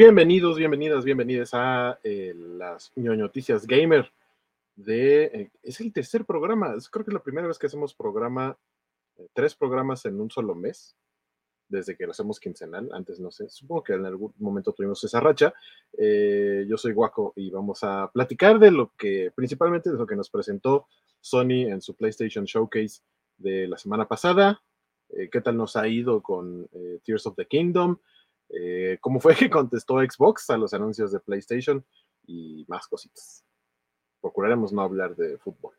Bienvenidos, bienvenidas, bienvenidas a eh, las noticias gamer de... eh, es el tercer programa, es- creo que es la primera vez que hacemos programa, eh, tres programas en un solo mes, desde que lo hacemos quincenal, antes no sé, supongo que en algún momento tuvimos esa racha. Eh, yo soy Guaco y vamos a platicar de lo que, principalmente de lo que nos presentó Sony en su PlayStation Showcase de la semana pasada, qué tal nos ha ido con Tears of the Kingdom, eh, cómo fue que contestó Xbox a los anuncios de PlayStation y más cositas. Procuraremos no hablar de fútbol.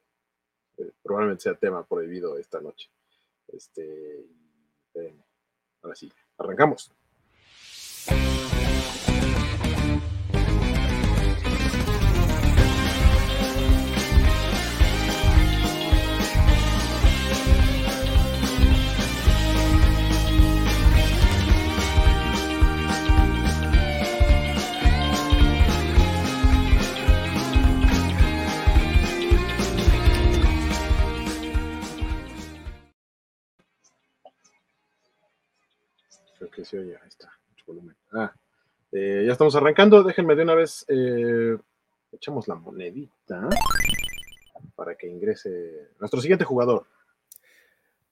Eh, probablemente sea tema prohibido esta noche. Este, ahora sí, arrancamos. Que se oye, ahí está, mucho volumen. Ah, eh, ya estamos arrancando. Déjenme de una vez, eh, echamos la monedita para que ingrese nuestro siguiente jugador.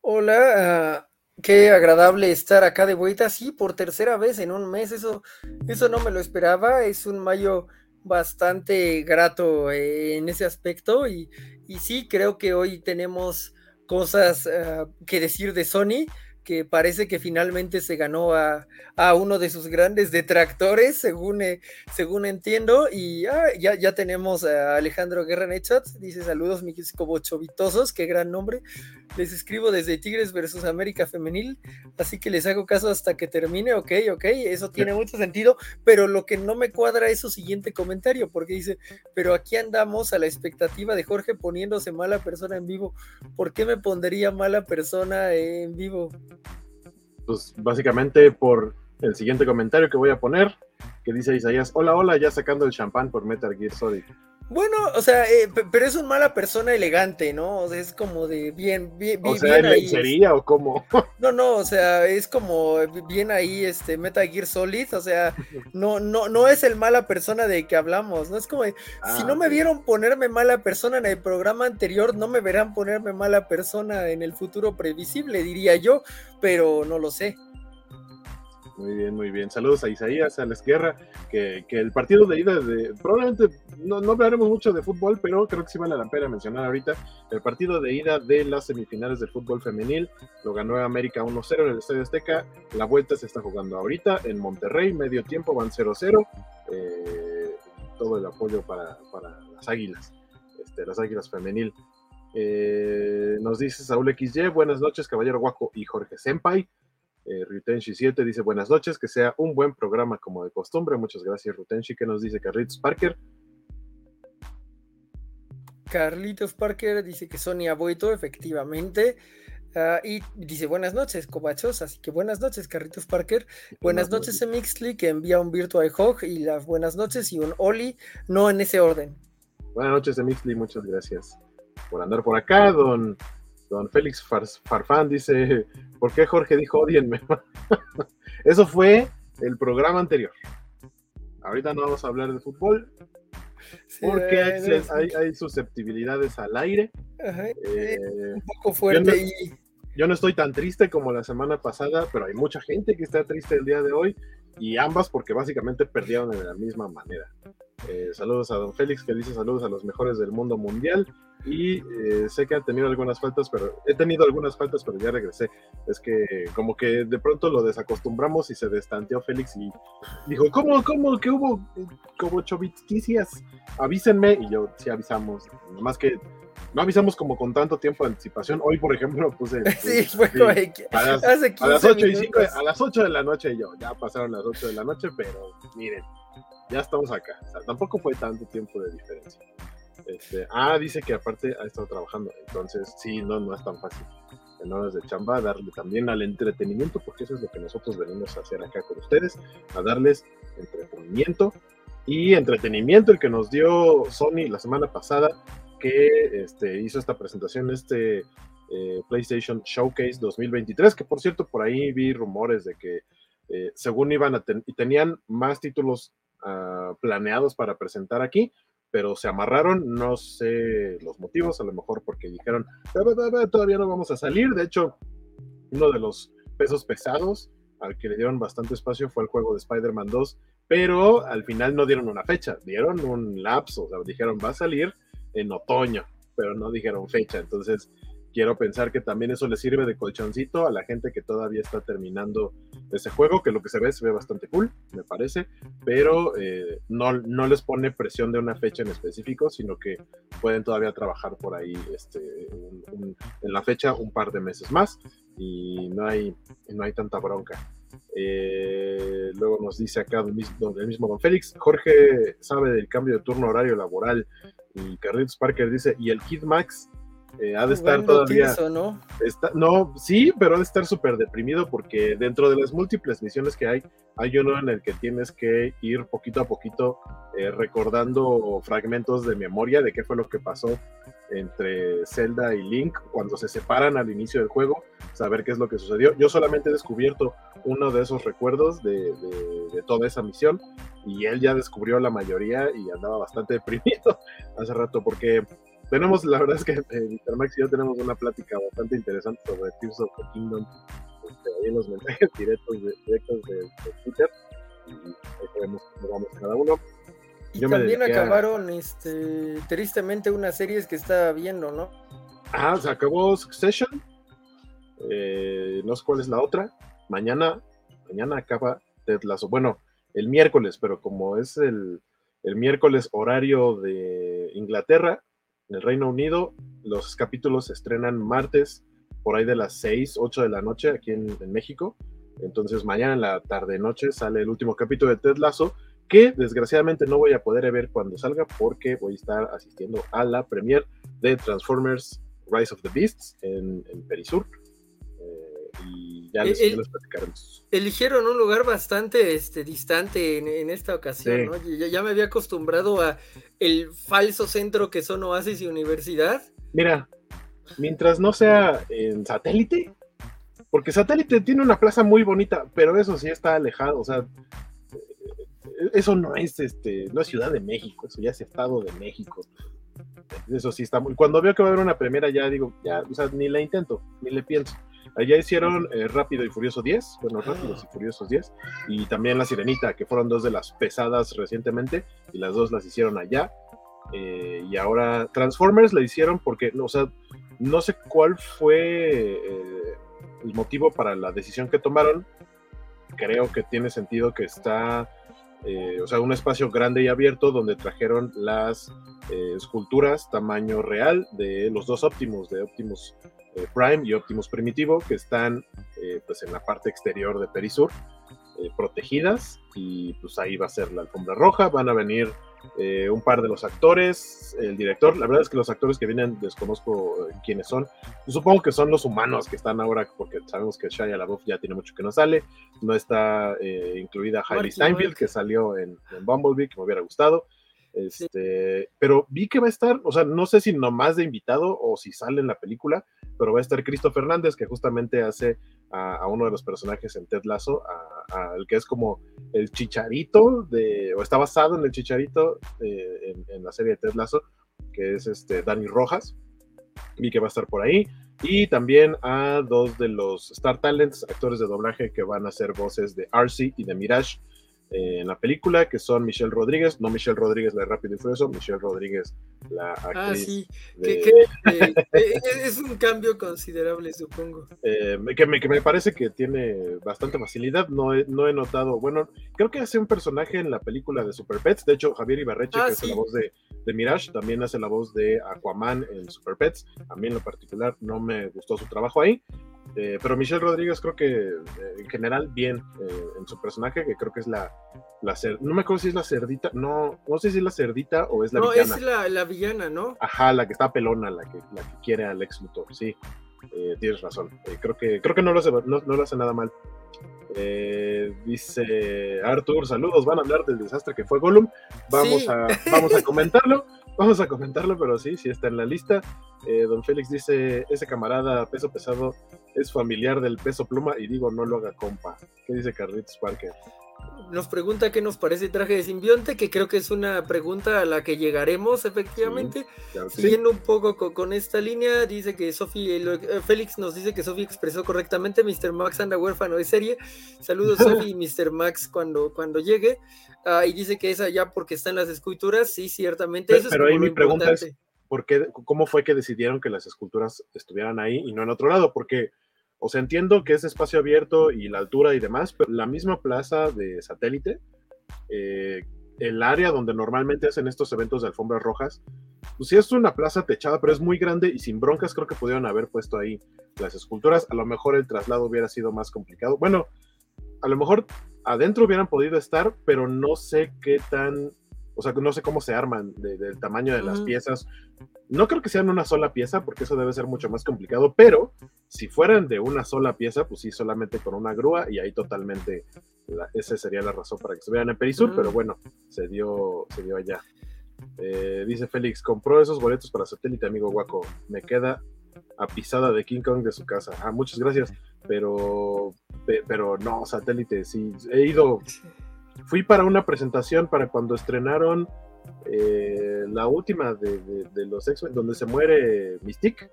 Hola, ah, qué agradable estar acá de vuelta, sí, por tercera vez en un mes, eso, eso no me lo esperaba, es un mayo bastante grato eh, en ese aspecto y, y sí, creo que hoy tenemos cosas ah, que decir de Sony, que parece que finalmente se ganó a, a uno de sus grandes detractores, según, eh, según entiendo, y ah, ya, ya tenemos a Alejandro Guerra en el chat, dice saludos mis cobochovitosos, qué gran nombre, les escribo desde Tigres versus América Femenil, así que les hago caso hasta que termine, ok, ok, eso tiene mucho sentido, pero lo que no me cuadra es su siguiente comentario, porque dice, pero aquí andamos a la expectativa de Jorge poniéndose mala persona en vivo, ¿por qué me pondría mala persona en vivo? Pues básicamente por el siguiente comentario que voy a poner, que dice Isaías, hola, hola, ya sacando el champán por Metal Gear Solid. Bueno, o sea, eh, pe- pero es un mala persona elegante, ¿no? O sea, es como de bien, bien, O bien, sea, bien ¿en ahí. lencería o cómo? No, no, o sea, es como bien ahí, este, Metal Gear Solid, o sea, no, no, no es el mala persona de que hablamos, ¿no? Es como, de, si Ah, no me vieron ponerme mala persona en el programa anterior, no me verán ponerme mala persona en el futuro previsible, diría yo, pero no lo sé. Muy bien, muy bien. Saludos a Isaías, a la Guerra, que, que el partido de ida de. Probablemente no, no hablaremos mucho de fútbol, pero creo que sí vale la pena mencionar ahorita. El partido de ida de las semifinales del fútbol femenil lo ganó América 1-0 en el Estadio Azteca. La vuelta se está jugando ahorita en Monterrey, medio tiempo van 0-0. Eh, todo el apoyo para, para las águilas, este, las águilas femenil. Eh, nos dice Saúl XY, buenas noches, caballero Guaco y Jorge Senpai. Eh, Rutenshi 7 dice buenas noches, que sea un buen programa como de costumbre. Muchas gracias, Rutenshi. que nos dice Carlitos Parker? Carlitos Parker dice que Sony ha vuelto, efectivamente. Ah, y dice buenas noches, cobachos. Así que buenas noches, Carlitos Parker. Buenas noches, Mixly, que envía un Virtual Hog y las buenas noches y un Oli, no en ese orden. Buenas noches, Emixly. Muchas gracias por andar por acá. Don, don Félix Far- Farfán dice: ¿Por qué Jorge dijo odienme? Eso fue el programa anterior. Ahorita no vamos a hablar de fútbol Sí, porque hay, eh, hay- hay susceptibilidades al aire. ajá, Eh, un poco fuerte no- y yo no estoy tan triste como la semana pasada, pero hay mucha gente que está triste el día de hoy y ambas porque básicamente perdieron de la misma manera. Eh, saludos a don Félix que dice saludos a los mejores del mundo mundial y eh, sé que han tenido algunas faltas, pero he tenido algunas faltas, pero ya regresé. Es que como que de pronto lo desacostumbramos y se destanteó Félix y dijo, ¿cómo, cómo, que hubo como choviticias? Avísenme y yo sí avisamos, nomás que no avisamos como con tanto tiempo de anticipación. Hoy, por ejemplo, puse... sí, fue sí, que a las, hace a las 15 8 y 5, minutos. a las 8 de la noche yo, ya pasaron las 8 de la noche, pero miren, ya estamos acá. O sea, tampoco fue tanto tiempo de diferencia. Este, ah, dice que aparte ha estado trabajando, entonces sí, no, no es tan fácil en horas de chamba darle también al entretenimiento, porque eso es lo que nosotros venimos a hacer acá con ustedes, a darles entretenimiento y entretenimiento el que nos dio Sony la semana pasada, que este, hizo esta presentación, este eh, PlayStation Showcase 2023, que por cierto por ahí vi rumores de que eh, según iban a y tenían más títulos uh, planeados para presentar aquí, pero se amarraron, no sé los motivos, a lo mejor porque dijeron, todavía no vamos a salir, de hecho, uno de los pesos pesados al que le dieron bastante espacio fue el juego de Spider-Man 2, pero al final no dieron una fecha, dieron un lapso, o sea, dijeron va a salir en otoño, pero no dijeron fecha, entonces quiero pensar que también eso le sirve de colchoncito a la gente que todavía está terminando ese juego, que lo que se ve se ve bastante cool, me parece, pero eh, no, no les pone presión de una fecha en específico, sino que pueden todavía trabajar por ahí este, en la fecha un par de meses más y no hay, no hay tanta bronca. Eh, luego nos dice acá el mismo, el mismo Don Félix, Jorge sabe del cambio de turno horario laboral y Carlitos Parker dice, y el Kid Max eh, ha de estar todavía. ¿no? Está, no, sí, pero ha de estar súper deprimido porque dentro de las múltiples misiones que hay, hay uno en el que tienes que ir poquito a poquito eh, recordando fragmentos de memoria de qué fue lo que pasó entre Zelda y Link cuando se separan al inicio del juego, saber qué es lo que sucedió. Yo solamente he descubierto uno de esos recuerdos de, de toda esa misión y él ya descubrió la mayoría y andaba bastante deprimido hace rato porque tenemos, la verdad es que eh, Max y yo tenemos una plática bastante interesante sobre Tears of the Kingdom este, ahí en los mensajes directos de, directos de, Twitter y ahí podemos vamos cada uno. Y también acabaron este, tristemente unas series que estaba viendo, ¿no? Ah, se acabó Succession. Eh, no sé cuál es la otra. Mañana, mañana acaba Ted Lasso. Bueno, el miércoles, pero como es el, el miércoles horario de Inglaterra, en el Reino Unido. Los capítulos se estrenan martes por ahí de las 6, 8 de la noche aquí en, México. Entonces mañana en la tarde-noche sale el último capítulo de Ted Lasso, que desgraciadamente no voy a poder ver cuando salga porque voy a estar asistiendo a la premiere de Transformers Rise of the Beasts en, Perisur y ya les, platicaremos. Eligieron un lugar bastante este, distante en, esta ocasión, ¿no? Ya, me había acostumbrado a el falso centro que son Oasis y Universidad. Mira, mientras no sea en satélite, porque satélite tiene una plaza muy bonita, pero eso sí está alejado, o sea, eso no es este, no es Ciudad de México, eso ya es Estado de México. Eso sí está muy. Cuando veo que va a haber una primera, ya digo, ya, o sea, ni la intento, ni le pienso. Allá hicieron eh, Rápido y Furioso 10, bueno, Rápidos y Furiosos 10, y también La Sirenita, que fueron dos de las pesadas recientemente, y las dos las hicieron allá. Eh, y ahora Transformers la hicieron porque, o sea, no sé cuál fue eh, el motivo para la decisión que tomaron. Creo que tiene sentido que está, o sea, un espacio grande y abierto donde trajeron las esculturas tamaño real de los dos Optimus, de Optimus eh, Prime y Optimus Primitivo, que están eh, pues en la parte exterior de Perisur, eh, protegidas, y pues ahí va a ser la alfombra roja, van a venir un par de los actores, el director, la verdad es que los actores que vienen desconozco quiénes son, supongo que son los humanos que están ahora, porque sabemos que Shia LaBeouf ya tiene mucho que no sale, no está incluida Hailey Steinfeld, que salió en, en Bumblebee, que me hubiera gustado, este, pero vi que va a estar, o sea, no sé si nomás de invitado o si sale en la película, pero va a estar Cristo Fernández, que justamente hace a, uno de los personajes en Ted Lasso, al que es como el chicharito de, o está basado en el chicharito eh, en, la serie de Ted Lasso, que es este Dani Rojas, vi que va a estar por ahí. Y también a dos de los Star Talents, actores de doblaje que van a hacer voces de Arcee y de Mirage en la película, que son Michelle Rodríguez, no Michelle Rodríguez la de Rápido y Furioso, Michelle Rodríguez la ah, actriz. Ah, sí, eh, es un cambio considerable, supongo. Eh, que, me, que me parece que tiene bastante facilidad, no he, no he notado, bueno, creo que hace un personaje en la película de Super Pets, de hecho Javier Ibarreche, ah, que hace la voz de, de, Mirage, también hace la voz de Aquaman en Super Pets, a mí en lo particular no me gustó su trabajo ahí, eh, pero Michelle Rodríguez creo que eh, en general bien eh, en su personaje, que creo que es la, la no me acuerdo si es la cerdita, no, no sé si es la cerdita o es la villana. No, es la, la, villana, ¿no? Ajá, la que está pelona, la que, la que quiere al ex Luthor, sí, tienes razón. creo, que, creo que no lo hace, no, lo hace nada mal. dice Arthur, saludos, van a hablar del desastre que fue Gollum, vamos, a, vamos a comentarlo. vamos a comentarlo, pero sí, sí está en la lista. Eh, don Félix dice, ese camarada peso pesado es familiar del peso pluma y digo, no lo haga compa. ¿Qué dice Carlitos Parker? Nos pregunta qué nos parece traje de simbionte, que creo que es una pregunta a la que llegaremos efectivamente. Siguiendo un poco con, esta línea, dice que Sofi, eh, Félix nos dice que Sofi expresó correctamente, Mr. Max anda huérfano de serie. Saludos Sofi y Mr. Max cuando, cuando llegue. Ah, y dice que es allá porque están las esculturas, sí, ciertamente. Pero, pero ahí mi pregunta es, ¿por qué, ¿cómo fue que decidieron que las esculturas estuvieran ahí y no en otro lado? Porque o sea, entiendo que es espacio abierto y la altura y demás, pero la misma plaza de satélite, eh, el área donde normalmente hacen estos eventos de alfombras rojas, pues sí es una plaza techada, pero es muy grande y sin broncas creo que pudieron haber puesto ahí las esculturas. A lo mejor el traslado hubiera sido más complicado. Bueno, a lo mejor adentro hubieran podido estar, pero no sé qué tan o sea, no sé cómo se arman del tamaño de las piezas. No creo que sean una sola pieza, porque eso debe ser mucho más complicado, pero si fueran de una sola pieza, pues sí, solamente con una grúa, y ahí totalmente, esa sería la razón para que se vean en Perisur, pero bueno, se dio, se dio allá. Eh, dice Félix, compró esos boletos para satélite, amigo guaco. Me queda a pisada de King Kong de su casa. Ah, muchas gracias, pero, pero no, satélite, sí, he ido fui para una presentación para cuando estrenaron eh, la última de, los X-Men, donde se muere Mystique.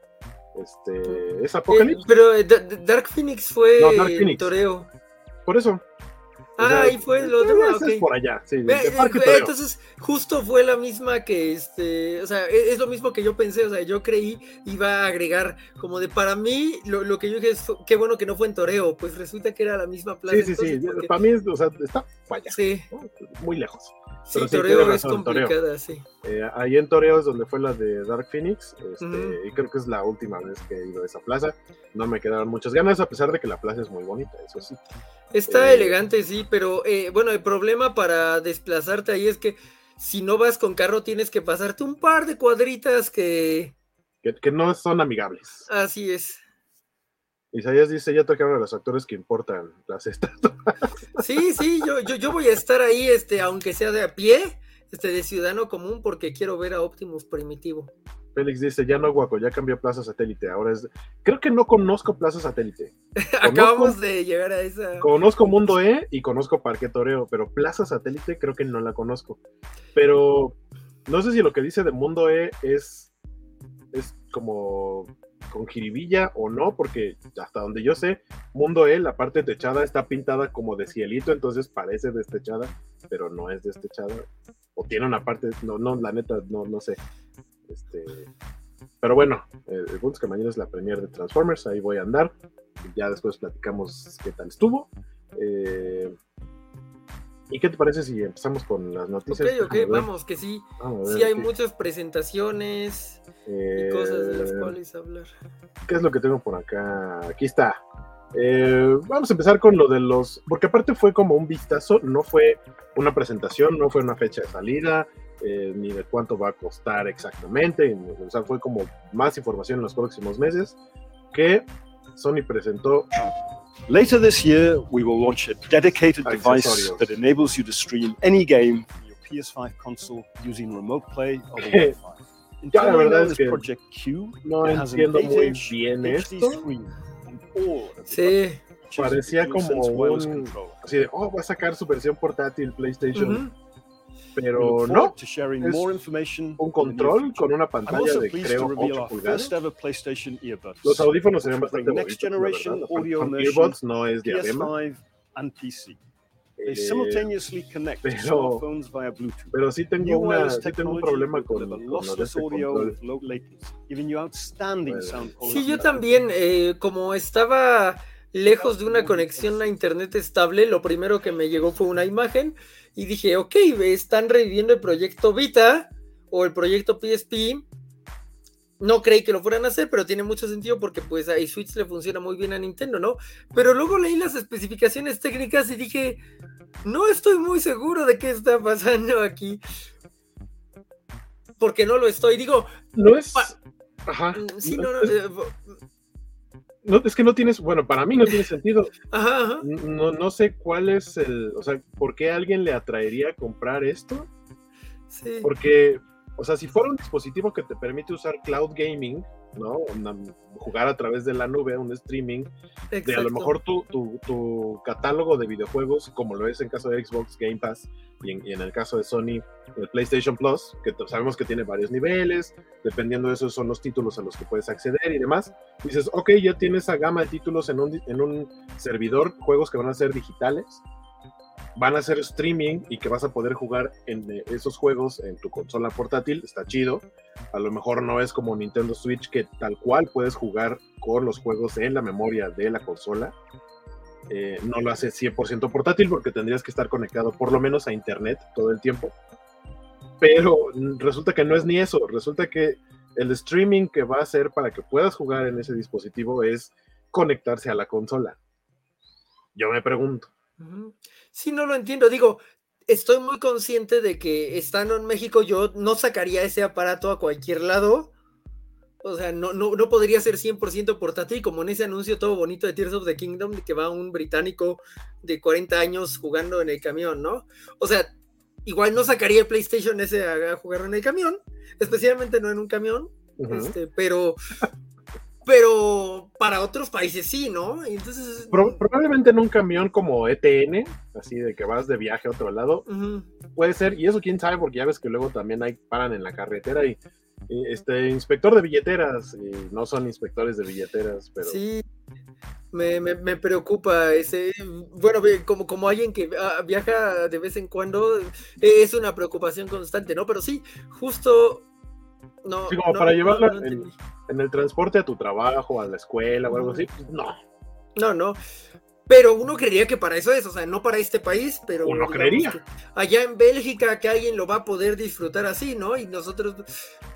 Este, es. Eh, pero eh, Dark Phoenix fue no, Toreo. Por eso. Ah, ahí fue lo demás. por allá, sí. entonces, justo fue la misma que este. O sea, e, es, lo mismo que yo pensé. O sea, yo creí iba a agregar como de para mí, lo, que yo dije es qué bueno que no fue en Toreo. Pues resulta que era la misma plaza. Sí, sí, sí. Para mí, o sea, está allá. Sí. Muy lejos. Sí, Toreo es complicada, sí. Eh, ahí en Toreo es donde fue la de Dark Phoenix, este, y creo que es la última vez que he ido a esa plaza. No me quedaron muchas ganas, a pesar de que la plaza es muy bonita, eso sí. Está eh, elegante, sí, pero eh, bueno, el problema para desplazarte ahí es que si no vas con carro tienes que pasarte un par de cuadritas que... Que, que no son amigables. Así es. Isaías dice, ya tocaron a los actores que importan las estatuas. Sí, sí, yo, yo, yo voy a estar ahí, este, aunque sea de a pie, este, de ciudadano común, porque quiero ver a Optimus Primitivo. Félix dice, ya no guaco, ya cambió Plaza Satélite, ahora es... Creo que no conozco Plaza Satélite. Acabamos de llegar a esa... Conozco Mundo E y conozco Parque Toreo, pero Plaza Satélite creo que no la conozco. Pero no sé si lo que dice de Mundo E es, es como con jiribilla o no, porque hasta donde yo sé, Mundo E, la parte techada está pintada como de cielito, entonces parece destechada, pero no es destechada. O tiene una parte, no, no, la neta, no, no sé. Este, pero bueno, el, punto es que mañana es la premiere de Transformers, ahí voy a andar. Ya después platicamos qué tal estuvo. Eh, ¿Y qué te parece si empezamos con las noticias? Ok, ok, vamos, que sí. sí hay muchas presentaciones y cosas de las eh, cuales hablar. ¿Qué es lo que tengo por acá? Aquí está. Eh, vamos a empezar con lo de los, porque aparte fue como un vistazo, no fue una presentación, no fue una fecha de salida, eh, ni de cuánto va a costar exactamente, o sea, fue como más información en los próximos meses que Sony presentó Later this year, we will launch a dedicated device that enables you to stream any game from your PS5 console using Remote Play or Wi-Fi. Ya la verdad es que Project Q, no entiendo muy bien esto. Sí. Parecía como un... Así de, oh, va a sacar su versión portátil PlayStation. Uh -huh pero no. Es un control con una pantalla de creo 8 pulgadas. Los audífonos serían bastante bonitos. Earbuds no es diadema. Eh, pero, pero sí tengo, una, sí tengo un problema con, con lo de este control. Sí, yo también, eh, como estaba lejos de una conexión a internet estable, lo primero que me llegó fue una imagen y dije, ok, están reviviendo el proyecto Vita o el proyecto PSP. No creí que lo fueran a hacer, pero tiene mucho sentido porque pues a Switch le funciona muy bien a Nintendo, ¿no? Pero luego leí las especificaciones técnicas y dije, no estoy muy seguro de qué está pasando aquí. Porque no lo estoy. Digo, no es... Ajá. Mm, sí, no, no, eh, no, es que no tienes, bueno, para mí no tiene sentido. No, no sé cuál es el, o sea, ¿por qué a alguien le atraería comprar esto? Sí. Porque o sea, si fuera un dispositivo que te permite usar cloud gaming, ¿no? jugar a través de la nube, un streaming, de a lo mejor tu, tu, catálogo de videojuegos, como lo es en caso de Xbox Game Pass y en, el caso de Sony, el PlayStation Plus, que sabemos que tiene varios niveles, dependiendo de esos son los títulos a los que puedes acceder y demás. Dices, ok, ya tienes esa gama de títulos en un, en un servidor, juegos que van a ser digitales van a hacer streaming y que vas a poder jugar en eh, esos juegos en tu consola portátil, está chido. A lo mejor no es como Nintendo Switch que tal cual puedes jugar con los juegos en la memoria de la consola. Eh, no lo hace 100% portátil porque tendrías que estar conectado por lo menos a internet todo el tiempo. Pero resulta que no es ni eso, resulta que el streaming que va a hacer para que puedas jugar en ese dispositivo es conectarse a la consola. Yo me pregunto, Sí, no lo entiendo. Digo, estoy muy consciente de que estando en México yo no sacaría ese aparato a cualquier lado. O sea, no, no, no podría ser 100% portátil, como en ese anuncio todo bonito de Tears of the Kingdom, de que va un británico de 40 años jugando en el camión, ¿no? O sea, igual no sacaría el PlayStation ese a, jugar en el camión, especialmente no en un camión, este, pero, pero para otros países sí, ¿no? Entonces, probablemente en un camión como ETN, así de que vas de viaje a otro lado, puede ser, y eso quién sabe, porque ya ves que luego también hay paran en la carretera y, este inspector de billeteras, y no son inspectores de billeteras, pero... Sí, me, me, preocupa ese, bueno, como, como alguien que ah, viaja de vez en cuando, es una preocupación constante, ¿no? Pero sí, justo no, sí, como para llevarla en, el transporte a tu trabajo, a la escuela o algo así, pues no. No, no. Pero uno creería que para eso es, o sea, no para este país, pero. Uno creería. Allá en Bélgica que alguien lo va a poder disfrutar así, ¿no? Y nosotros.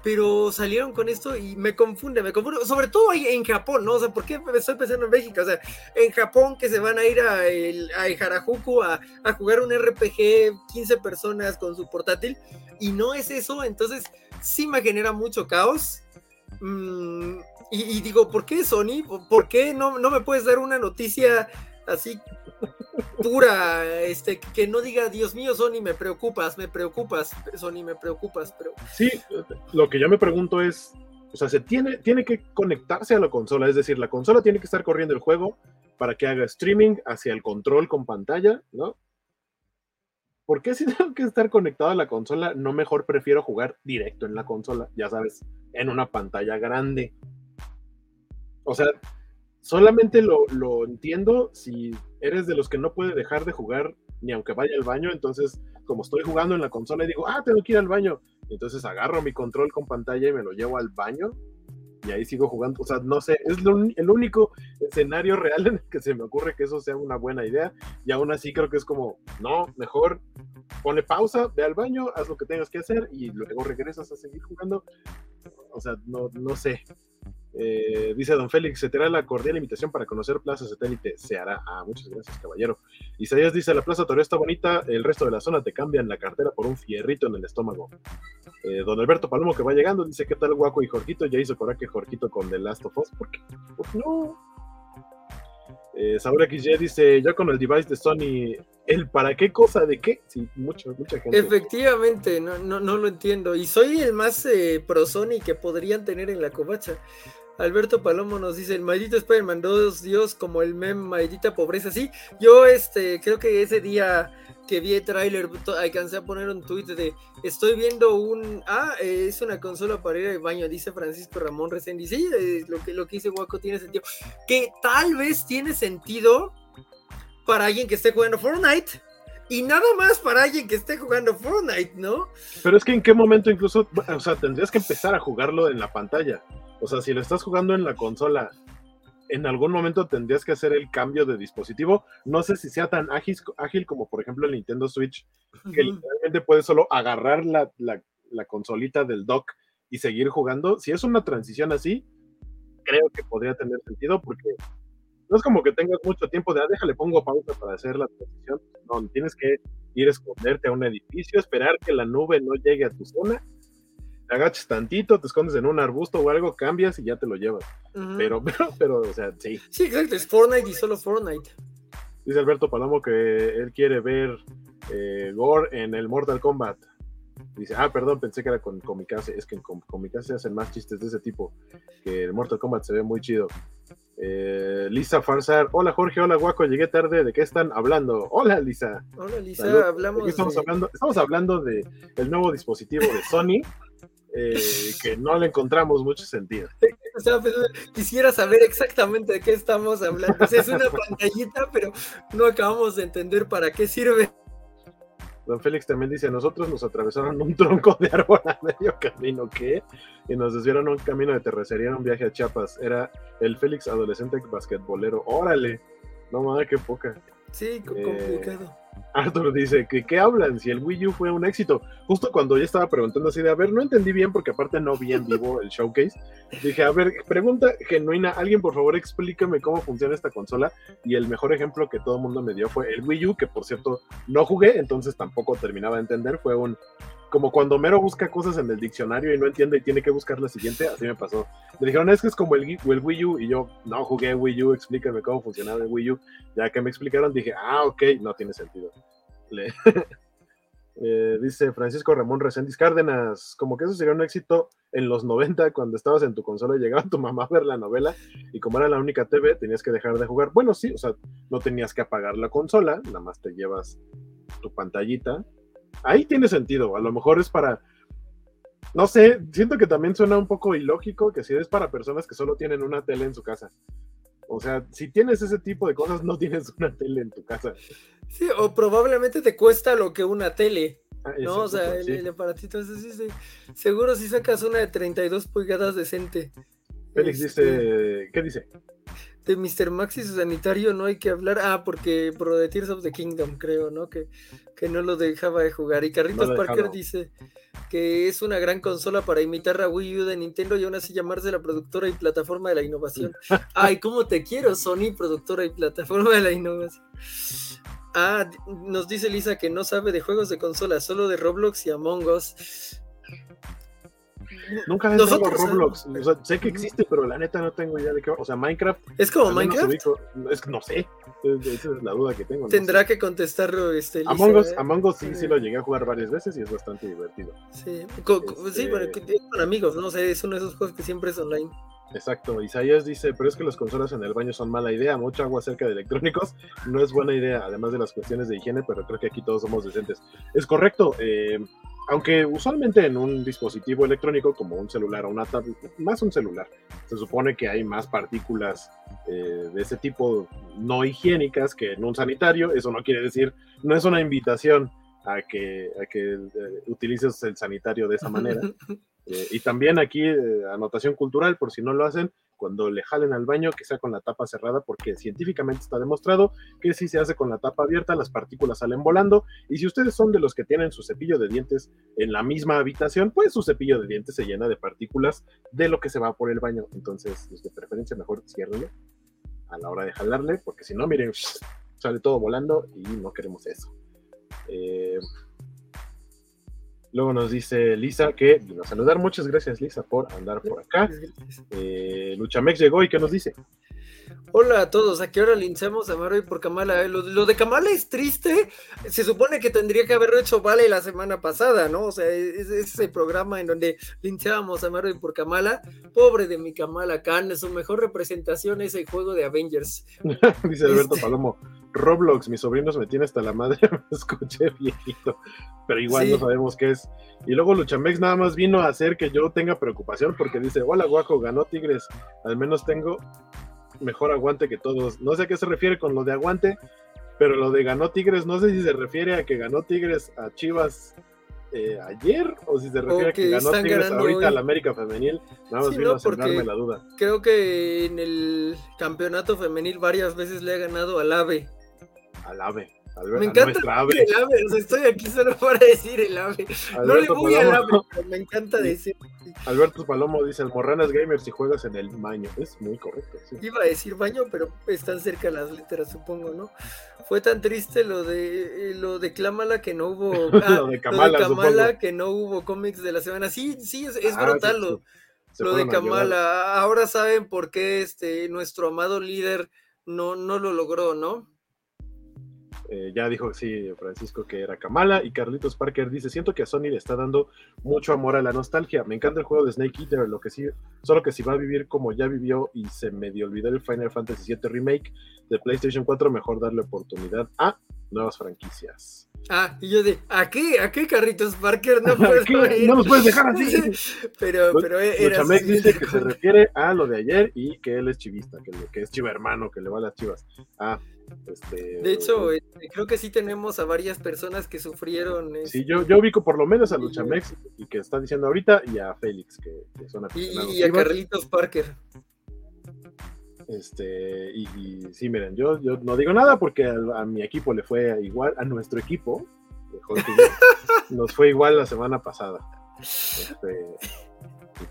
Pero salieron con esto y me confunde, me confunde. Sobre todo ahí en Japón, ¿no? O sea, ¿por qué estoy pensando en Bélgica? O sea, en Japón que se van a ir a, el, a Harajuku a, a jugar un RPG 15 personas con su portátil. Y no es eso, entonces sí me genera mucho caos. Mm, y, digo, ¿por qué Sony? ¿Por qué no, no me puedes dar una noticia así pura, este, que no diga, Dios mío, Sony, me preocupas, me preocupas, Sony, me preocupas, pero... Sí, lo que yo me pregunto es, o sea, se tiene, tiene que conectarse a la consola, es decir, la consola tiene que estar corriendo el juego para que haga streaming hacia el control con pantalla, ¿no? ¿por qué si tengo que estar conectado a la consola, no mejor prefiero jugar directo en la consola, ya sabes, en una pantalla grande? O sea, solamente lo, entiendo si eres de los que no puede dejar de jugar ni aunque vaya al baño, entonces como estoy jugando en la consola y digo, ah, tengo que ir al baño, entonces agarro mi control con pantalla y me lo llevo al baño y ahí sigo jugando. O sea, no sé, es el único escenario real en el que se me ocurre que eso sea una buena idea. Y aún así creo que es como, no, mejor pone pausa, ve al baño, haz lo que tengas que hacer y luego regresas a seguir jugando. O sea, no, no sé. Eh, dice Don Félix, se te hará la cordial invitación para conocer Plaza Satélite. Se hará. Ah, muchas gracias, caballero. Isaías dice, la Plaza Torre está bonita, el resto de la zona te cambian la cartera por un fierrito en el estómago. Eh, don Alberto Palomo, que va llegando, dice, ¿qué tal Guaco y Jorgito? Ya hizo coraje Jorgito con The Last of Us. ¿Por qué? Pues no. Eh, Saura XY dice, ya con el device de Sony, ¿el para qué cosa de qué? Sí, mucha, mucha gente. Efectivamente, no, no, no lo entiendo. Y soy el más eh, pro Sony que podrían tener en la covacha. Alberto Palomo nos dice, el maldito Spider-Man 2, Dios, como el meme, maldita pobreza. Sí, yo este, creo que ese día que vi el tráiler alcancé a poner un tweet de, estoy viendo un, ah, es una consola para ir al baño, dice Francisco Ramón Resendi. Sí, lo, que, lo que dice Waco tiene sentido. Que tal vez tiene sentido para alguien que esté jugando Fortnite. Y nada más para alguien que esté jugando Fortnite, ¿no? Pero es que en qué momento incluso, o sea, tendrías que empezar a jugarlo en la pantalla. O sea, si lo estás jugando en la consola, en algún momento tendrías que hacer el cambio de dispositivo. No sé si sea tan ágil, ágil como por ejemplo el Nintendo Switch, que literalmente puedes solo agarrar la, la, consolita del dock y seguir jugando. Si es una transición así, creo que podría tener sentido porque no es como que tengas mucho tiempo de, ah, déjale, pongo pausa para hacer la transición. No, tienes que ir a esconderte a un edificio, esperar que la nube no llegue a tu zona te agaches tantito, te escondes en un arbusto o algo, cambias y ya te lo llevas. pero, pero, pero, o sea, sí. Sí, exacto, es Fortnite y solo Fortnite. Dice Alberto Palomo que él quiere ver eh, Gore en el Mortal Kombat. Dice, ah, perdón, pensé que era con Comicase. Es que en Comicase se hacen más chistes de ese tipo. Que el Mortal Kombat se ve muy chido. Eh, Lisa Farsar, hola Jorge, hola Guaco, llegué tarde, ¿de qué están hablando? Hola Lisa. Hola Lisa, hablamos estamos hablando, estamos hablando de el nuevo dispositivo de Sony, eh, que no le encontramos mucho sentido. Pues, quisiera saber exactamente de qué estamos hablando. es una pantallita, pero no acabamos de entender para qué sirve. Don Félix también dice, nosotros nos atravesaron un tronco de árbol a medio camino, ¿qué? Y nos desviaron un camino de terracería en un viaje a Chiapas. Era el Félix adolescente basquetbolero. Órale, no mames, qué poca. Sí, complicado. Arthur dice que qué hablan si el Wii U fue un éxito. Justo cuando yo estaba preguntando así de, a ver, no entendí bien porque aparte no vi en vivo el showcase. Dije, a ver, pregunta genuina, alguien por favor explícame cómo funciona esta consola. Y el mejor ejemplo que todo el mundo me dio fue el Wii U, que por cierto no jugué, entonces tampoco terminaba de entender. Fue un, como cuando Mero busca cosas en el diccionario y no entiende y tiene que buscar la siguiente, así me pasó. Me dijeron, es que es como el, el Wii U, y yo, no jugué Wii U, explícame cómo funcionaba el Wii U. Ya que me explicaron, dije, ah, ok, no tiene sentido. Eh, dice Francisco Ramón Reséndiz Cárdenas, como que eso sería un éxito en los 90 cuando estabas en tu consola y llegaba tu mamá a ver la novela y como era la única TV tenías que dejar de jugar. Bueno, sí, o sea, no tenías que apagar la consola, nada más te llevas tu pantallita ahí tiene sentido. A lo mejor es para. No sé, siento que también suena un poco ilógico que si es para personas que solo tienen una tele en su casa. O sea, si tienes ese tipo de cosas, no tienes una tele en tu casa. Sí, o probablemente te cuesta lo que una tele. Ah, no, o sea, el, aparatito sí, sí, seguro si sacas una de 32 pulgadas decente. Félix dice, este, ¿qué dice? De Mr. Max y su sanitario no hay que hablar. Ah, porque por de Tears of the Kingdom, creo, ¿no? Que, que no lo dejaba de jugar. Y Carritos Parker dice que es una gran consola para imitar a Wii U de Nintendo y aún así llamarse la productora y plataforma de la innovación. Ay, cómo te quiero, Sony, productora y plataforma de la innovación. Ah, nos dice Lisa que no sabe de juegos de consola, solo de Roblox y Among Us. Nunca he jugado Roblox. O sea, sé que existe, pero la neta no tengo idea de qué. O sea, Minecraft. ¿Es como Minecraft? es que no sé. Esa es la duda que tengo. Tendrá que contestar este. Among Us, ¿eh? Among Us sí, sí lo llegué a jugar varias veces y es bastante divertido. Sí, sí pero este con amigos, ¿no? sé, es uno de esos juegos que siempre es online. Exacto, Isaías dice, pero es que las consolas en el baño son mala idea, mucha agua cerca de electrónicos no es buena idea, además de las cuestiones de higiene, pero creo que aquí todos somos decentes. Es correcto, eh, aunque usualmente en un dispositivo electrónico como un celular o una tablet, más un celular, se supone que hay más partículas eh, de ese tipo no higiénicas que en un sanitario, eso no quiere decir, no es una invitación a que, a que eh, utilices el sanitario de esa manera. Eh, y también aquí, anotación cultural, por si no lo hacen, cuando le jalen al baño, que sea con la tapa cerrada, porque científicamente está demostrado que si se hace con la tapa abierta, las partículas salen volando. Y si ustedes son de los que tienen su cepillo de dientes en la misma habitación, pues su cepillo de dientes se llena de partículas de lo que se va por el baño. Entonces, pues, de preferencia, mejor ciérrenlo a la hora de jalarle, porque si no, miren, sale todo volando y no queremos eso. Eh, Luego nos dice Lisa que a saludar. Muchas gracias, Lisa, por andar por acá. Eh, Luchamex llegó y ¿qué nos dice? Hola a todos, ¿a qué hora linchamos a Mario por Kamala? Eh, lo, de Kamala es triste. Se supone que tendría que haberlo hecho Vale la semana pasada, ¿no? O sea, es, ese programa en donde linchábamos a Mario por Kamala. Pobre de mi Kamala Khan, su mejor representación es el juego de Avengers. dice Alberto este Palomo. Roblox, mis sobrinos me tienen hasta la madre, me escuché viejito, pero igual no sabemos qué es. Y luego Luchamex nada más vino a hacer que yo tenga preocupación porque dice, hola guaco, ganó Tigres, al menos tengo mejor aguante que todos. No sé a qué se refiere con lo de aguante, pero lo de ganó Tigres, no sé si se refiere a que ganó Tigres a Chivas eh, ayer o si se refiere a que ganó Tigres ahorita a la América Femenil. Nada más vino a sembrarme la duda. Creo que en el campeonato femenil varias veces le ha ganado al AVE al ave. me encanta el ave, o sea, estoy aquí solo para decir el ave. no le voy al ave, pero me encanta decir. Alberto Palomo dice, el Morranas Gamer si juegas en el baño. Es muy correcto. Iba a decir baño, pero están cerca las letras, supongo, ¿no? Fue tan triste lo de lo de Clámala que no hubo... lo de Kamala, que no hubo cómics de la semana. Sí, sí, es, ah, brutal lo, lo de Kamala. Ahora saben por qué este nuestro amado líder no, no lo logró, ¿no? Eh, ya dijo sí, Francisco que era Kamala y Carlitos Parker dice, siento que a Sony le está dando mucho amor a la nostalgia. Me encanta el juego de Snake Eater, lo que sí, solo que si va a vivir como ya vivió y se medio olvidó el Final Fantasy VII Remake de PlayStation 4, mejor darle oportunidad a nuevas franquicias. Ah, y yo de, ¿a qué? ¿A qué Carlitos Parker? No, puedo no nos puedes dejar así. pero, pero era dice que se refiere a lo de ayer y que él es chivista, que, que es chiva hermano, que le va a las chivas. Ah, este, de hecho, este, creo que sí tenemos a varias personas que sufrieron. Sí, yo, yo ubico por lo menos a Luchamex y que está diciendo ahorita, y a Félix, que, son aficionados. Y, a Carlitos Parker. Este, y, sí, miren, yo, yo no digo nada porque a, mi equipo le fue igual, a nuestro equipo, nos fue igual la semana pasada. Este,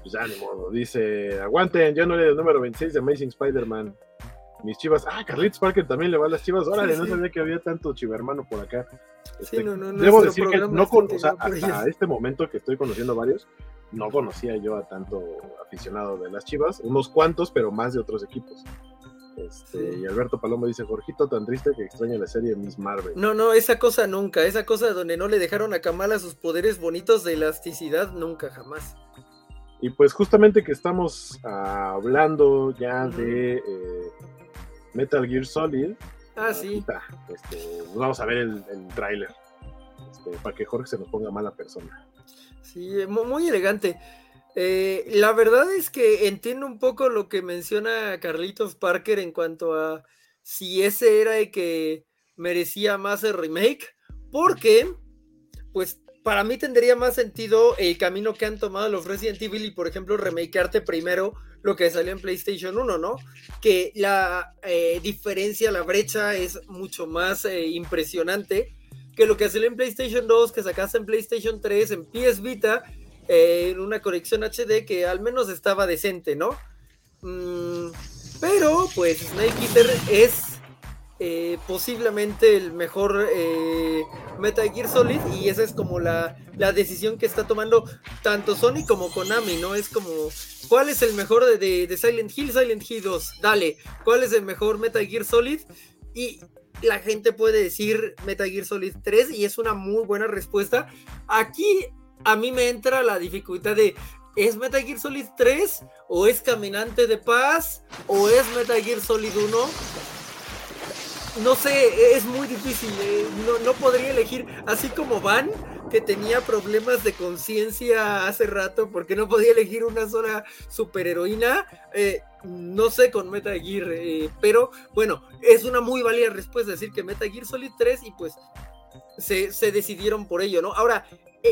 pues ya ni modo. Dice, aguanten, yo no era el número 26 de Amazing Spider-Man mis chivas. Ah, Carlitos Parker también le va a las chivas. Órale, no sabía que había tanto chivermano por acá. Este, debo decir que no con, o sea, hasta este momento que estoy conociendo varios, no conocía yo a tanto aficionado de las chivas, unos cuantos, pero más de otros equipos. Este, y Alberto Palomo dice, Jorgito tan triste que extraña la serie Miss Marvel. No, no, esa cosa nunca, esa cosa donde no le dejaron a Kamala sus poderes bonitos de elasticidad, nunca, jamás. Y pues justamente que estamos hablando ya de eh, Metal Gear Solid. Ah, sí. Este, vamos a ver el, el tráiler. Este, para que Jorge se nos ponga mala persona. Sí, muy elegante. Eh, la verdad es que entiendo un poco lo que menciona Carlitos Parker en cuanto a si ese era el que merecía más el remake, porque, pues, para mí tendría más sentido el camino que han tomado los Resident Evil y, por ejemplo, remakearte primero lo que salió en PlayStation 1, ¿no? Que la eh, diferencia, la brecha es mucho más eh, impresionante que lo que salió en PlayStation 2, que sacaste en PlayStation 3, en PS Vita, eh, en una conexión HD que al menos estaba decente, ¿no? Mm, pero, pues, Snake Eater es eh, posiblemente el mejor eh, Metal Gear Solid y esa es como la, decisión que está tomando tanto Sony como Konami, ¿no? Es como, ¿cuál es el mejor de, de, Silent Hill? Silent Hill 2, dale, ¿cuál es el mejor Metal Gear Solid? Y la gente puede decir Metal Gear Solid 3 y es una muy buena respuesta. Aquí a mí me entra la dificultad de ¿Es Metal Gear Solid 3? ¿O es Caminante de Paz? ¿O es Metal Gear Solid 1? No sé, es muy difícil, eh, no, podría elegir, así como Van, que tenía problemas de conciencia hace rato porque no podía elegir una sola superheroína, eh, no sé con Metal Gear, eh, pero bueno, es una muy válida respuesta decir que Metal Gear Solid 3 y pues se, decidieron por ello, ¿no? Ahora,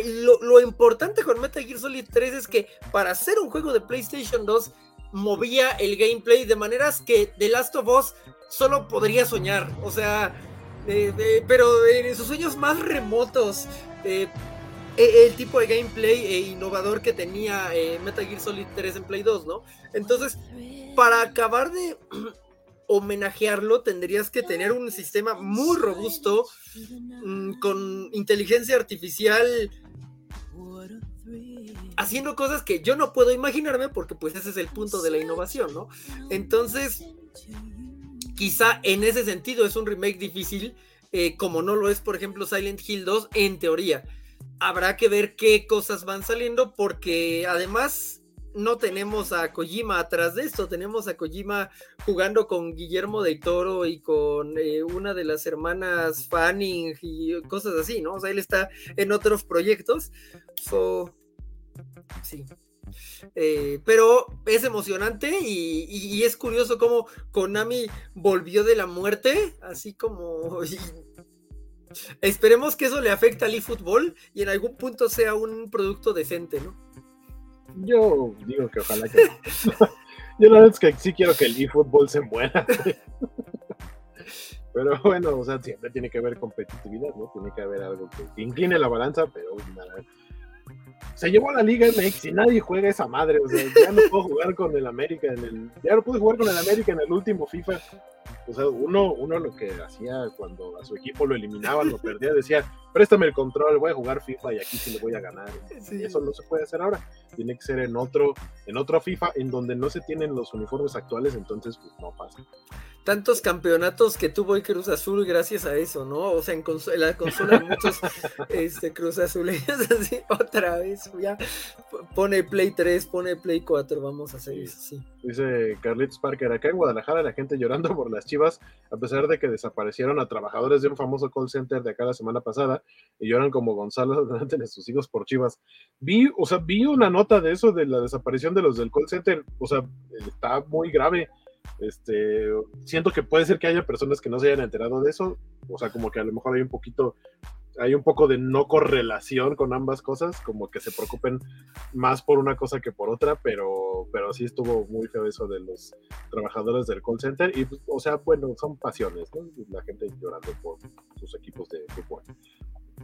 lo, lo importante con Metal Gear Solid 3 es que para hacer un juego de PlayStation 2 movía el gameplay de maneras que The Last of Us solo podría soñar. O sea, pero en sus sueños más remotos, e, el tipo de gameplay e innovador que tenía eh, Metal Gear Solid 3 en Play 2, ¿no? Entonces, para acabar de homenajearlo, tendrías que tener un sistema muy robusto, mm, con inteligencia artificial haciendo cosas que yo no puedo imaginarme porque pues ese es el punto de la innovación, ¿no? Entonces, quizá en ese sentido es un remake difícil, eh, como no lo es, por ejemplo, Silent Hill 2, en teoría. Habrá que ver qué cosas van saliendo porque además no tenemos a Kojima atrás de esto, tenemos a Kojima jugando con Guillermo del Toro y con eh, una de las hermanas Fanning y cosas así, ¿no? O sea, él está en otros proyectos. So, sí. Eh, pero es emocionante y, es curioso cómo Konami volvió de la muerte, así como... esperemos que eso le afecte al eFootball y en algún punto sea un producto decente, ¿no? Yo digo que ojalá que... Yo la verdad es que sí quiero que el eFootball se muera. Pero bueno, o sea, siempre tiene que haber competitividad, ¿no? Tiene que haber algo que incline la balanza, pero nada, se llevó a la Liga MX y nadie juega esa madre. O sea, ya no puedo jugar con el América en el. Ya no pude jugar con el América en el último FIFA. O sea, uno, uno lo que hacía cuando a su equipo lo eliminaban, lo perdía, decía, préstame el control, voy a jugar FIFA y aquí sí le voy a ganar. Eso no se puede hacer ahora. Tiene que ser en otro, en otro FIFA en donde no se tienen los uniformes actuales, entonces pues no pasa tantos campeonatos que tuvo el Cruz Azul gracias a eso, ¿no? O sea, en, la consola muchos este, Cruz Azules, así, otra vez, ya pone Play 3, pone Play 4, vamos a hacer eso, sí. Dice Carlitos Parker, acá en Guadalajara la gente llorando por las chivas, a pesar de que desaparecieron a trabajadores de un famoso call center de acá la semana pasada, y lloran como Gonzalo delante de sus hijos por chivas. Vi, o sea, vi una nota de eso, de la desaparición de los del call center, o sea, está muy grave este, siento que puede ser que haya personas que no se hayan enterado de eso, o sea, como que a lo mejor hay un poquito, hay un poco de no correlación con ambas cosas, como que se preocupen más por una cosa que por otra, pero, pero sí estuvo muy feo eso de los trabajadores del call center, y, pues, o sea, bueno, son pasiones, ¿no? La gente llorando por sus equipos de fútbol.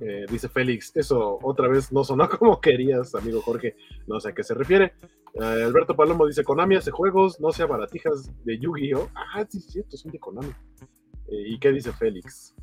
Eh, dice Félix, eso otra vez no sonó como querías, amigo Jorge. No sé a qué se refiere. Eh, Alberto Palomo dice: Konami hace juegos, no sea baratijas de Yu-Gi-Oh! Ah, sí, cierto, son de Konami. Eh, ¿Y qué dice Félix?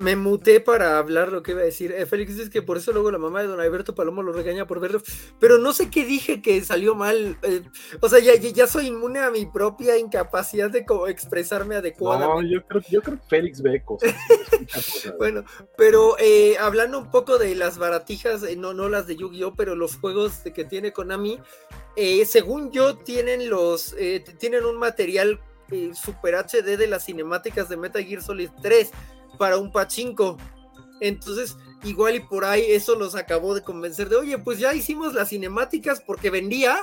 Me muté para hablar lo que iba a decir. Eh, Félix dice que por eso luego la mamá de don Alberto Palomo lo regaña por verlo, pero no sé qué dije que salió mal. Eh, o sea, ya, ya, soy inmune a mi propia incapacidad de como expresarme adecuadamente. No, yo creo, yo creo que Félix ve cosas. bueno, pero eh, hablando un poco de las baratijas, no, no las de Yu-Gi-Oh, pero los juegos de que tiene Konami, según yo, tienen los, tienen un material Super HD de las cinemáticas de Metal Gear Solid 3 para un pachinko. Entonces, igual y por ahí eso los acabó de convencer de, oye, pues ya hicimos las cinemáticas porque vendía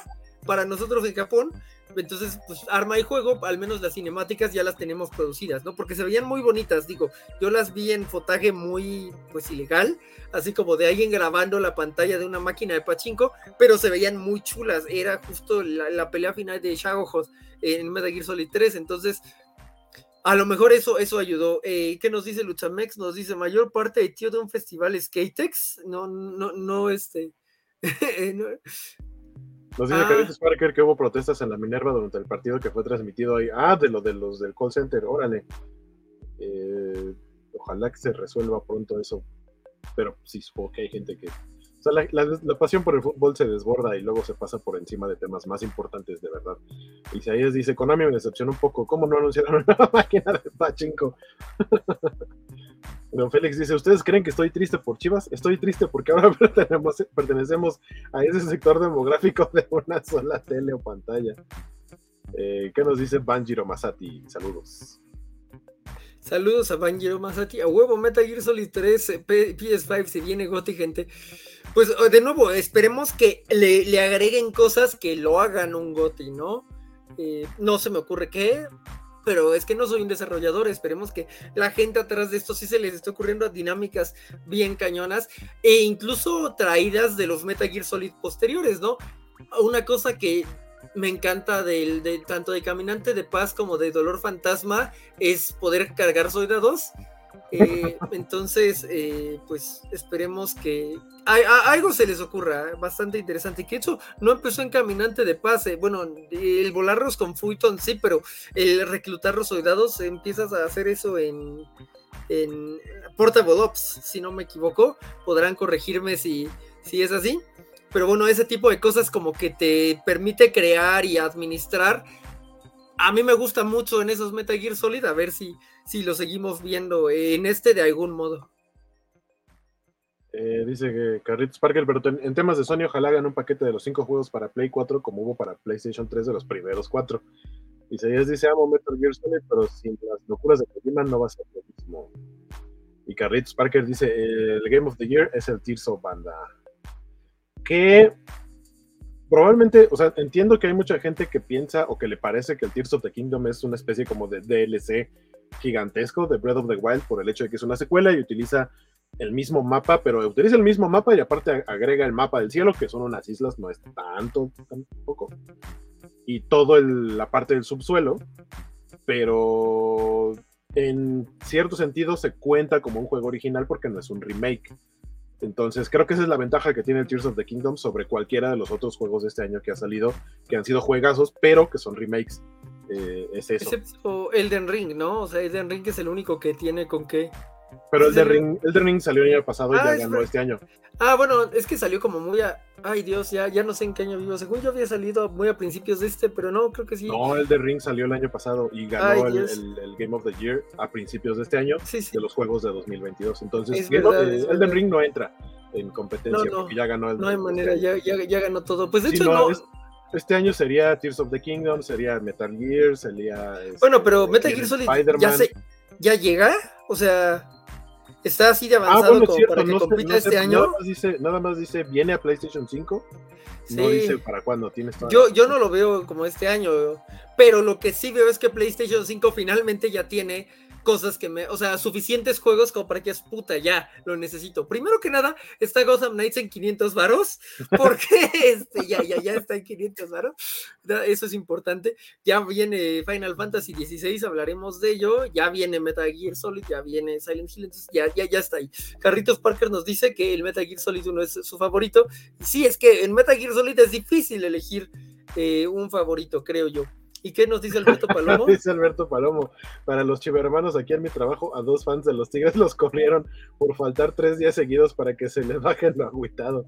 para nosotros en Japón. Entonces, pues arma y juego, al menos las cinemáticas ya las tenemos producidas, ¿no? Porque se veían muy bonitas, digo, yo las vi en fotaje muy, pues ilegal, así como de alguien grabando la pantalla de una máquina de pachinko, pero se veían muy chulas, era justo la, pelea final de Shagohos en Metal Gear Solid 3, entonces a lo mejor eso, eso ayudó. Eh, ¿Qué nos dice Luchamex? Nos dice mayor parte de tío de un festival Skatex. No, no, no, este. Nos dice ah. Parker que hubo protestas en la Minerva durante el partido que fue transmitido ahí. Ah, de lo de los del call center, órale. Eh, ojalá que se resuelva pronto eso. Pero sí, supongo que hay gente que la, pasión por el fútbol se desborda y luego se pasa por encima de temas más importantes de verdad. Y si ahí dice, Konami me decepcionó un poco, ¿cómo no anunciaron una máquina de pachinko? Don Félix dice, ¿ustedes creen que estoy triste por Chivas? Estoy triste porque ahora pertenecemos a ese sector demográfico de una sola tele o pantalla. Eh, ¿Qué nos dice Banjiro Masati? Saludos. Saludos a Banjiro Masati. A huevo, Metal Gear Solid 3, PS5, si viene Goti, gente. Pues de nuevo, esperemos que le, agreguen cosas que lo hagan un GOTI, ¿no? Eh, no se me ocurre qué, pero es que no soy un desarrollador, esperemos que la gente atrás de esto sí se les esté ocurriendo dinámicas bien cañonas e incluso traídas de los Metal Gear Solid posteriores, ¿no? Una cosa que me encanta del, de, tanto de Caminante de Paz como de Dolor Fantasma es poder cargar soldados eh, entonces, eh, pues esperemos que algo se les ocurra, ¿eh? bastante interesante. Que hecho no empezó en Caminante de Paz. bueno, el volarlos con Fuiton sí, pero el reclutar los soldados empiezas a hacer eso en, en Portable Ops, si no me equivoco. Podrán corregirme si, si es así. Pero bueno, ese tipo de cosas como que te permite crear y administrar. A mí me gusta mucho en esos Metal Gear Solid, a ver si, si lo seguimos viendo en este de algún modo. Eh, dice que Carlitos Parker, pero en, temas de Sony, ojalá hagan un paquete de los cinco juegos para Play 4 como hubo para PlayStation 3 de los primeros cuatro. Dice, dice, amo Metal Gear Solid, pero sin las locuras de Kojima no va a ser lo mismo. Y Carlitos Parker dice, el Game of the Year es el Tears of Banda. Que probablemente, o sea, entiendo que hay mucha gente que piensa o que le parece que el Tears of the Kingdom es una especie como de DLC gigantesco de Breath of the Wild por el hecho de que es una secuela y utiliza el mismo mapa, pero utiliza el mismo mapa y aparte agrega el mapa del cielo, que son unas islas, no es tanto, tampoco. Y todo la parte del subsuelo, pero en cierto sentido se cuenta como un juego original porque no es un remake. Entonces, creo que esa es la ventaja que tiene Tears of the Kingdom sobre cualquiera de los otros juegos de este año que ha salido, que han sido juegazos, pero que son remakes. Eh, es eso. Excepto Elden Ring, ¿no? O sea, Elden Ring es el único que tiene con qué. Pero el de Ring, el de Ring salió el año pasado y Ah, ya es ganó verdad. este año. Ah, bueno, es que salió como muy a. Ay, Dios, ya, ya no sé en qué año vivo. Según yo había salido muy a principios de este, pero no, creo que sí. No, el de Ring salió el año pasado y ganó Ay, el, el- el Game of the Year a principios de este año Sí, sí. de los juegos de 2022. Entonces, verdad, eh, es Elden verdad. Ring no entra en competencia No, no. porque ya ganó el No hay manera, este ya, ya, ya ganó todo. Pues de Sí, hecho, no, no. es- este año sería Tears of the Kingdom, sería Metal Gear, sería. este, Bueno, pero Metal Gear Solid ya, se, ya llega. O sea, está así de Ah, avanzado bueno, es como cierto, para que no sé- compita no sé, este Nada año. más, dice, nada más dice, viene a PlayStation 5. No Sí. dice para cuándo, tienes toda Yo, la yo no lo veo como este año, pero lo que sí veo es que PlayStation 5 finalmente ya tiene cosas que me, o sea, suficientes juegos como para que es puta, ya, lo necesito. Primero que nada, está Gotham Knights en 500 varos, porque este, ya, ya, ya está en 500 varos, eso es importante. Ya viene Final Fantasy 16, hablaremos de ello, ya viene Metal Gear Solid, ya viene Silent Hill, entonces ya, ya, ya está ahí. Carritos Parker nos dice que el Metal Gear Solid 1 es su favorito, Sí, es que en Metal Gear Solid es difícil elegir eh, un favorito, creo yo. ¿Y qué nos dice Alberto Palomo? Dice Alberto Palomo, para los chivermanos aquí en mi trabajo, a dos fans de los Tigres los corrieron por faltar tres días seguidos para que se les baje lo agüitado.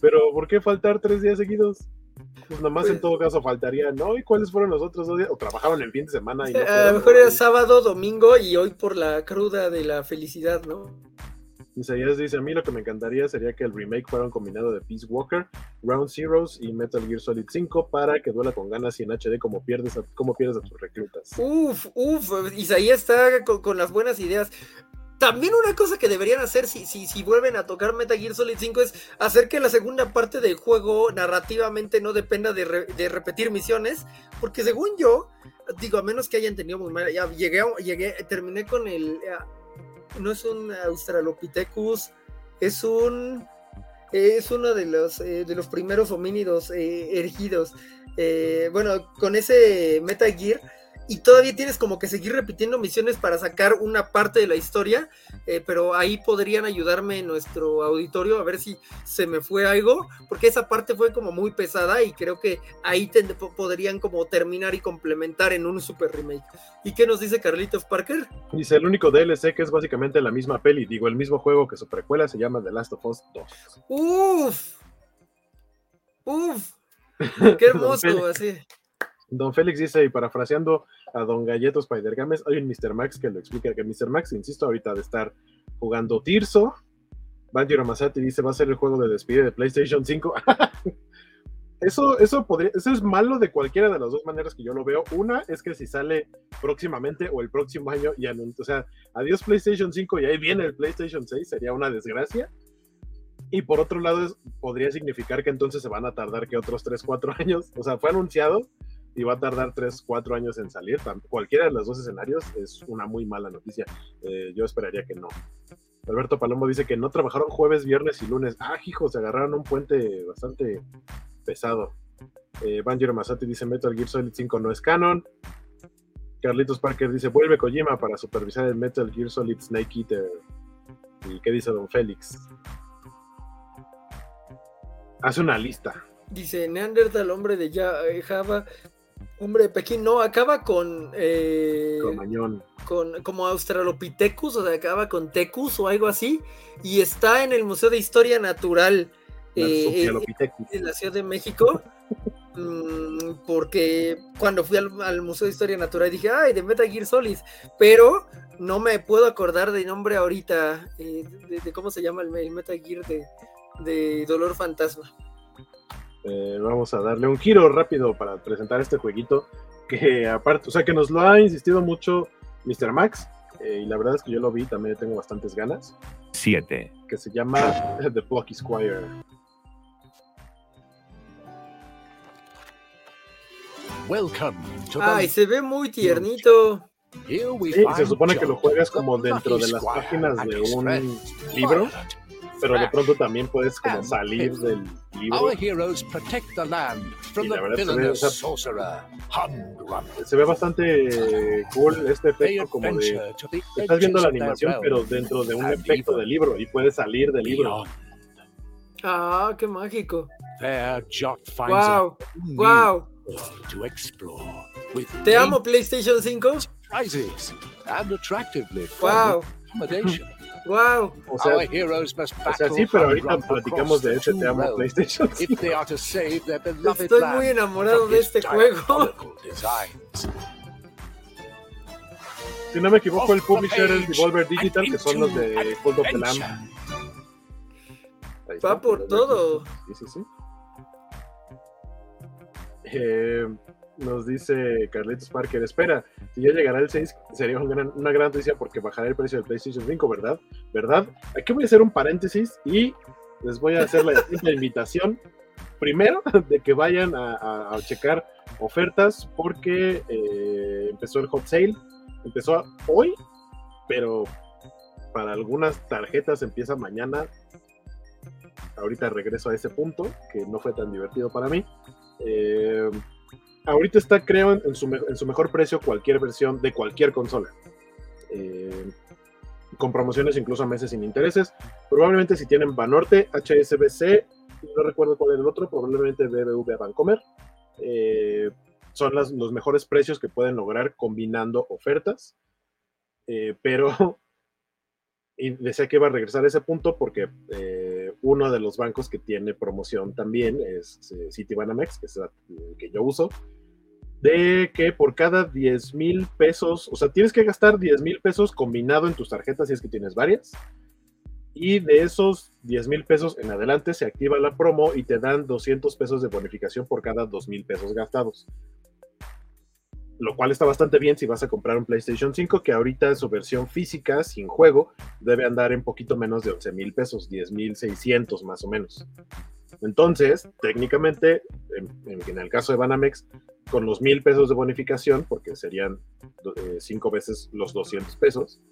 Pero, ¿por qué faltar tres días seguidos? Pues nomás en Pues- todo caso faltaría, ¿no? ¿Y cuáles fueron los otros dos días? ¿O trabajaron el fin de semana? Y no a lo mejor era sábado, domingo y hoy por la cruda de la felicidad, ¿no? Isaías dice, a mí lo que me encantaría sería que el remake fuera un combinado de Peace Walker, Ground Zeroes y Metal Gear Solid 5 para que duela con ganas y en HD como pierdes a, como pierdes a tus reclutas. Uf, uf, Isaías está con, con las buenas ideas. También una cosa que deberían hacer si, si, si vuelven a tocar Metal Gear Solid 5 es hacer que la segunda parte del juego narrativamente no dependa de, de repetir misiones, porque según yo, digo, a menos que hayan tenido muy mal, ya llegué, llegué terminé con el, eh, no es un Australopithecus, es un, es uno de los, eh, de los primeros homínidos eh, erigidos. Eh, bueno, con ese Metal Gear y todavía tienes como que seguir repitiendo misiones para sacar una parte de la historia, eh, pero ahí podrían ayudarme en nuestro auditorio a ver si se me fue algo, porque esa parte fue como muy pesada y creo que ahí podrían como terminar y complementar en un super remake. ¿Y qué nos dice Carlitos Parker? Dice, el único DLC que es básicamente la misma peli, digo, el mismo juego que su precuela se llama The Last of Us 2. Uf, uf, qué hermoso, así. Don Félix dice, y parafraseando a Don Galleto Spider Games, hay un Mr. Max que lo explica, que Mr. Max, insisto, ahorita de estar jugando Tirso. Banjo Ramasati dice, va a ser el juego de despedida de PlayStation 5. eso, eso, podría, eso es malo de cualquiera de las dos maneras que yo lo veo. Una es que si sale próximamente o el próximo año, y o sea, adiós PlayStation 5 y ahí viene el PlayStation 6, sería una desgracia. Y por otro lado, podría significar que entonces se van a tardar que otros 3, 4 años. O sea, fue anunciado y va a tardar 3, 4 años en salir. Cualquiera de los dos escenarios es una muy mala noticia. Eh, yo esperaría que no. Alberto Palomo dice que no trabajaron jueves, viernes y lunes. Ah, hijo, se agarraron un puente bastante pesado. Eh, Banjiro Masati dice Metal Gear Solid 5 no es canon. Carlitos Parker dice vuelve Kojima para supervisar el Metal Gear Solid Snake Eater. ¿Y qué dice Don Félix? Hace una lista. Dice Neandertal, hombre de Java, hombre de Pekín, no, acaba con, eh, Cromañón. con como Australopithecus, o sea, acaba con Tecus o algo así, y está en el Museo de Historia Natural eh, de la Ciudad de México. mm, porque cuando fui al, al Museo de Historia Natural dije, ay, de Metal Gear Solid, pero no me puedo acordar de nombre ahorita, eh, de, de cómo se llama el, el Metal Gear de, de Dolor Fantasma. Eh, vamos a darle un giro rápido para presentar este jueguito que aparte, o sea que nos lo ha insistido mucho Mr. Max eh, y la verdad es que yo lo vi, también tengo bastantes ganas, 7, que se llama The Plucky Squire. Welcome to the Ay, se ve muy tiernito. Sí, se supone que lo juegas como dentro de las squire, páginas de un libro, pero de Fat. pronto también puedes como And salir del libro. Our heroes protect the land from the la verdad se ve, villainous sorcerer. Se ve bastante cool este efecto como de estás viendo la animación pero dentro de un efecto de libro y puedes salir del libro. Ah, qué mágico. There, Jock finds Wow, wow. to explore with Te amo, PlayStation 5. prizes and attractively Wow. accommodation. Wow. O sea, Our heroes must o sea, battle sí, pero ahorita platicamos across de ese two te amo PlayStation if 5. they are to save their beloved Estoy land muy enamorado de este juego. Si no me equivoco, el publisher es Devolver Digital, que son los de Cult of the Lamb. Va por todo. Sí, sí, sí. Eh, nos dice Carlitos Parker, espera, si ya llegará el 6 sería una gran noticia porque bajará el precio del PlayStation 5, ¿verdad? ¿Verdad? Aquí voy a hacer un paréntesis y les voy a hacer la, invitación, primero, de que vayan a checar ofertas porque eh, empezó el hot sale, empezó hoy, pero para algunas tarjetas empieza mañana. Ahorita regreso a ese punto, que no fue tan divertido para mí. Eh, ahorita está, creo, en, su, en su mejor precio cualquier versión de cualquier consola. Eh, con promociones incluso a meses sin intereses. Probablemente si tienen Banorte, HSBC, no recuerdo cuál es el otro, probablemente BBVA Bancomer. eh, son las- los mejores precios que pueden lograr combinando ofertas. Eh, pero y decía que iba a regresar a ese punto porque eh, uno de los bancos que tiene promoción también es eh, Citibanamex, que es la que yo uso, de que por cada 10 mil pesos, o sea, tienes que gastar 10 mil pesos combinado en tus tarjetas si es que tienes varias, y de esos 10 mil pesos en adelante se activa la promo y te dan 200 pesos de bonificación por cada 2 mil pesos gastados lo cual está bastante bien si vas a comprar un PlayStation 5, que ahorita su versión física, sin juego, debe andar en poquito menos de 11 mil pesos, 10 mil 600 más o menos. Entonces, técnicamente, en, el caso de Banamex, con los mil pesos de bonificación, porque serían eh, cinco veces los 200 pesos,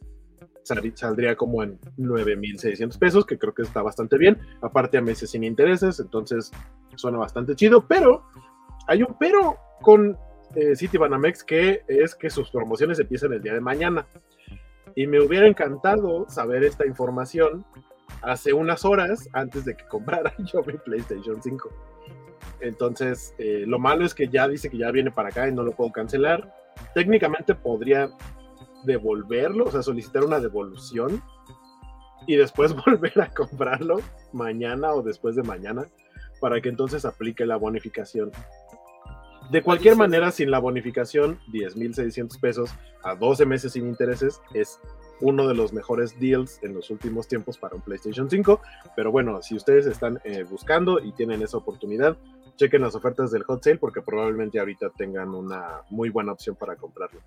sal- saldría como en 9.600 pesos, que creo que está bastante bien. Aparte a meses sin intereses, entonces suena bastante chido, pero hay un pero con eh, Citibanamex que es que sus promociones empiezan el día de mañana. Y me hubiera encantado saber esta información hace unas horas antes de que comprara yo mi PlayStation 5. Entonces, eh, lo malo es que ya dice que ya viene para acá y no lo puedo cancelar. Técnicamente podría devolverlo, o sea, solicitar una devolución y después volver a comprarlo mañana o después de mañana para que entonces aplique la bonificación. De cualquier manera, sin la bonificación, 10.600 pesos a 12 meses sin intereses es uno de los mejores deals en los últimos tiempos para un PlayStation 5. Pero bueno, si ustedes están eh, buscando y tienen esa oportunidad, chequen las ofertas del hot sale porque probablemente ahorita tengan una muy buena opción para comprarlo.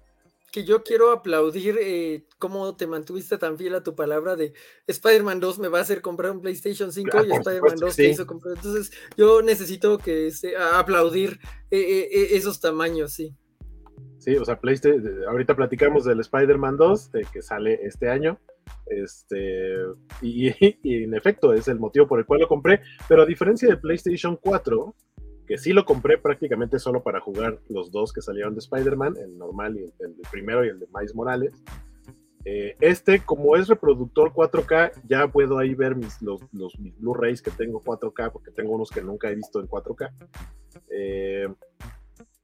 Que yo quiero aplaudir eh, cómo te mantuviste tan fiel a tu palabra de Spider-Man 2 me va a hacer comprar un PlayStation 5 Ah, y por Spider-Man supuesto que 2 te sí. hizo comprar. Entonces, yo necesito que este, aplaudir eh, eh, esos tamaños, sí. Sí, o sea, PlayStation, ahorita platicamos del Spider-Man 2 eh, que sale este año. Este, y, y en efecto es el motivo por el cual lo compré, pero a diferencia de PlayStation 4, que sí lo compré prácticamente solo para jugar los dos que salieron de Spider-Man, el normal y el, el primero y el de Miles Morales. eh, este, como es reproductor 4K, ya puedo ahí ver mis, los, los Blu-rays que tengo 4K, porque tengo unos que nunca he visto en 4K. Eh,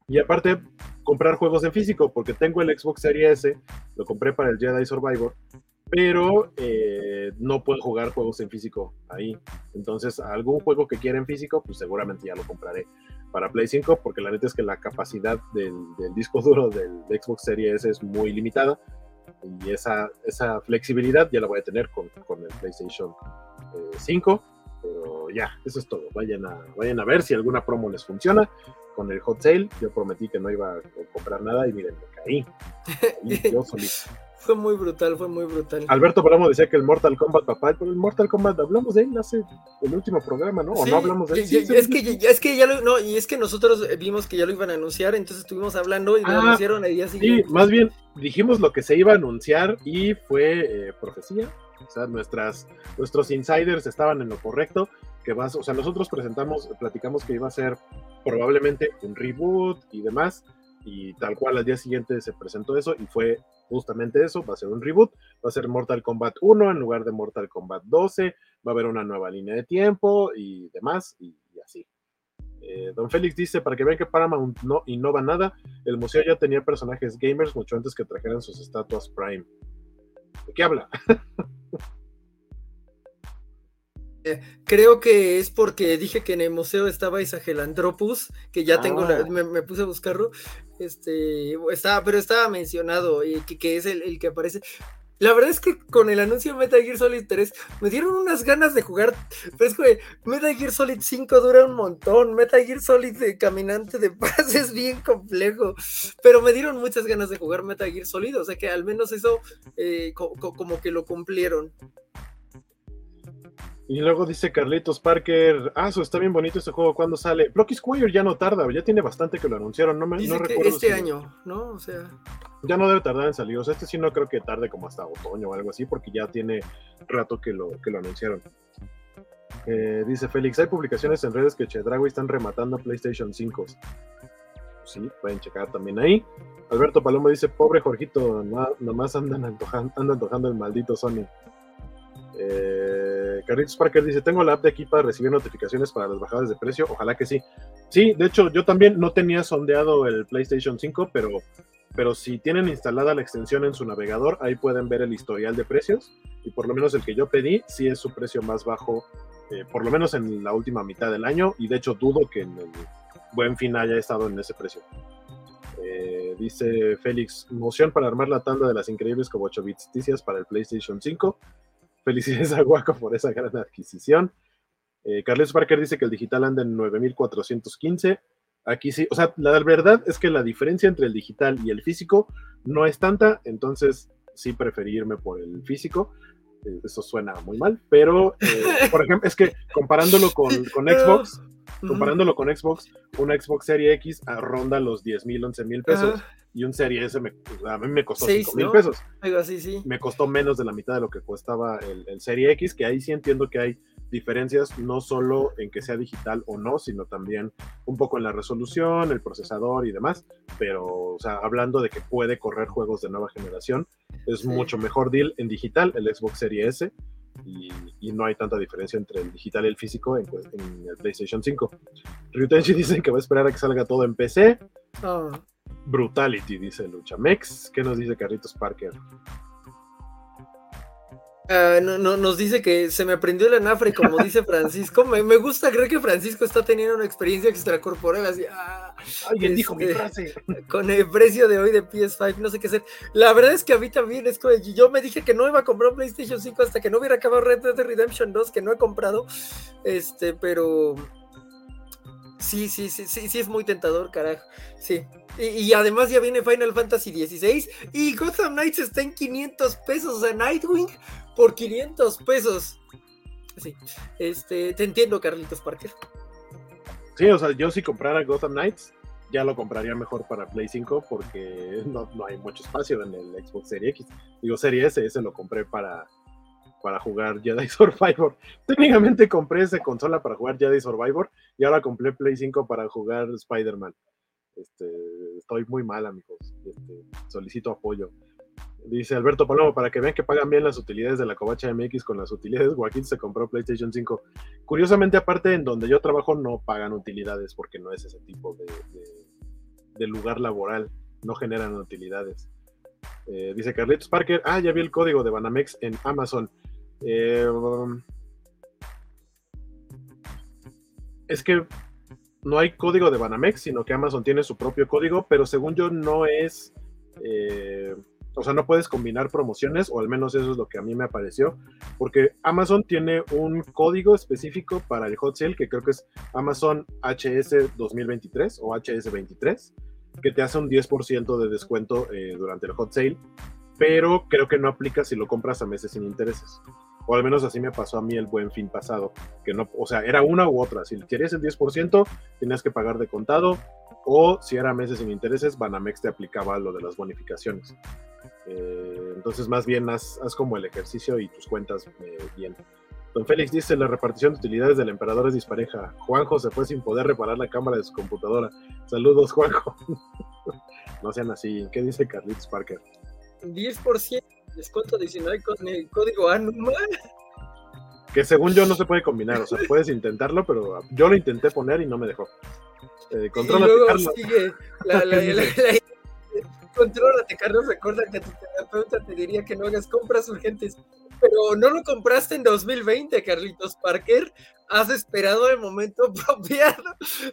y aparte, comprar juegos en físico, porque tengo el Xbox Series S, lo compré para el Jedi Survivor, pero eh, no puedo jugar juegos en físico ahí. Entonces, algún juego que quiera en físico, pues seguramente ya lo compraré para Play 5, porque la neta es que la capacidad del, del disco duro del Xbox Series S es muy limitada y esa, esa flexibilidad ya la voy a tener con, con el PlayStation eh, 5. Pero ya, eso es todo. Vayan a, vayan a ver si alguna promo les funciona con el hot sale. Yo prometí que no iba a comprar nada y miren, me caí. Y yo solito. Fue muy brutal, fue muy brutal. Alberto Bramo decía que el Mortal Kombat, papá, pero el Mortal Kombat hablamos de él hace el último programa, ¿no? O no hablamos de él. Sí, sí, es, que, es que ya lo, no, y es que nosotros vimos que ya lo iban a anunciar, entonces estuvimos hablando y lo Ah, anunciaron el día Sí, más bien dijimos lo que se iba a anunciar y fue eh, profecía. O sea, nuestras, nuestros insiders estaban en lo correcto. Que vas, o sea, nosotros presentamos, platicamos que iba a ser probablemente un reboot y demás. Y tal cual al día siguiente se presentó eso y fue justamente eso. Va a ser un reboot. Va a ser Mortal Kombat 1 en lugar de Mortal Kombat 12. Va a haber una nueva línea de tiempo y demás. Y, así. Eh, Don Félix dice, para que vean que Paramount no innova nada, el museo ya tenía personajes gamers mucho antes que trajeran sus estatuas Prime. ¿De qué habla? Creo que es porque dije que en el museo estaba Isagelandropus, que ya tengo, la- Ah. me, me puse a buscarlo, este, estaba, pero estaba mencionado, y que, que es el, el que aparece. La verdad es que con el anuncio de Metal Gear Solid 3 me dieron unas ganas de jugar, pero es que Metal Gear Solid 5 dura un montón, Metal Gear Solid de Caminante de Paz es bien complejo, pero me dieron muchas ganas de jugar Metal Gear Solid, o sea que al menos eso eh, co- co- como que lo cumplieron. Y luego dice Carlitos Parker, ah, eso está bien bonito este juego, ¿cuándo sale? Blocky Squire ya no tarda, ya tiene bastante que lo anunciaron, no me Dice no que recuerdo este si- año, ¿no? O sea, Ya no debe tardar en salir, o sea, este sí no creo que tarde como hasta otoño o algo así, porque ya tiene rato que lo, que lo anunciaron. Eh, dice Félix, hay publicaciones en redes que Chedraui están rematando PlayStation 5. Sí, pueden checar también ahí. Alberto Palomo dice, pobre Jorgito, na- nomás andan antojan- anda antojando el maldito Sony. Eh, Carlitos Parker dice, tengo la app de aquí para recibir notificaciones para las bajadas de precio, ojalá que sí. Sí, de hecho, yo también no tenía sondeado el PlayStation 5, pero, pero si tienen instalada la extensión en su navegador, ahí pueden ver el historial de precios, y por lo menos el que yo pedí, sí es su precio más bajo, eh, por lo menos en la última mitad del año, y de hecho dudo que en el buen fin haya estado en ese precio. Eh, dice Félix, moción para armar la tanda de las increíbles como 8 bitsticias para el PlayStation 5. Felicidades a Guaco por esa gran adquisición. Eh, Carlos Parker dice que el digital anda en 9415. Aquí sí, o sea, la verdad es que la diferencia entre el digital y el físico no es tanta, entonces sí preferí irme por el físico. Eh, eso suena muy mal, pero eh, por ejemplo, es que comparándolo con, con Xbox, comparándolo con Xbox, una Xbox Serie X ah, ronda los 10 mil, 11 mil pesos Ajá, y un Serie S me, a mí me costó Seis, 5 mil ¿no? pesos sí. me costó menos de la mitad de lo que costaba el, el Serie X, que ahí sí entiendo que hay diferencias no solo en que sea digital o no, sino también un poco en la resolución, el procesador y demás, pero o sea, hablando de que puede correr juegos de nueva generación, es Sí. mucho mejor deal en digital el Xbox Series S y, y no hay tanta diferencia entre el digital y el físico en, en el PlayStation 5. Ryutenshi dice que va a esperar a que salga todo en PC. Ah, Brutality, dice Luchamex. ¿Qué nos dice Carlitos Parker? Ah, no, no, nos dice que se me prendió el anafre, como dice Francisco. Me, me gusta creer que Francisco está teniendo una experiencia extracorporal así. ah, Alguien dijo mi Este, frase. con el precio de hoy de PS5, no sé qué hacer. La verdad es que a mí también es como, yo me dije que no iba a comprar un PlayStation 5 hasta que no hubiera acabado Red Dead Redemption 2, que no he comprado. Este, pero sí, sí, sí, sí, sí es muy tentador, carajo. Sí. Y, y además ya viene Final Fantasy XVI y Gotham Knights está en 500 pesos, sea, Nightwing por 500 pesos. Sí, este, te entiendo, Carlitos Parker. Sí, o sea, yo si comprara Gotham Knights, ya lo compraría mejor para Play 5 porque no, hay mucho espacio en el Xbox Series X. Digo, Serie S, ese lo compré para, para jugar Jedi Survivor. Técnicamente compré esa consola para jugar Jedi Survivor y ahora compré Play 5 para jugar Spider-Man. Este, estoy muy mal, amigos. Este, solicito apoyo. Dice Alberto Palomo, para que vean que pagan bien las utilidades de la Covacha MX con las utilidades, Joaquín se compró PlayStation 5. Curiosamente, aparte, en donde yo trabajo no pagan utilidades porque no es ese tipo de, lugar laboral, no generan utilidades. Eh, dice Carlitos Parker, ah, ya vi el código de Banamex en Amazon. Eh, es que no hay código de Banamex, sino que Amazon tiene su propio código, pero según yo no es... eh, o sea, no puedes combinar promociones, o al menos eso es lo que a mí me apareció, porque Amazon tiene un código específico para el hot sale, que creo que es Amazon HS 2023 o HS23, que te hace un 10% de descuento eh, durante el hot sale, pero creo que no aplica si lo compras a meses sin intereses. O al menos así me pasó a mí el buen fin pasado, que no, o sea, era una u otra. Si querías el 10%, tenías que pagar de contado, o si era meses sin intereses, Banamex te aplicaba lo de las bonificaciones. Eh, entonces, más bien, haz, haz como el ejercicio y tus cuentas eh, bien. Don Félix dice, la repartición de utilidades del emperador es dispareja. Juanjo se fue sin poder reparar la cámara de su computadora. Saludos, Juanjo. no sean así. ¿Qué dice Carlitos Parker? 10% descuento adicional con el código ANUMA. Que según yo no se puede combinar. O sea, puedes intentarlo, pero yo lo intenté poner y no me dejó. Eh, Y luego sigue la- la- Contrólate, Carlos. Recuerda que tu terapeuta te diría que no hagas compras urgentes. pero no lo compraste en 2020, Carlitos Parker. Has esperado el momento apropiado.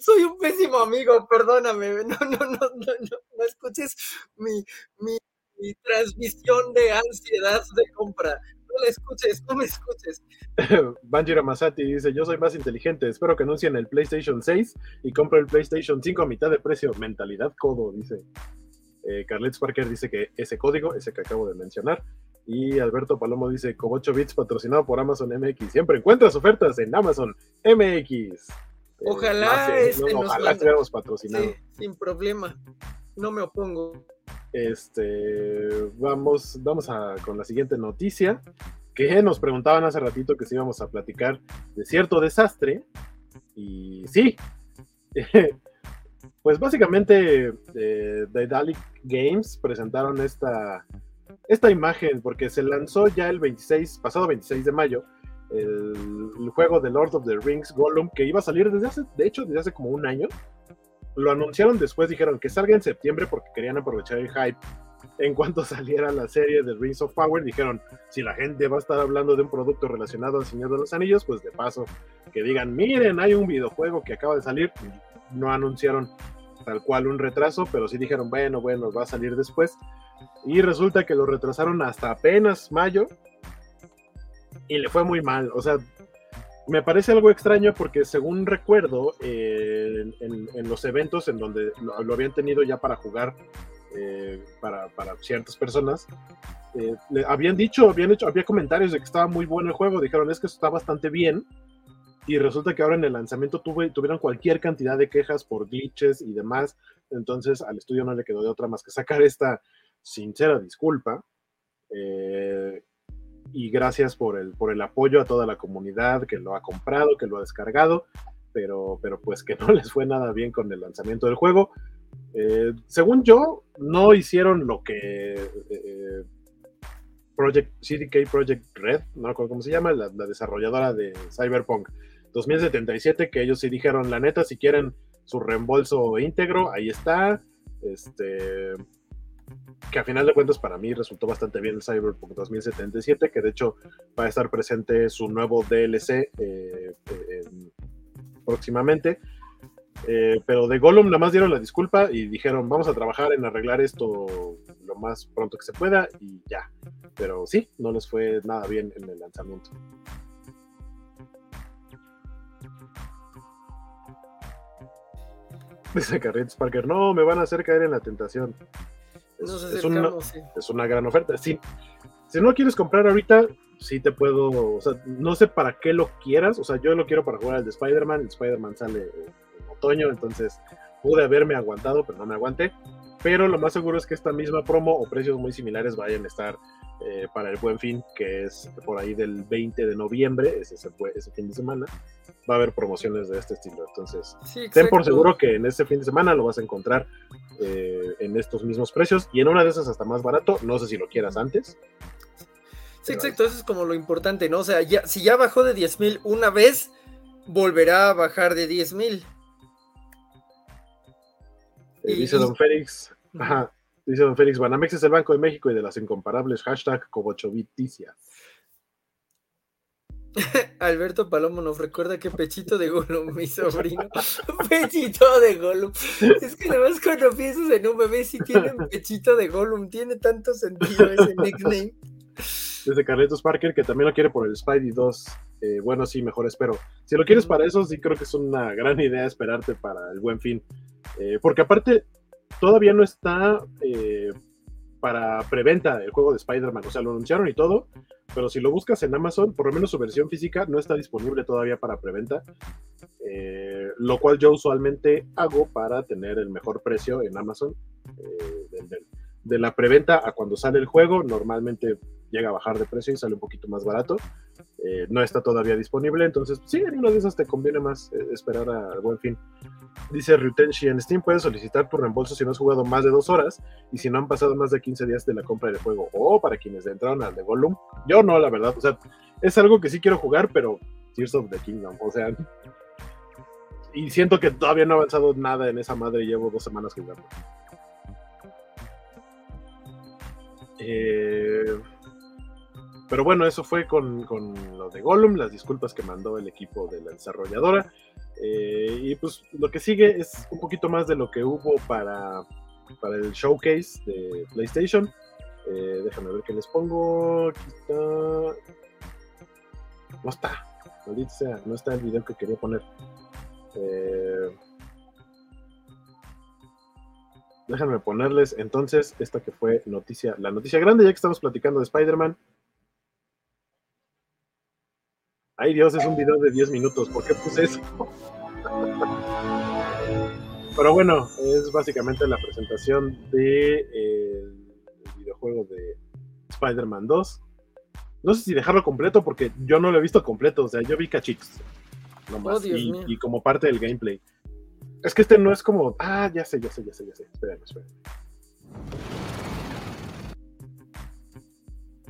Soy un pésimo amigo, perdóname. No, no, no, no, no, no escuches mi, mi, mi transmisión de ansiedad de compra. No la escuches, no me escuches. Banjiro Masati dice: Yo soy más inteligente. Espero que anuncien el PlayStation 6 y compre el PlayStation 5 a mitad de precio. Mentalidad codo, dice. Eh, Carlitos Parker dice que ese código, ese que acabo de mencionar. Y Alberto Palomo dice, Cobocho Bits patrocinado por Amazon MX. Siempre encuentras ofertas en Amazon MX. Eh, Ojalá sé, este no, ojalá estuviéramos patrocinados. Sí, sin problema. No me opongo. Este, vamos, vamos a, con la siguiente noticia, que nos preguntaban hace ratito que si íbamos a platicar de cierto desastre. Y sí, pues básicamente eh, Games presentaron esta, esta imagen porque se lanzó ya el 26, pasado 26 de mayo, el, el juego de Lord of the Rings Gollum que iba a salir desde hace, de hecho, desde hace como un año. Lo anunciaron después, dijeron que salga en septiembre porque querían aprovechar el hype. En cuanto saliera la serie de Rings of Power, dijeron, si la gente va a estar hablando de un producto relacionado al Señor de los Anillos, pues de paso, que digan, miren, hay un videojuego que acaba de salir. No anunciaron tal cual un retraso, pero sí dijeron, bueno, bueno, va a salir después. Y resulta que lo retrasaron hasta apenas mayo y le fue muy mal. O sea, me parece algo extraño porque según recuerdo, eh, en, los eventos en donde lo, lo habían tenido ya para jugar eh, para, para, ciertas personas, eh, le habían dicho, habían hecho, había comentarios de que estaba muy bueno el juego, dijeron es que está bastante bien, y resulta que ahora en el lanzamiento tuve, tuvieron cualquier cantidad de quejas por glitches y demás, entonces al estudio no le quedó de otra más que sacar esta sincera disculpa. Eh, y gracias por el, por el apoyo a toda la comunidad que lo ha comprado, que lo ha descargado, pero, pero pues que no les fue nada bien con el lanzamiento del juego. Eh, según yo, no hicieron lo que eh, Project CDK Project Red, no recuerdo cómo se llama, la, la, desarrolladora de Cyberpunk 2077, que ellos sí dijeron, la neta, si quieren su reembolso íntegro, ahí está. Este, que a final de cuentas para mí resultó bastante bien el Cyberpunk 2077, que de hecho va a estar presente su nuevo DLC eh, próximamente. Eh, pero de Gollum nada más dieron la disculpa y dijeron vamos a trabajar en arreglar esto lo más pronto que se pueda y ya. Pero sí, no les fue nada bien en el lanzamiento. Dice Carritos Parker, no, me van a hacer caer en la tentación. Es, es una, sí. es una gran oferta. Sí, si no quieres comprar ahorita, sí te puedo, o sea, no sé para qué lo quieras, o sea, yo lo quiero para jugar al de Spider-Man, el Spider-Man sale en otoño, entonces pude haberme aguantado, pero no me aguanté. Pero lo más seguro es que esta misma promo o precios muy similares vayan a estar eh, para el buen fin, que es por ahí del 20 de noviembre, ese, ese, ese fin de semana. Va a haber promociones de este estilo. Entonces, Sí, ten por seguro que en este fin de semana lo vas a encontrar eh, en estos mismos precios y en una de esas hasta más barato. No sé si lo quieras antes. Sí, exacto, eso es como lo importante, ¿no? O sea, ya, si ya bajó de 10 mil una vez, volverá a bajar de 10 mil. Eh, dice y- Don Félix. Ajá, dice Don Félix, Banamex es el Banco de México y de las incomparables. Hashtag Cobochoviticia. Alberto Palomo nos recuerda que Pechito de Gollum, mi sobrino. Pechito de Gollum. Es que además cuando piensas en un bebé, si tiene un pechito de Gollum, tiene tanto sentido ese nickname. Desde Carletos Parker, que también lo quiere por el Spidey 2. Eh, bueno, sí, mejor espero. Si lo quieres para eso, sí creo que es una gran idea esperarte para el buen fin. Eh, porque aparte, todavía no está eh, para preventa el juego de Spider-Man. O sea, lo anunciaron y todo, pero si lo buscas en Amazon, por lo menos su versión física no está disponible todavía para preventa. Eh, lo cual yo usualmente hago para tener el mejor precio en Amazon. eh, de la preventa a cuando sale el juego, normalmente llega a bajar de precio y sale un poquito más barato. Eh, no está todavía disponible, entonces sí, en una de esas te conviene más eh, esperar al buen fin. Dice Rutenshi, en Steam puedes solicitar tu reembolso si no has jugado más de dos horas y si no han pasado más de 15 días de la compra del juego. O para quienes entraron al de Gollum. Yo no, la verdad. O sea, es algo que sí quiero jugar, pero Tears of the Kingdom. O sea, y siento que todavía no ha avanzado nada en esa madre llevo dos semanas jugando. Eh, pero bueno, eso fue con, con, lo de Gollum, las disculpas que mandó el equipo de la desarrolladora. Eh, y pues lo que sigue es un poquito más de lo que hubo para, para el showcase de PlayStation. Eh, déjame ver qué les pongo. Aquí está. No está. Maldita sea, no está el video que quería poner. Eh, déjenme ponerles entonces esta que fue noticia, la noticia grande, ya que estamos platicando de Spider-Man. Ay Dios, es un video de 10 minutos, ¿por qué puse eso? Pero bueno, es básicamente la presentación de el videojuego de Spider-Man 2. No sé si dejarlo completo porque yo no lo he visto completo, o sea, yo vi cachitos. Nomás, y, y, como parte del gameplay. Es que este no es como, ah, ya sé, ya sé, ya sé, ya sé. Espérame, espérame.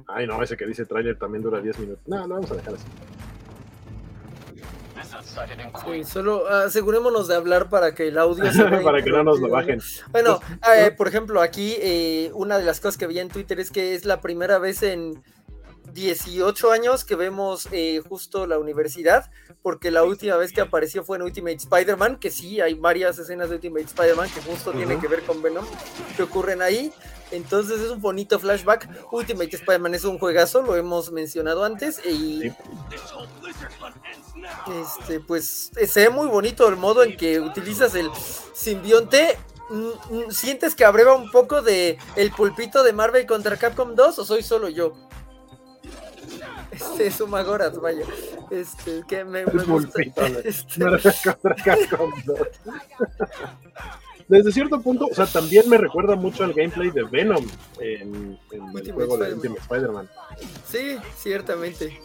Ay, no, ese que dice trailer también dura 10 minutos. No, lo vamos a dejar así. Sí, solo asegurémonos de hablar para que el audio se para que no nos lo bajen. Bueno, eh, por ejemplo, aquí eh, una de las cosas que vi en Twitter es que es la primera vez en 18 años que vemos eh, justo la universidad, porque la última vez que apareció fue en Ultimate Spider-Man, que sí, hay varias escenas de Ultimate Spider-Man que justo tienen que ver con Venom, que ocurren ahí. Entonces es un bonito flashback. Ultimate Spider-Man es un juegazo, lo hemos mencionado antes, y este, pues se ve muy bonito el modo en que utilizas el simbionte. Mm, mm, ¿Sientes que abreva un poco de el pulpito de Marvel contra Capcom 2 o soy solo yo? Este es Magoras, vaya. Este, que me, me gusta. Este... contra Capcom 2. Desde cierto punto, o sea, también me recuerda mucho al gameplay de Venom en, en el juego de Ultimate Spider-Man. Sí, ciertamente.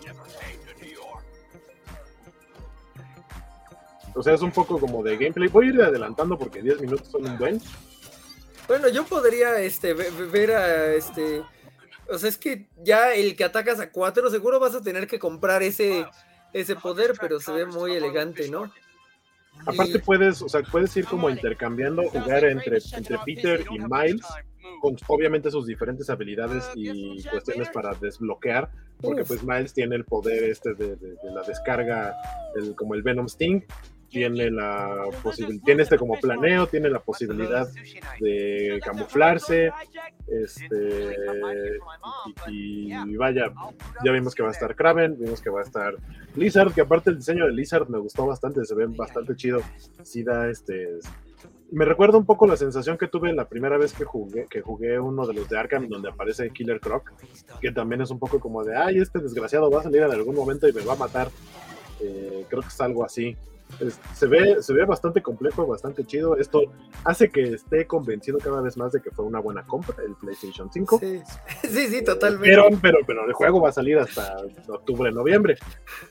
O sea, es un poco como de gameplay. Voy a ir adelantando porque 10 minutos son un buen. Bueno, yo podría este, ver a este. O sea, es que ya el que atacas a 4, seguro vas a tener que comprar ese, ese poder, pero se ve muy elegante, ¿no? Aparte puedes, o sea, puedes ir como intercambiando, jugar entre, entre Peter y Miles, con obviamente sus diferentes habilidades y cuestiones para desbloquear, porque pues Miles tiene el poder este de, de, de la descarga, el, como el Venom Sting, tiene la posibilidad, tiene este como planeo, tiene la posibilidad de camuflarse, este, y, vaya, ya vimos que va a estar Kraven, vimos que va a estar Lizard, que aparte el diseño de Lizard me gustó bastante, se ve bastante chido, sí da este, me recuerda un poco la sensación que tuve la primera vez que jugué, que jugué uno de los de Arkham donde aparece Killer Croc, que también es un poco como de, ay, este desgraciado va a salir en algún momento y me va a matar. Eh, creo que es algo así se, ve, se ve bastante complejo, bastante chido. Esto hace que esté convencido cada vez más de que fue una buena compra el PlayStation 5. Sí, sí, sí totalmente. Pero, pero, pero el juego va a salir hasta octubre, noviembre.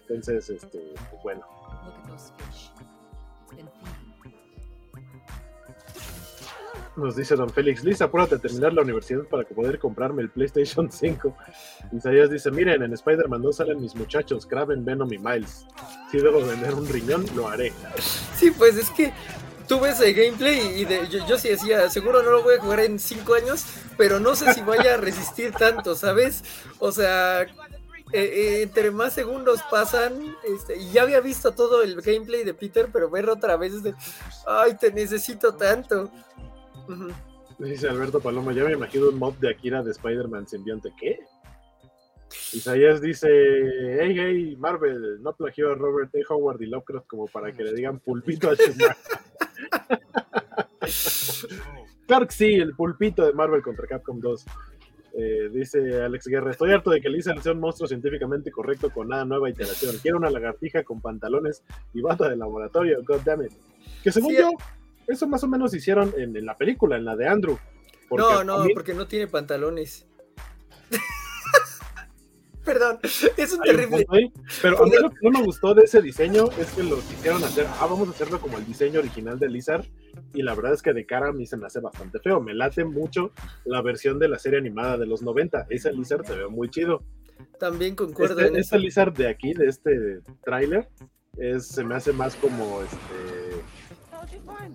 Entonces, este, pues bueno. Nos dice Don Félix, Lisa, apúrate a terminar la universidad para poder comprarme el PlayStation 5. Isaías dice, miren, en Spider-Man 2 salen mis muchachos, Kraven, Venom y Miles. Si debo vender un riñón, lo haré. Sí, pues es que tú ves el gameplay y de, yo, sí decía, seguro no lo voy a jugar en 5 años, pero no sé si vaya a resistir tanto, ¿sabes? O sea, eh, eh, entre más segundos pasan, este, y ya había visto todo el gameplay de Peter, pero verlo otra vez es de, ay, te necesito tanto. Dice Alberto Paloma, ya me imagino un mod de Akira de Spider-Man simbionte. ¿Qué? Isaías dice, hey, hey, Marvel, no plagió a Robert A. Howard y Lovecraft como para que le digan pulpito a Schumacher. claro que sí, el pulpito de Marvel contra Capcom 2. Eh, dice Alex Guerra, estoy harto de que Lisa sea un monstruo científicamente correcto con nada nueva iteración. Quiero una lagartija con pantalones y bata de laboratorio, god damn it. Que según yo, eso más o menos hicieron en, la película, en la de Andrew. No, no, porque no tiene pantalones. Perdón, es un terrible. pero a mí lo que no me gustó de ese diseño es que lo quisieron hacer. Ah, vamos a hacerlo como el diseño original de Lizard. Y la verdad es que de cara a mí se me hace bastante feo. Me late mucho la versión de la serie animada de los 90. Ese Lizard se ve muy chido. También concuerdo. Este, este Lizard de aquí, de este tráiler, se me hace más como este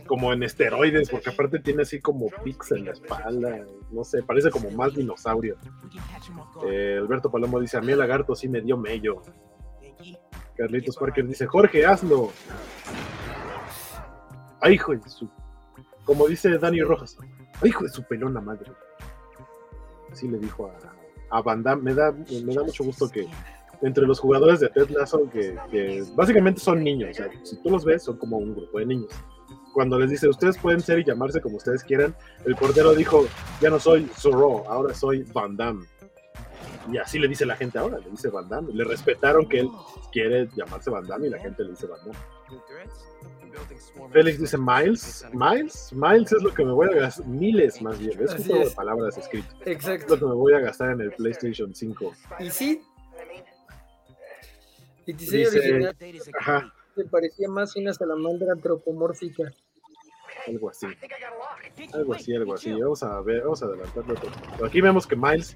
como en esteroides, porque aparte tiene así como pics en la espalda, no sé, parece como más dinosaurio. Eh, Alberto Palomo dice, a mí el lagarto sí me dio mello. Carlitos Parker dice, Jorge, hazlo. Ay, hijo de su... Como dice Dani Rojas, ay, hijo de su pelona madre. Así le dijo a, a Van. Me da, me da mucho gusto que entre los jugadores de Ted Lasso, que, básicamente son niños, si tú los ves, son como un grupo de niños. Cuando les dice, ustedes pueden ser y llamarse como ustedes quieran, el portero dijo, ya no soy Zorro, ahora soy Van Damme. Y así le dice la gente ahora, le dice Van Damme. Le respetaron que él quiere llamarse Van Damme y la gente le dice Van Damme. Félix dice Miles. Miles, Miles es lo que me voy a gastar, miles más bien, es un juego de es. palabras escrito. Es Exacto. lo que me voy a gastar en el PlayStation 5. Y sí. El diseño Dice- original Ajá, me parecía más una salamandra antropomórfica. Algo así. Algo así, algo así. Vamos a ver, vamos a adelantarlo todo. Pero aquí vemos que Miles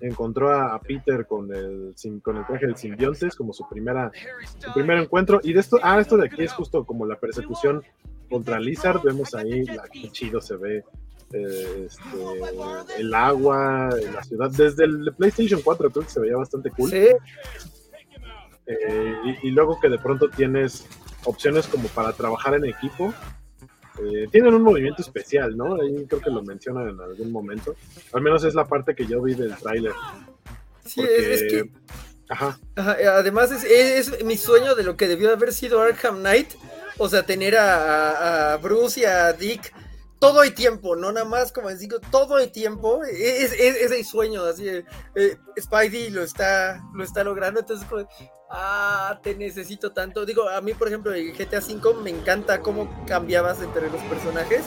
encontró a, Peter con el, con el traje del simbiontes como su primera su primer encuentro. Y de esto, ah, esto de aquí es justo como la persecución contra Lizard. Vemos ahí la, qué chido se ve eh, este, el agua, la ciudad. Desde el PlayStation 4 creo que se veía bastante cool. Sí, Eh, y, y luego que de pronto tienes opciones como para trabajar en equipo. Eh, tienen un movimiento especial, ¿no? Ahí creo que lo mencionan en algún momento. Al menos es la parte que yo vi del tráiler. sí, Porque- es, que Ajá, Ajá, además es, es- es mi sueño de lo que debió haber sido Arkham Knight. O sea, tener a, a Bruce y a Dick todo el tiempo, no nada más como digo, todo el tiempo. Es, es, es el sueño, así. eh, Spidey lo está, lo está logrando, entonces como, ah, te necesito tanto. Digo, a mí, por ejemplo, en GTA V me encanta cómo cambiabas entre los personajes.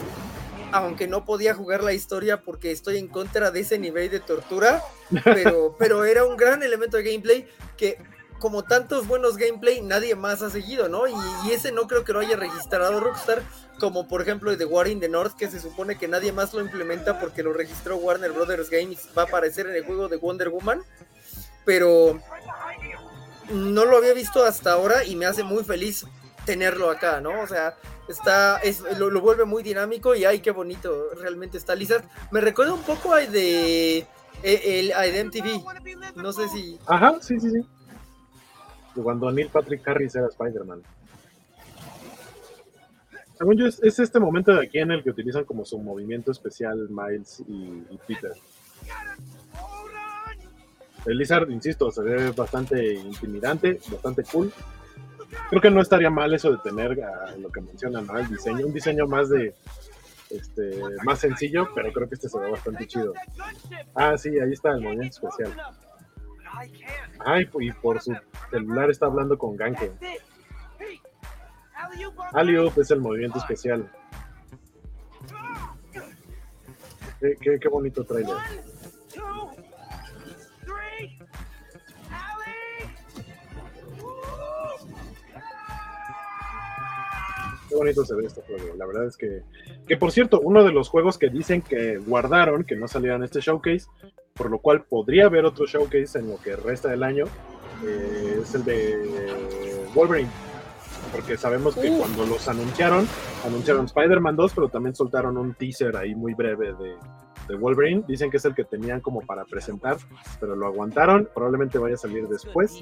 Aunque no podía jugar la historia porque estoy en contra de ese nivel de tortura, pero, pero era un gran elemento de gameplay que como tantos buenos gameplay nadie más ha seguido, ¿no? Y, y ese no creo que lo haya registrado Rockstar, como por ejemplo el de War in the North, que se supone que nadie más lo implementa porque lo registró Warner Brothers Games, va a aparecer en el juego de Wonder Woman, pero no lo había visto hasta ahora y me hace muy feliz tenerlo acá, ¿no? O sea, está, es, lo, vuelve muy dinámico y ay, qué bonito realmente está Lizard. Me recuerda un poco al de el, el, MTV. No sé si. ajá, sí, sí, sí. Cuando Neil Patrick Harris era Spider-Man. Según yo, es, es este momento de aquí en el que utilizan como su movimiento especial Miles y Peter. El Lizard, insisto, se ve bastante intimidante, bastante cool. Creo que no estaría mal eso de tener ah, lo que mencionan, ¿no? El diseño, un diseño más de este más sencillo, pero creo que este se ve bastante chido. Ah, sí, ahí está el movimiento especial. Ay, y por su celular está hablando con Ganke. Alley-oop es el movimiento especial. Qué, bonito trailer. Qué bonito se ve este juego. La verdad es que, que por cierto, uno de los juegos que dicen que guardaron, que no salieron en este showcase, por lo cual podría haber otro showcase en lo que resta del año, eh, es el de Wolverine. Porque sabemos que cuando los anunciaron, anunciaron Spider-Man 2, pero también soltaron un teaser ahí muy breve de, de Wolverine. Dicen que es el que tenían como para presentar, pero lo aguantaron. Probablemente vaya a salir después.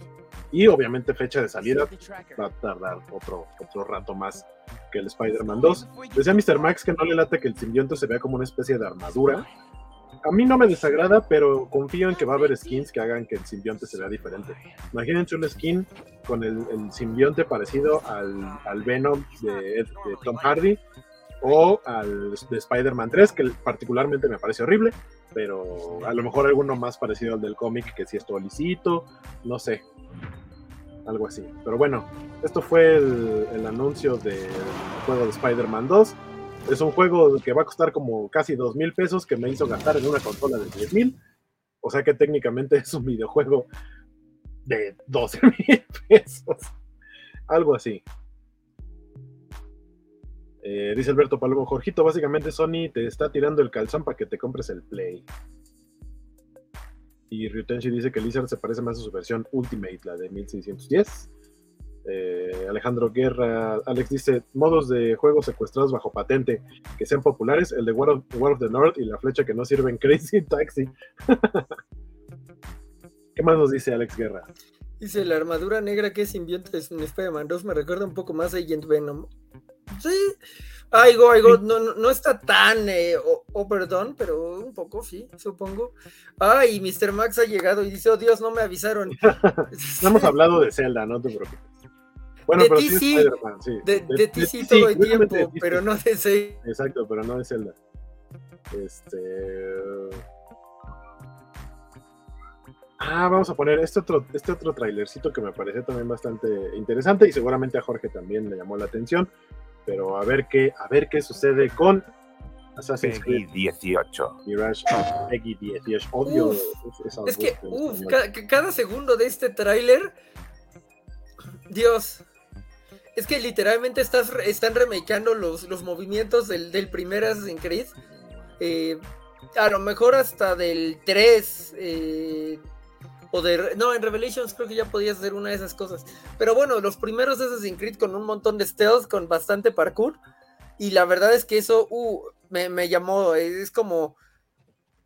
Y obviamente fecha de salida va a tardar otro, otro rato más que el Spider-Man 2. Decía Mr. Max que no le late que el simbionte se vea como una especie de armadura. A mí no me desagrada, pero confío en que va a haber skins que hagan que el simbionte se vea diferente. Imagínense un skin con el, simbionte parecido al, al Venom de Tom Hardy o al de Spider-Man 3, que particularmente me parece horrible, pero a lo mejor alguno más parecido al del cómic, que si es todo no sé, algo así. Pero bueno, esto fue el, el anuncio del juego de Spider-Man 2. Es un juego que va a costar como casi dos mil pesos que me hizo gastar en una consola de 10 mil. O sea que técnicamente es un videojuego de 12 mil pesos. Algo así. Eh, dice Alberto Palomo, Jorgito, básicamente Sony te está tirando el calzón para que te compres el Play. Y Ryutenshi dice que Lizard se parece más a su versión Ultimate, la de 1610. Eh, Alejandro Guerra, Alex dice, modos de juego secuestrados bajo patente que sean populares, el de War of, the North y la flecha que no sirve en Crazy Taxi. ¿Qué más nos dice Alex Guerra? Dice, la armadura negra que es simbionte en Spider-Man 2 me recuerda un poco más a Agent Venom. Sí, ay, go, ay, go. No, no, no está tan eh, o- overdone, pero un poco, sí, supongo. Ay, Mr. Max ha llegado y dice, oh Dios, no me avisaron. No hemos hablado de Zelda, no te preocupes. Bueno, De pero ti sí, sí. De, de ti sí todo el tiempo, pero no de ese. Exacto, pero no de Zelda. Este. Ah, vamos a poner este otro, este otro trailercito que me pareció también bastante interesante y seguramente a Jorge también le llamó la atención. Pero a ver qué, a ver qué sucede con Assassin's Peggy Creed 18. Mirage Peggy 18. Odio Uf, esa Es que, voz en uff, español. ca- ca- cada segundo de este tráiler, Dios, es que literalmente estás, re- están remakeando los, los movimientos del, del primer Assassin's Creed. Eh, a lo mejor hasta del 3. eh, o de. No, en Revelations creo que ya podías hacer una de esas cosas. Pero bueno, los primeros Assassin's Creed con un montón de stealth, con bastante parkour. Y la verdad es que eso uh, me, me llamó. Es como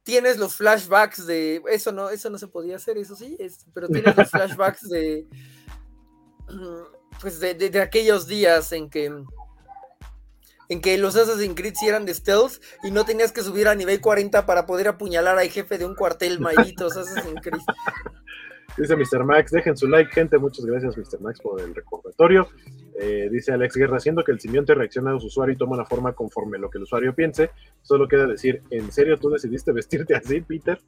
tienes los flashbacks de eso no eso no se podía hacer eso sí es- pero tienes los flashbacks de pues de, de- de aquellos días en que en que los Assassin's Creed sí eran de stealth y no tenías que subir a nivel 40 para poder apuñalar al jefe de un cuartel malditos Assassin's Creed Dice Mr. Max, dejen su like, gente. Muchas gracias, Mr. Max, por el recordatorio. Eh, dice Alex Guerra, siendo que el simbionte reacciona a su usuario y toma una forma conforme lo que el usuario piense, solo queda decir, ¿en serio tú decidiste vestirte así, Peter?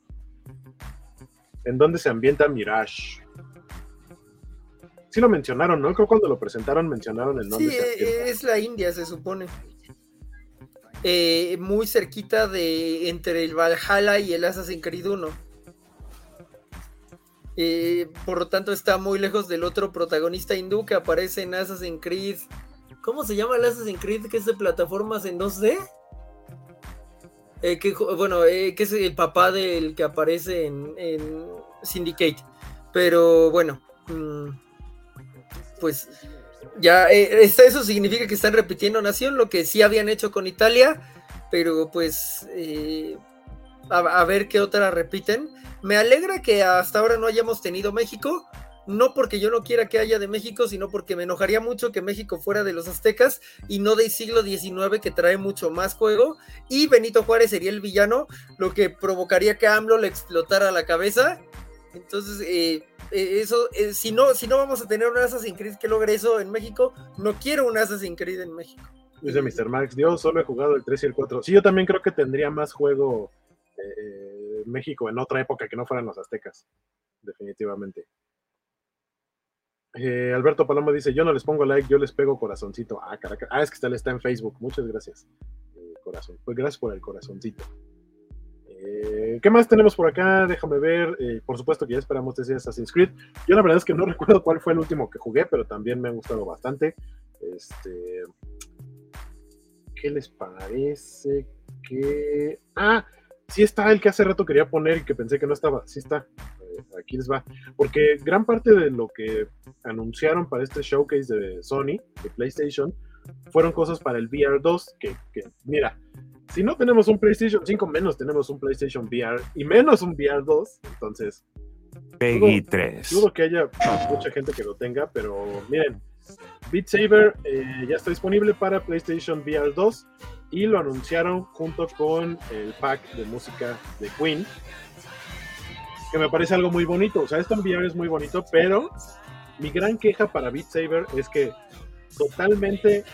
¿En dónde se ambienta Mirage? Sí lo mencionaron, ¿no? Creo que cuando lo presentaron mencionaron en dónde sí eh, ambienta. es la India se supone Eh, muy cerquita de entre el Valhalla y el Assassin's Creed 1 Eh, por lo tanto está muy lejos del otro protagonista hindú que aparece en Assassin's Creed. ¿Cómo se llama el Assassin's Creed que es de plataformas en 2D? Eh, que, bueno, eh, que es el papá del que aparece en, en Syndicate. Pero bueno, mm, pues ya eh, eso significa que están repitiendo Nación, lo que sí habían hecho con Italia, pero pues eh, a, a ver qué otra repiten. Me alegra que hasta ahora no hayamos tenido México, no porque yo no quiera que haya de México, sino porque me enojaría mucho que México fuera de los aztecas y no del siglo XIX que trae mucho más juego y Benito Juárez sería el villano, lo que provocaría que AMLO le explotara la cabeza. Entonces, eh, eso, eh, si, no, si no vamos a tener un Assassin's Creed que logre eso en México, no quiero un Assassin's Creed en México. Dice Mr. Max, yo solo he jugado el 3 y el 4. Sí, yo también creo que tendría más juego eh, eh, México en otra época que no fueran los aztecas, definitivamente. Eh, Alberto Palomo dice, yo no les pongo like, yo les pego corazoncito. Ah, caraca. Ah, es que está, está en Facebook. Muchas gracias. Eh, corazón. Pues gracias por el corazoncito. Eh, ¿Qué más tenemos por acá? Déjame ver. Eh, por supuesto que ya esperamos ese Assassin's Creed. Yo la verdad es que no recuerdo cuál fue el último que jugué, pero también me han gustado bastante. Este, ¿Qué les parece que... Ah, sí está el que hace rato quería poner y que pensé que no estaba. Sí está. Eh, aquí les va. Porque gran parte de lo que anunciaron para este showcase de Sony, de PlayStation, fueron cosas para el VR 2, que, que, mira, si no tenemos un PlayStation 5, menos tenemos un PlayStation VR y menos un VR 2, entonces Peggy 3. dudo que haya mucha gente que lo tenga, pero miren, Beat Saber eh, ya está disponible para PlayStation VR 2 y lo anunciaron junto con el pack de música de Queen, que me parece algo muy bonito. O sea, esto en VR es muy bonito, pero mi gran queja para Beat Saber es que totalmente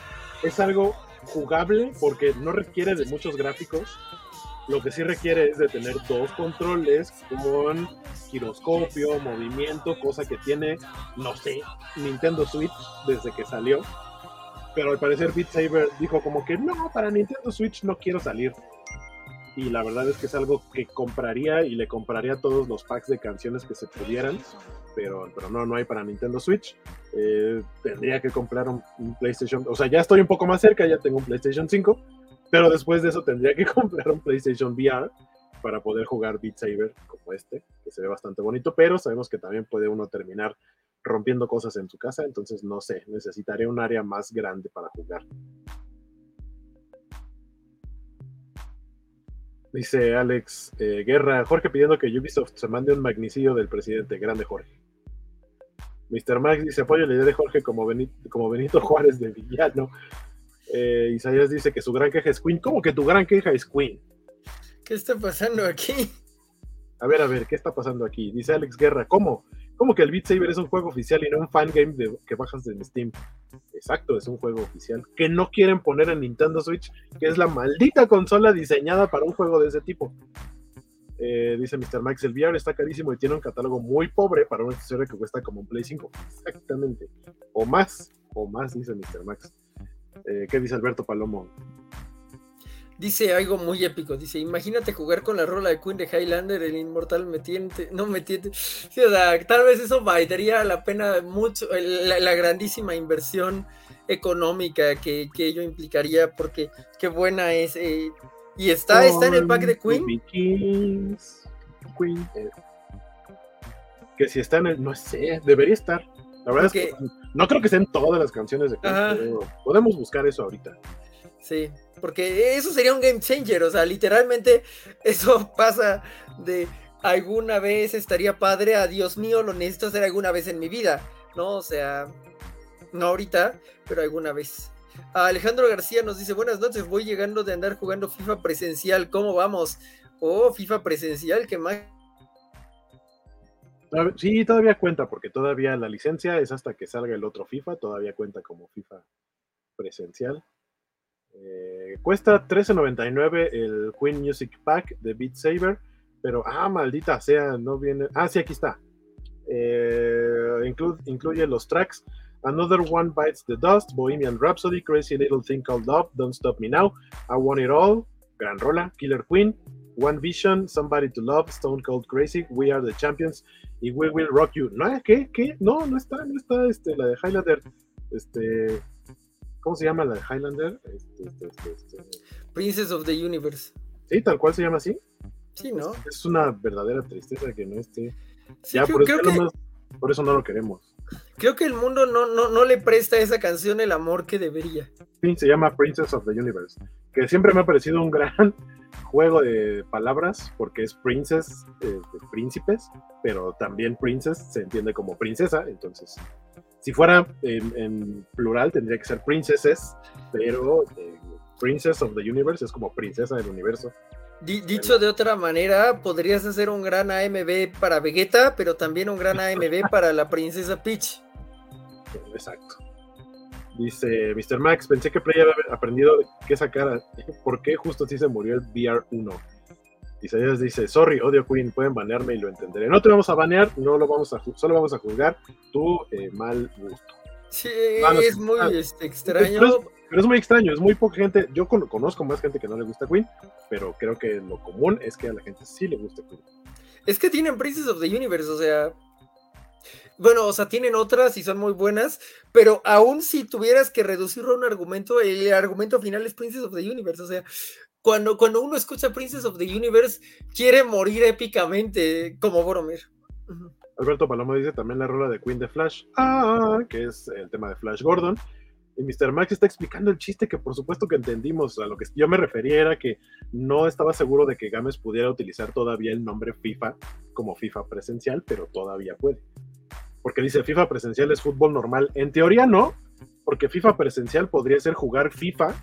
es algo jugable porque no requiere de muchos gráficos. Lo que sí requiere es de tener dos controles con giroscopio, movimiento, cosa que tiene, no sé, Nintendo Switch desde que salió. Pero al parecer Beat Saber dijo como que no, para Nintendo Switch no quiero salir. Y la verdad es que es algo que compraría y le compraría todos los packs de canciones que se pudieran. Pero, pero no, no hay para Nintendo Switch. Eh, tendría que comprar un, un PlayStation. O sea, ya estoy un poco más cerca, ya tengo un PlayStation 5. Pero después de eso tendría que comprar un PlayStation VR para poder jugar Beat Saber como este, que se ve bastante bonito, pero sabemos que también puede uno terminar rompiendo cosas en su casa, entonces no sé, necesitaré un área más grande para jugar. Dice Alex eh, Guerra, Jorge pidiendo que Ubisoft se mande un magnicidio del presidente, grande Jorge. Mr. Max dice, apoyo la idea de Jorge como Benito, como Benito Juárez de villano. Eh, Isaías dice que su gran queja es Queen. ¿Cómo que tu gran queja es Queen? ¿Qué está pasando aquí? A ver, a ver, ¿qué está pasando aquí? Dice Alex Guerra, ¿cómo? ¿Cómo que el Beat Saber es un juego oficial y no un fangame de, que bajas en Steam? Exacto, es un juego oficial que no quieren poner en Nintendo Switch, que es la maldita consola diseñada para un juego de ese tipo. Eh, dice Mr. Max, el VR está carísimo y tiene un catálogo muy pobre para una accesorio que cuesta como un Play 5. Exactamente. O más, o más, dice Mr. Max. Eh, ¿Qué dice Alberto Palomo? Dice algo muy épico. Dice: Imagínate jugar con la rola de Queen de Highlander, el inmortal metiente. No metiente. Sí, o sea, tal vez eso valdría la pena mucho, la, grandísima inversión económica que, ello implicaría, porque qué buena es. Eh, y está, está en el pack de Queen. Queen. Que si está en el. No sé, debería estar. La verdad es que no creo que sean todas las canciones de Queen, podemos buscar eso ahorita. Sí, porque eso sería un game changer, o sea, literalmente eso pasa de alguna vez estaría padre a Dios mío, lo necesito hacer alguna vez en mi vida, ¿no? O sea, no ahorita, pero alguna vez. Alejandro García nos dice, buenas noches, voy llegando de andar jugando FIFA presencial, ¿cómo vamos? Oh, FIFA presencial, ¿qué más? Sí, todavía cuenta, porque todavía la licencia es hasta que salga el otro FIFA, todavía cuenta como FIFA presencial. Eh, cuesta $13.99 el Queen Music Pack de Beat Saber, pero ah, maldita sea, no viene. Ah, sí, aquí está. Eh, incluye los tracks Another One Bites the Dust, Bohemian Rhapsody, Crazy Little Thing Called Love, Don't Stop Me Now, I Want It All, Gran Rola, Killer Queen, One Vision, Somebody to Love, Stone Cold Crazy, We Are the Champions y We Will Rock You. ¿No? ¿Qué? ¿Qué? No, no está, no está este, la de Highlander. Este, ¿Cómo se llama la de Highlander? Este, este, este, Princess of the Universe. Sí, tal cual se llama así. Sí, ¿no? Es, una verdadera tristeza que no esté. ya, por, eso por eso no lo queremos. Creo que el mundo no, no, no le presta a esa canción el amor que debería. Sí, se llama Princess of the Universe, que siempre me ha parecido un gran juego de palabras, porque es princess, eh, de príncipes, pero también princess se entiende como princesa, entonces, si fuera en, plural tendría que ser princesses, pero eh, Princess of the Universe es como princesa del universo. Dicho de otra manera, podrías hacer un gran AMB para Vegeta, pero también un gran AMB para la princesa Peach. Exacto. Dice Mr. Max, pensé que Play había aprendido qué sacar, por qué justo así se murió el VR1. Isaías dice, sorry, odio Queen, pueden banearme y lo entenderé. No te vamos a banear, no lo vamos a solo vamos a juzgar tu eh, mal gusto. Sí, es muy ah, este, extraño. Pero es muy extraño, es muy poca gente. Yo conozco más gente que no le gusta Queen, pero creo que lo común es que a la gente sí le gusta Queen. Es que tienen Princess of the Universe, o sea. Bueno, o sea, tienen otras y son muy buenas, pero aún si tuvieras que reducirlo a un argumento, el argumento final es Princess of the Universe. O sea, cuando, cuando uno escucha Princess of the Universe, quiere morir épicamente como Boromir. Alberto Palomo dice también la rola de Queen de Flash, ah, que es el tema de Flash Gordon. Y Mr. Max está explicando el chiste que por supuesto que entendimos. A lo que yo me refería era que no estaba seguro de que Games pudiera utilizar todavía el nombre FIFA como FIFA presencial, pero todavía puede. Porque dice FIFA presencial es fútbol normal. En teoría no, porque FIFA presencial podría ser jugar FIFA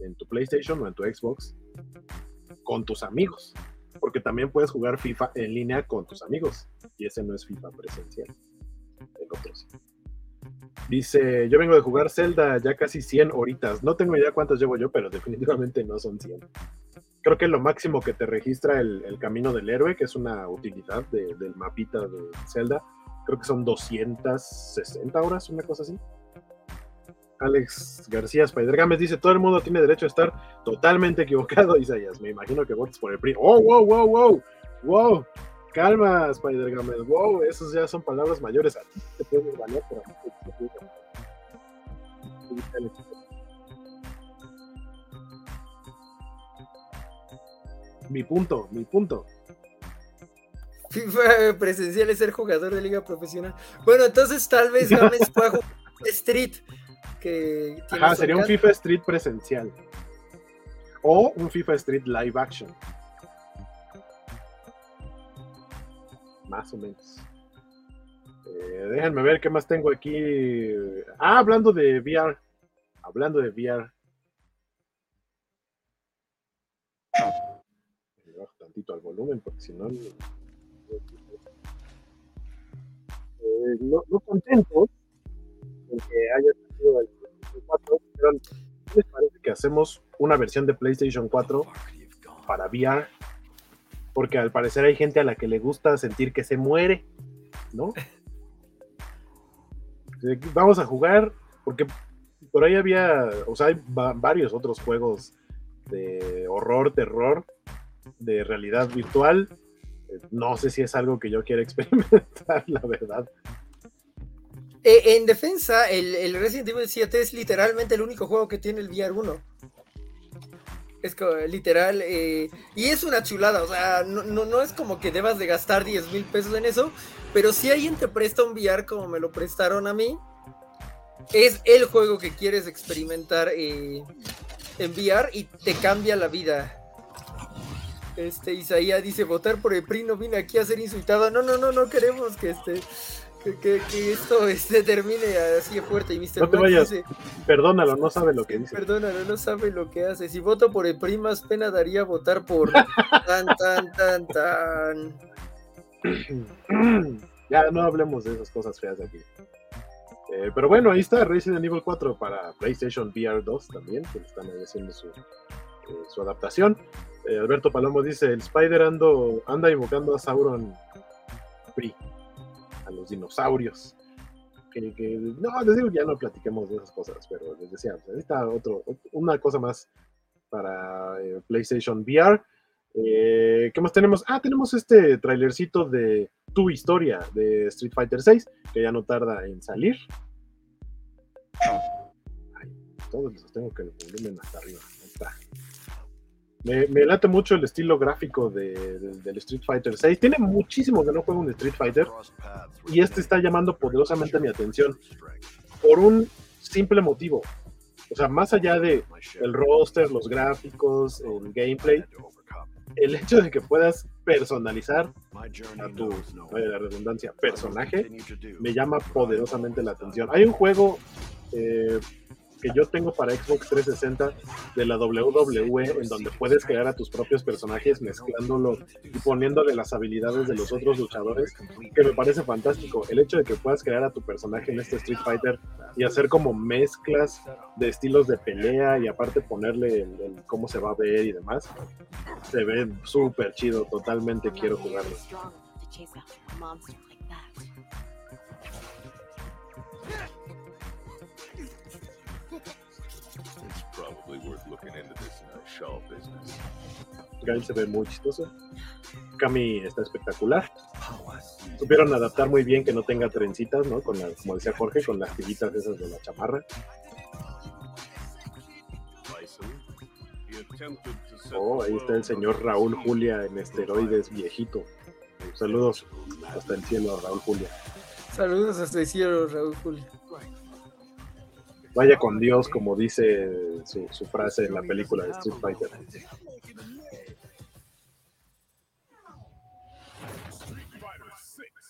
en tu PlayStation o en tu Xbox con tus amigos. Porque también puedes jugar FIFA en línea con tus amigos. Y ese no es FIFA presencial. El otro. Dice, yo vengo de jugar Zelda ya casi 100 horitas. No tengo idea cuántas llevo yo, pero definitivamente no son 100. Creo que lo máximo que te registra el, camino del héroe, que es una utilidad del mapita de Zelda, creo que son 260 horas, una cosa así. Alex García Spider Games dice: Todo el mundo tiene derecho a estar totalmente equivocado, Isaías. Me imagino que votes por el PRI. ¡Oh, wow, wow, wow! ¡Wow! Calma, Spider Games. Wow, esos ya son palabras mayores. A ti te puedes valer, pero Mi punto, mi punto. FIFA presencial es ser jugador de liga profesional. Bueno, entonces tal vez Gámez pueda jugar Street. Que tiene Ajá, sería un. FIFA Street presencial. O un FIFA Street live action. Más o menos. Eh, déjenme ver qué más tengo aquí. Ah, hablando de VR. Hablando de VR. Le bajo tantito al volumen porque si no. Eh, no, no contentos hacemos una versión de PlayStation 4 para VR? Porque al parecer hay gente a la que le gusta sentir que se muere, ¿no? Eh, Vamos a jugar, porque por ahí había, o sea, hay va- varios otros juegos de horror, terror, de realidad virtual. No sé si es algo que yo quiera experimentar, la verdad. Eh, en defensa, el, el Resident Evil 7 es literalmente el único juego que tiene el VR 1. Literal, eh, y es una chulada, o sea, no, no, no es como que debas de gastar 10 mil pesos en eso, pero si alguien te presta un VR como me lo prestaron a mí, es el juego que quieres experimentar eh, en VR y te cambia la vida. Este Isaías dice, votar por el PRI no vine aquí a ser insultado. No, no, no, no queremos que este que, esto este, termine así de fuerte. Y Mr. No te Max vayas. dice, Perdónalo, no sabe lo que dice. perdónalo, no sabe lo que hace. Si voto por el PRI, más pena daría votar por tan, tan, tan, tan. ya no hablemos de esas cosas feas de aquí. Eh, pero bueno, ahí está Resident Evil 4 para PlayStation VR 2 también, que están ahí haciendo su, eh, su adaptación. Eh, Alberto Palomo dice, el Spider ando, anda invocando a Sauron Free, a los dinosaurios. Que, no, les digo, ya no platiquemos de esas cosas, pero les decía, está otro, una cosa más para eh, PlayStation VR. Eh, ¿Qué más tenemos? Ah, tenemos este trailercito de Tu Historia de Street Fighter 6, que ya no tarda en salir. Todos los tengo que el volumen hasta arriba. Ahí está. Me, me late mucho el estilo gráfico de- de- del Street Fighter 6. Tiene muchísimo que no juego un Street Fighter y este está llamando poderosamente mi atención por un simple motivo. O sea, más allá de el roster, los gráficos, el gameplay, el hecho de que puedas personalizar a tu, la redundancia, personaje, me llama poderosamente la atención. Hay un juego eh, que yo tengo para Xbox 360 de la WWE en donde puedes crear a tus propios personajes mezclándolos y poniéndole las habilidades de los otros luchadores, que me parece fantástico. El hecho de que puedas crear a tu personaje en este Street Fighter y hacer como mezclas de estilos de pelea y aparte ponerle el cómo se va a ver y demás, se ve súper chido. Totalmente quiero jugarlo. Worth looking into this show business. Gail se ve muy chistoso. Kami está espectacular. Supieron adaptar muy bien que no tenga trencitas, ¿no? Con la, como decía Jorge, con las tiritas esas de la chamarra. Oh, ahí está el señor Raúl Julia en esteroides viejito. Saludos hasta el cielo, Raúl Julia. Saludos hasta el cielo, Raúl Julio. Vaya con Dios, como dice su, frase en la película de Street Fighter.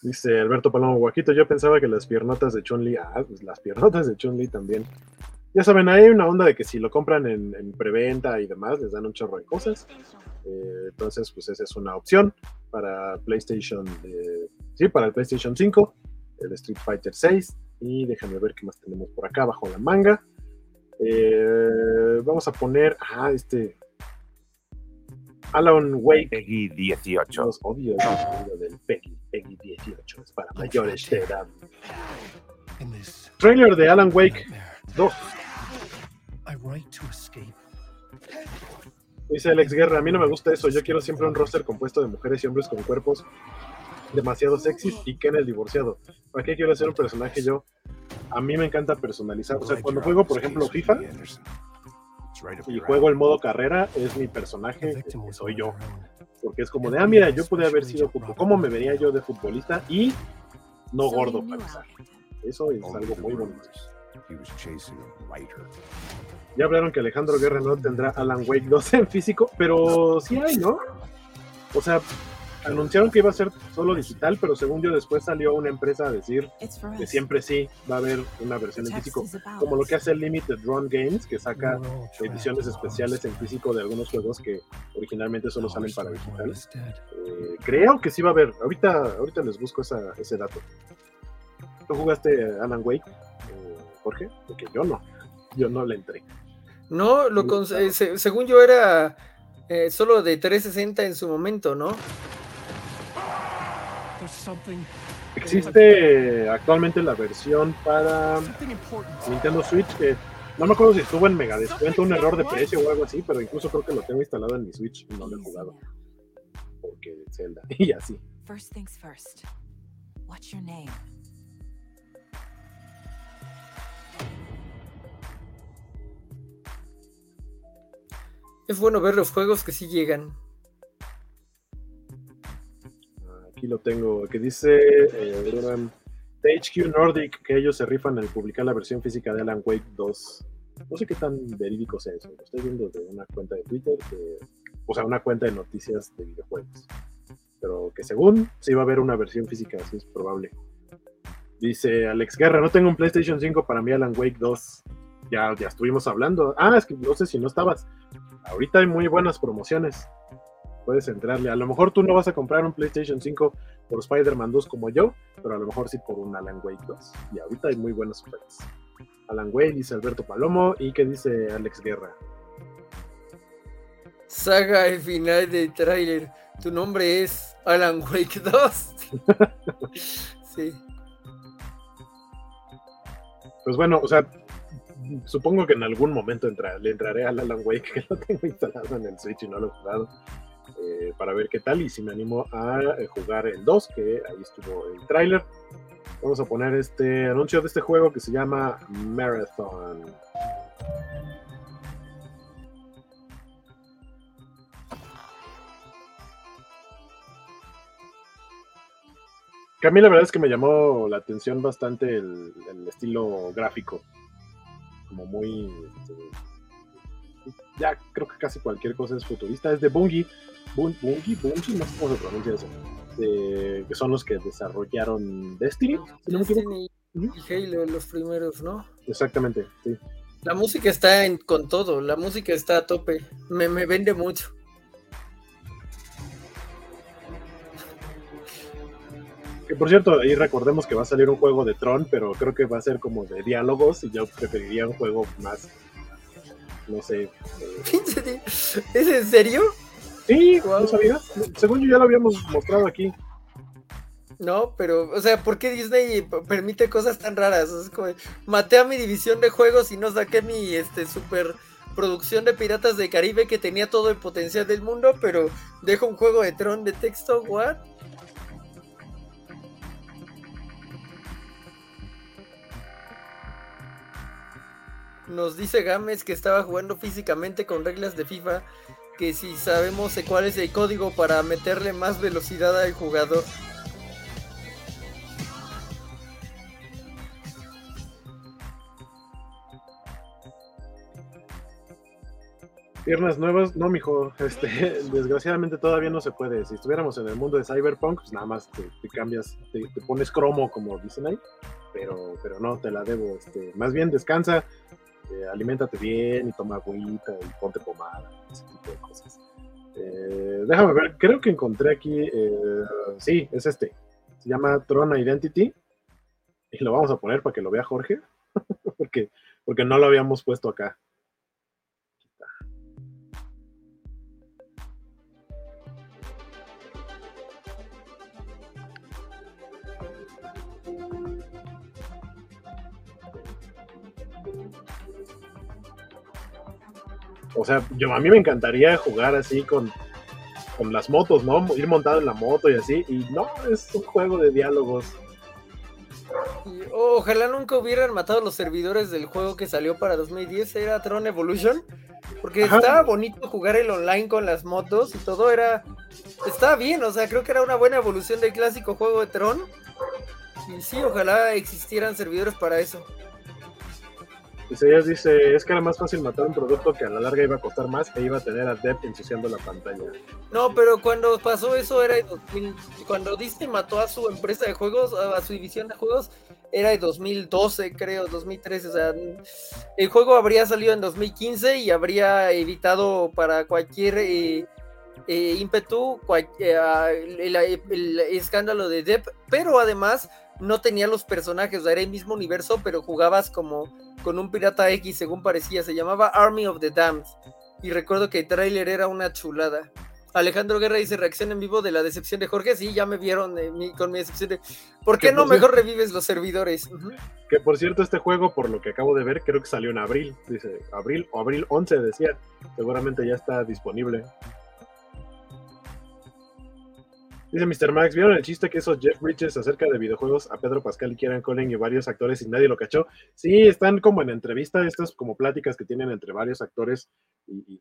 Dice Alberto Palomo Guaquito, yo pensaba que las piernotas de Chun-Li, ah, pues las piernotas de Chun-Li también. Ya saben, hay una onda de que si lo compran en, en preventa y demás, les dan un chorro de cosas. Eh, entonces, pues esa es una opción para PlayStation, eh, sí, para el PlayStation 5, el Street Fighter 6. Y déjame ver qué más tenemos por acá bajo la manga. Eh, vamos a poner, ah, este, Alan Wake. Peggy 18. Los odio el sonido del Peggy, Peggy 18, es para mayores de edad. Trailer de Alan Wake nightmare, 2. I write to escape. Dice Alex Guerra, a mí no me gusta eso, yo quiero siempre un roster compuesto de mujeres y hombres con cuerpos demasiado sexys y Ken el divorciado. ¿Para qué quiero hacer un personaje yo? A mí me encanta personalizar. O sea, cuando juego, por ejemplo, FIFA y juego el modo carrera, es mi personaje, soy yo. porque es como de, ah, mira, yo pude haber sido, ¿cómo me vería yo de futbolista? Y no gordo para empezar. Eso es algo muy bonito. He was chasing a writer. Ya hablaron que Alejandro Guerra no tendrá Alan Wake 2 en físico, pero sí hay, ¿no? O sea, anunciaron que iba a ser solo digital, pero según yo después salió una empresa a decir que siempre sí va a haber una versión en físico, como lo que hace Limited Run Games, que saca ediciones especiales en físico de algunos juegos que originalmente solo salen para digital. Eh, creo que sí va a haber. Ahorita, ahorita les busco esa- ese dato. ¿Tú jugaste Alan Wake, eh, Jorge? Porque yo no. Yo no le entré. No, lo cons- eh, se- según yo era eh, solo de 360 en su momento, ¿no? Existe actualmente la versión para. Nintendo Switch que no me acuerdo si estuvo en mega descuento, un error de precio o algo así, pero incluso creo que lo tengo instalado en mi Switch y no lo he jugado porque Zelda y así. First things first. What's your name? Es bueno ver los juegos que sí llegan. Aquí lo tengo, que dice eh, THQ Nordic que ellos se rifan en publicar la versión física de Alan Wake 2. No sé qué tan verídico sea eso. Lo estoy viendo de una cuenta de Twitter, o sea, una cuenta de noticias de videojuegos. Pero que según sí va a haber una versión física, así es probable. Dice Alex Guerra, no tengo un PlayStation 5 para mí Alan Wake 2. Ya, ya estuvimos hablando. Ah, es que no sé si no estabas. Ahorita hay muy buenas promociones puedes entrarle. A lo mejor tú no vas a comprar un PlayStation 5 por Spider-Man 2 como yo, pero a lo mejor sí por un Alan Wake 2. Y ahorita hay muy buenas ofertas. Alan Wake, dice Alberto Palomo, y que dice Alex Guerra. Saga el final del tráiler. Tu nombre es Alan Wake 2. sí. Pues bueno, o sea, supongo que en algún momento entra- le entraré al Alan Wake, que lo tengo instalado en el Switch y no lo he jugado, eh, para ver qué tal y si me animo a eh, jugar el 2, que ahí estuvo el tráiler. Vamos a poner este anuncio de este juego que se llama Marathon. Que a mí la verdad es que me llamó la atención bastante el, estilo gráfico. Como muy. este, ya creo que casi cualquier cosa es futurista. Es de Bungie. Bun- Bungie, Bungie, no sé cómo se pronuncia eso. Que son los que desarrollaron Destiny, si no me equivoco. Destiny Ujú. y Halo, los primeros, ¿no? Exactamente, sí. La música está en- con todo, la música está a tope. Me, me vende mucho. Que por cierto, ahí recordemos que va a salir un juego de Tron, pero creo que va a ser como de diálogos y yo preferiría un juego más, no sé. eh, ¿Es en serio? Sí. ¿no sabías? Según yo ya lo habíamos mostrado aquí. No, pero, o sea, ¿por qué Disney permite cosas tan raras? Es como, maté a mi división de juegos y no saqué mi este super producción de Piratas del Caribe que tenía todo el potencial del mundo, pero dejo un juego de Tron de texto, ¿what? Nos dice Gámez que estaba jugando físicamente con reglas de FIFA, que si sabemos cuál es el código para meterle más velocidad al jugador. Piernas nuevas, no, mijo. Este, desgraciadamente todavía no se puede. Si estuviéramos en el mundo de Cyberpunk, pues nada más te, te cambias, te, te pones cromo, como dicen ahí. Pero, pero no, te la debo. Este, más bien descansa, eh, aliméntate bien y toma agüita y ponte pomada, ese tipo de cosas. Eh, déjame ver, creo que encontré aquí. eh, sí, es este. Se llama Tron Identity. Y lo vamos a poner para que lo vea Jorge. porque, porque no lo habíamos puesto acá. O sea, yo a mí me encantaría jugar así con, con las motos, ¿no? Ir montado en la moto y así. Y no, es un juego de diálogos. Y, oh, ojalá nunca hubieran matado los servidores del juego que salió para 2010, era Tron Evolution, porque Ajá. estaba bonito jugar el online con las motos y todo era está bien, o sea, creo que era una buena evolución del clásico juego de Tron. Y sí, ojalá existieran servidores para eso. Isaías dice, es que era más fácil matar un producto que a la larga iba a costar más e iba a tener a Depp ensuciando la pantalla. No, pero cuando pasó eso era de 2000, cuando Disney mató a su empresa de juegos, a su división de juegos, era de 2012, creo, 2013. O sea, el juego habría salido en 2015 y habría evitado para cualquier eh, eh, ímpetu eh, el, el- el escándalo de Depp, pero además no tenía los personajes, o sea, era el mismo universo, pero jugabas como con un pirata X, según parecía, se llamaba Army of the Damned. Y recuerdo que el tráiler era una chulada. Alejandro Guerra dice reacción en vivo de la decepción de Jorge. Sí, ya me vieron con mi decepción de. ¿Por qué no por mejor revives los servidores? Que por cierto, este juego, por lo que acabo de ver, creo que salió en abril. Dice, abril o abril 11 decía. Seguramente ya está disponible. Dice Mr. Max, ¿vieron el chiste que hizo Jeff Bridges acerca de videojuegos a Pedro Pascal y Kieran Cullen y varios actores y nadie lo cachó? Sí, están como en entrevista, estas como pláticas que tienen entre varios actores y, y-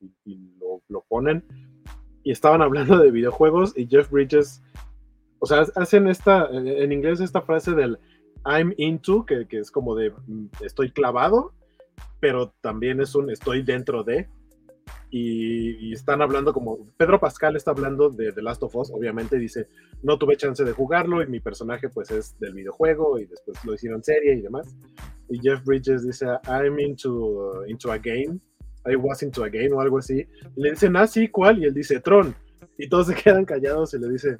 y- y lo, lo ponen. Y estaban hablando de videojuegos y Jeff Bridges, o sea, hacen esta, en en inglés esta frase del I'm into, que, que es como de mm, estoy clavado, pero también es un estoy dentro de. Y, y están hablando como Pedro Pascal está hablando de The Last of Us, obviamente dice, no tuve chance de jugarlo y mi personaje pues es del videojuego y después lo hicieron serie y demás. Y Jeff Bridges dice, I'm into, into a game, I was into a game o algo así. Y le dicen, ah, sí, ¿cuál? Y él dice, Tron. Y todos se quedan callados y le dice,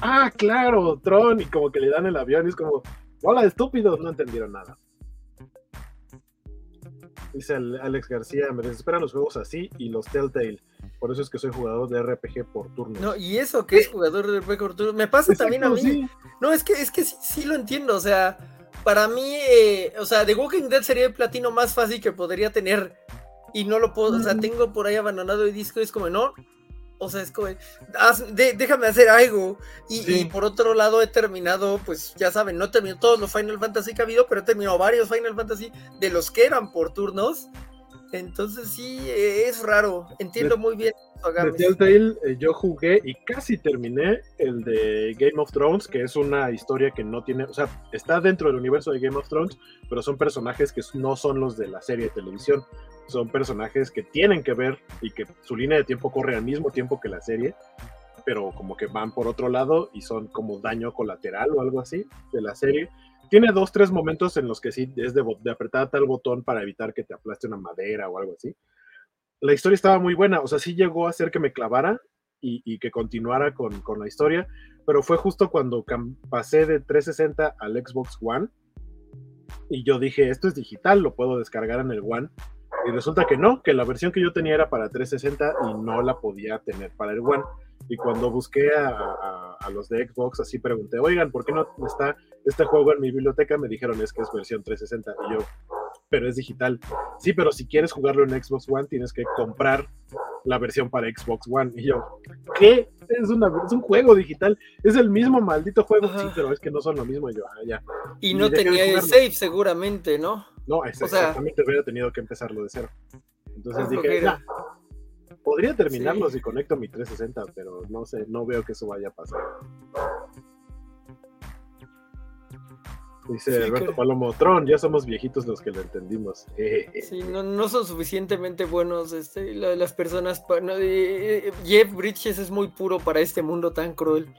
ah, claro, Tron. Y como que le dan el avión y es como, hola, estúpidos, no entendieron nada. Dice Alex García, me desesperan los juegos así y los Telltale. Por eso es que soy jugador de RPG por turnos. No, y eso que es jugador de récord Tour, me pasa también a mí. Sí. No, es que, es que sí, sí lo entiendo, o sea, para mí, eh, o sea, The Walking Dead sería el platino más fácil que podría tener y no lo puedo, o sea, tengo por ahí abandonado el disco y es como, no, o sea, es como, haz- de- déjame hacer algo. Y, Sí. y por otro lado he terminado, pues ya saben, no he terminado todos los Final Fantasy que ha habido, pero he terminado varios Final Fantasy de los que eran por turnos. Entonces sí, eh, es raro, entiendo muy bien. De. Telltale eh, yo jugué y casi terminé el de Game of Thrones, que es una historia que no tiene, o sea, está dentro del universo de Game of Thrones, pero son personajes que no son los de la serie de televisión. Son personajes que tienen que ver y que su línea de tiempo corre al mismo tiempo que la serie, pero como que van por otro lado y son como daño colateral o algo así de la serie. Tiene dos, tres momentos en los que sí es de, apretar tal botón para evitar que te aplaste una madera o algo así la historia estaba muy buena, o sea, sí llegó a hacer que me clavara y, y que continuara con, con la historia, pero fue justo cuando pasé de 360 al Xbox One y yo dije, esto es digital, lo puedo descargar en el One. Y resulta que no, que la versión que yo tenía era para 360 y no la podía tener para el One. Y cuando busqué a, a- a los de Xbox, así pregunté, oigan, ¿por qué no está este juego en mi biblioteca? Me dijeron, es que es versión 360. Y yo, pero es digital. Sí, pero si quieres jugarlo en Xbox One, tienes que comprar la versión para Xbox One. Y yo, ¿qué? Es, una, es un juego digital. Es el mismo maldito juego. Ajá. Sí, pero es que no son lo mismo. Y yo, ah, ya. Y no tenía el save seguramente, ¿no? No, es- O sea- exactamente hubiera tenido que empezarlo de cero. Entonces Ah, dije, flojera. "Nah, podría terminarlo Sí. si conecto mi 360, pero no sé, no veo que eso vaya a pasar. Dice Sí, Alberto creo. Palomo, Tron, ya somos viejitos los que lo entendimos. Sí, no, no son suficientemente buenos este, la- las personas. pa- no, eh, eh, Jeff Bridges es muy puro para este mundo tan cruel.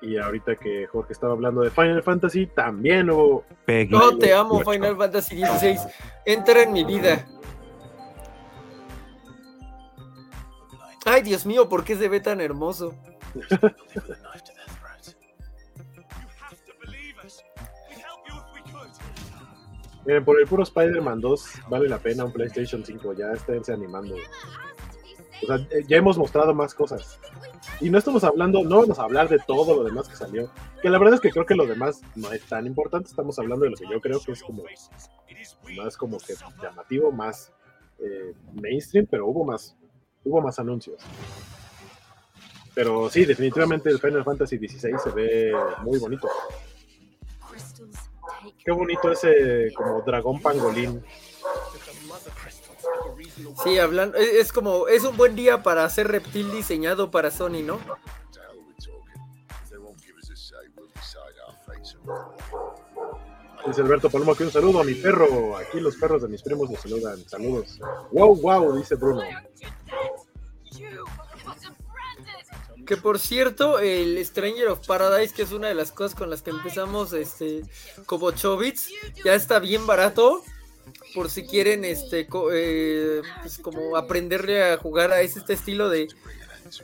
Y ahorita que Jorge estaba hablando de Final Fantasy, también hubo Peggy. No te amo, Ocho. Final Fantasy XVI. Entra en mi vida. Ay, Dios mío, ¿por qué se ve tan hermoso? Miren, por el puro Spider-Man 2 vale la pena un PlayStation 5, ya esténse animando. O sea, ya hemos mostrado más cosas. Y no estamos hablando, no vamos a hablar de todo lo demás que salió. Que la verdad es que creo que lo demás no es tan importante. Estamos hablando de lo que yo creo que es como más como que llamativo, más eh, mainstream, pero hubo más, hubo más anuncios. Pero sí, definitivamente el Final Fantasy XVI se ve muy bonito. Qué bonito ese como dragón pangolín. Sí, hablando, es, es como, es un buen día para hacer reptil diseñado para Sony, ¿no? Dice Alberto Palomo que un saludo a mi perro. Aquí los perros de mis primos nos saludan. Saludos. Wow, wow, dice Bruno. Que por cierto, el Stranger of Paradise, que es una de las cosas con las que empezamos este como Chobits, ya está bien barato. Por si quieren este co- eh, pues como aprenderle a jugar a este estilo de,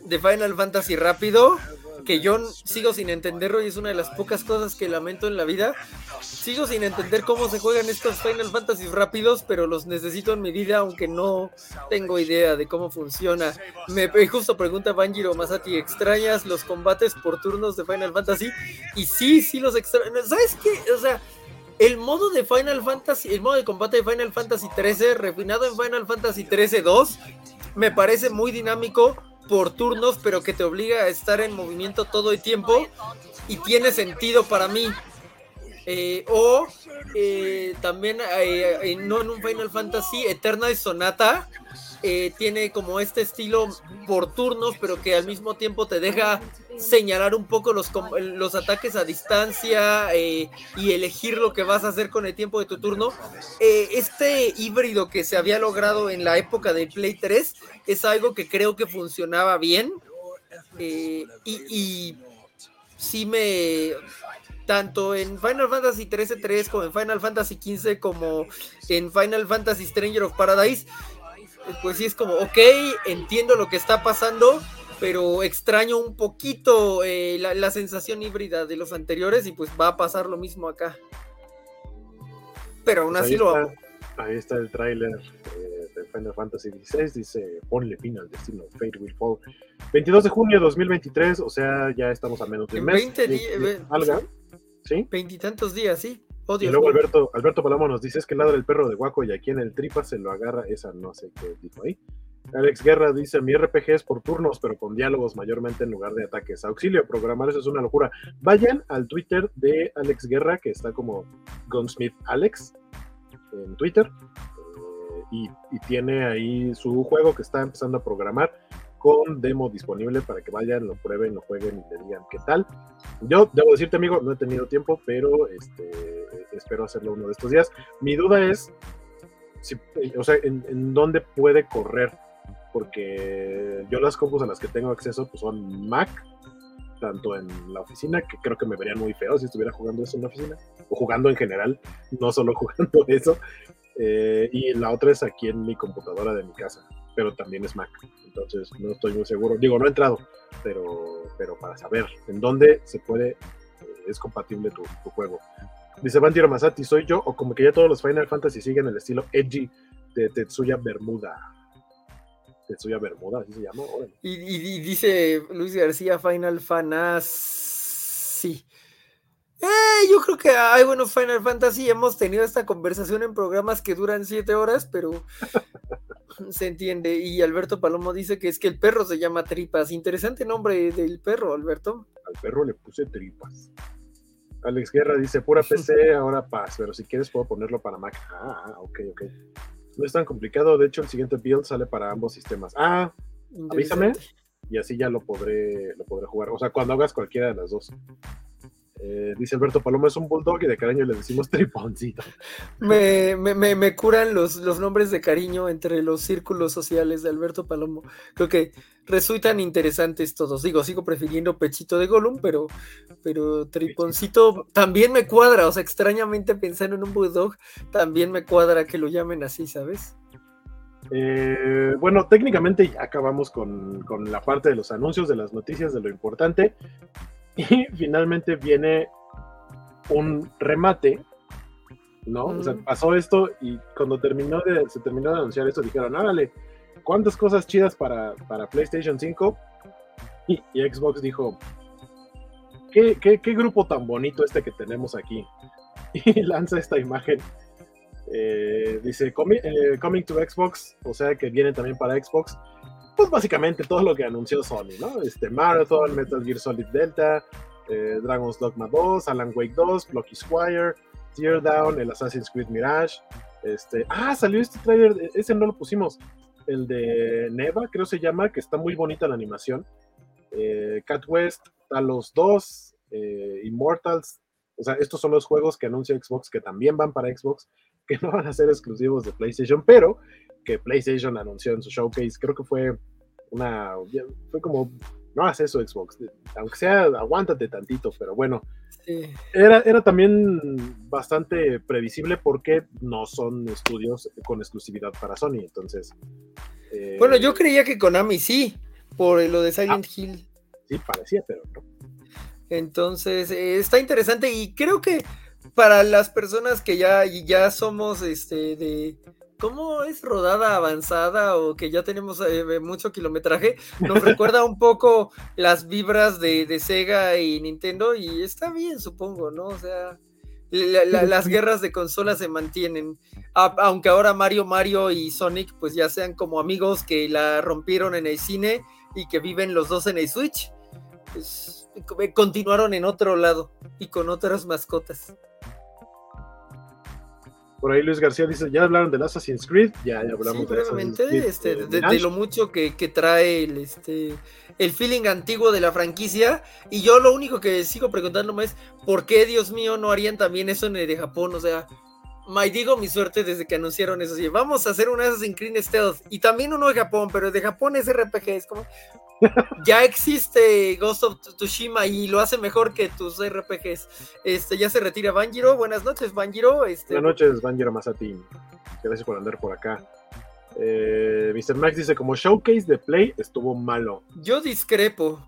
de Final Fantasy rápido, que yo sigo sin entenderlo y es una de las pocas cosas que lamento en la vida. Sigo sin entender cómo se juegan estos Final Fantasy rápidos, pero los necesito en mi vida, aunque no tengo idea de cómo funciona. Me justo pregunta Banjiro Masati, ¿extrañas los combates por turnos de Final Fantasy? Y sí, sí los extraño. ¿Sabes qué? O sea, el modo de Final Fantasy, el modo de combate de Final Fantasy 13, refinado en Final Fantasy 13 2, me parece muy dinámico por turnos, pero que te obliga a estar en movimiento todo el tiempo y tiene sentido para mí. Eh, o eh, también, eh, eh, no en un Final Fantasy, Eternal Sonata eh, tiene como este estilo por turnos, pero que al mismo tiempo te deja señalar un poco los, los ataques a distancia eh, y elegir lo que vas a hacer con el tiempo de tu turno. Eh, este híbrido que se había logrado en la época de Play 3 es algo que creo que funcionaba bien. y, sí me tanto en Final Fantasy 13 3 como en Final Fantasy 15 como en Final Fantasy Stranger of Paradise pues sí es como ok entiendo lo que está pasando pero extraño un poquito eh, la, la sensación híbrida de los anteriores y pues va a pasar lo mismo acá pero aún Pues así lo amo ahí está el tráiler eh, de Final Fantasy XVI. Dice, ponle fin al destino. Fate will fall. 22 de junio de 2023. O sea, ya estamos a menos de un mes. 20 de- días. ¿Sí? veintitantos días sí oh Y luego. Alberto, Alberto Palomo nos dice es que ladra el perro de Guaco y aquí en el tripa se lo agarra. Esa no sé qué dijo ahí. Alex Guerra dice, mi RPG es por turnos, pero con diálogos mayormente en lugar de ataques. Auxilio, programar eso es una locura. Vayan al Twitter de Alex Guerra, que está como Gunsmith Alex en Twitter. eh, y, y tiene ahí su juego que está empezando a programar con demo disponible para que vayan, lo prueben, lo jueguen y le digan qué tal. Yo debo decirte, amigo, no he tenido tiempo, pero este, espero hacerlo uno de estos días. Mi duda es, o sea, en, en dónde puede correr, porque yo las compus a las que tengo acceso pues son Mac, tanto en la oficina, que creo que me verían muy feo si estuviera jugando eso en la oficina, o jugando en general, no solo jugando eso, eh, y la otra es aquí en mi computadora de mi casa, pero también es Mac, entonces no estoy muy seguro, digo, no he entrado, pero, pero para saber en dónde se puede, eh, es compatible tu, juego. Dice Bandiero Masati, ¿soy yo? O como que ya todos los Final Fantasy siguen el estilo edgy de Tetsuya Bermuda. Tetsuya Bermuda, así se llama. Y, y- dice Luis García Final Fantasy. Eh, yo creo que hay bueno Final Fantasy. Hemos tenido esta conversación en programas que duran siete horas, pero se entiende. Y Alberto Palomo dice que es que el perro se llama Tripas. Interesante nombre del perro, Alberto. Al perro le puse tripas. Alex Guerra dice, pura PC, ahora paz, pero si quieres puedo ponerlo para Mac. Ah, ok, ok. No es tan complicado, de hecho el siguiente build sale para ambos sistemas. Ah, avísame y así ya lo podré, lo podré jugar. O sea, cuando hagas cualquiera de las dos. Eh, dice Alberto Paloma, es un bulldog y de cariño le decimos triponcito. Me, me- me- me curan los, los nombres de cariño entre los círculos sociales de Alberto Palomo. Creo que resultan interesantes todos. Digo, sigo prefiriendo Pechito de Gollum, pero, pero Triponcito también me cuadra. O sea, extrañamente pensando en un Bulldog, también me cuadra que lo llamen así, ¿sabes? Eh, bueno, técnicamente ya acabamos con, con la parte de los anuncios, de las noticias, de lo importante. Y finalmente viene un remate, ¿no? O sea, pasó esto y cuando terminó de, se terminó de anunciar esto, dijeron, árale, ¿cuántas cosas chidas para, para PlayStation 5? Y, y Xbox dijo, ¿qué, qué, qué grupo tan bonito este que tenemos aquí? Y lanza esta imagen eh, dice eh, Coming to Xbox, o sea que viene también para Xbox. Pues básicamente todo lo que anunció Sony, ¿no? Este Marathon, Metal Gear Solid Delta, eh, Dragon's Dogma 2, Alan Wake 2, Blocky Squire, Teardown, el Assassin's Creed Mirage, Este, ah, salió este trailer, ese no lo pusimos. El de Neva, creo se llama, que está muy bonita la animación. Eh, Cat West, Talos 2, eh, Immortals. O sea, estos son los juegos que anuncia Xbox que también van para Xbox, que no van a ser exclusivos de PlayStation, pero que PlayStation anunció en su showcase. Creo que fue una. Fue como. No haces eso, Xbox. Aunque sea, aguántate tantito, pero bueno. Sí. Era, era también bastante previsible porque no son estudios con exclusividad para Sony. Entonces. eh, Bueno, yo creía que Konami sí, por lo de Silent Hill. Sí, parecía, pero no. Entonces, eh, está interesante y creo que para las personas que ya, ya somos este de ¿cómo es rodada avanzada o que ya tenemos eh, mucho kilometraje? Nos recuerda un poco las vibras de, de Sega y Nintendo y está bien, supongo, ¿no? O sea, la- la- las guerras de consolas se mantienen. A- aunque ahora Mario Mario y Sonic pues ya sean como amigos que la rompieron en el cine y que viven los dos en el Switch, pues co- continuaron en otro lado y con otras mascotas. Por ahí Luis García dice: Ya hablaron del Assassin's Creed. Ya, ya hablamos Sí, de Assassin's Creed, este, eh, de, lo mucho que, que trae el, este, el feeling antiguo de la franquicia. Y yo lo único que sigo preguntándome es, ¿por qué, Dios mío, no harían también eso en el de Japón? O sea, my, digo mi suerte desde que anunciaron eso. Sí, vamos a hacer un Assassin's Creed Stealth. Y también uno de Japón, pero de Japón es RPG. Es como, ya existe Ghost of Tsushima y lo hace mejor que tus RPGs. Este, ya se retira Banjiro. Buenas noches, Banjiro. Este, Buenas noches, Banjiro Masati. Gracias por andar por acá. Eh, Mr. Max dice: Como showcase de Play estuvo malo. yo discrepo.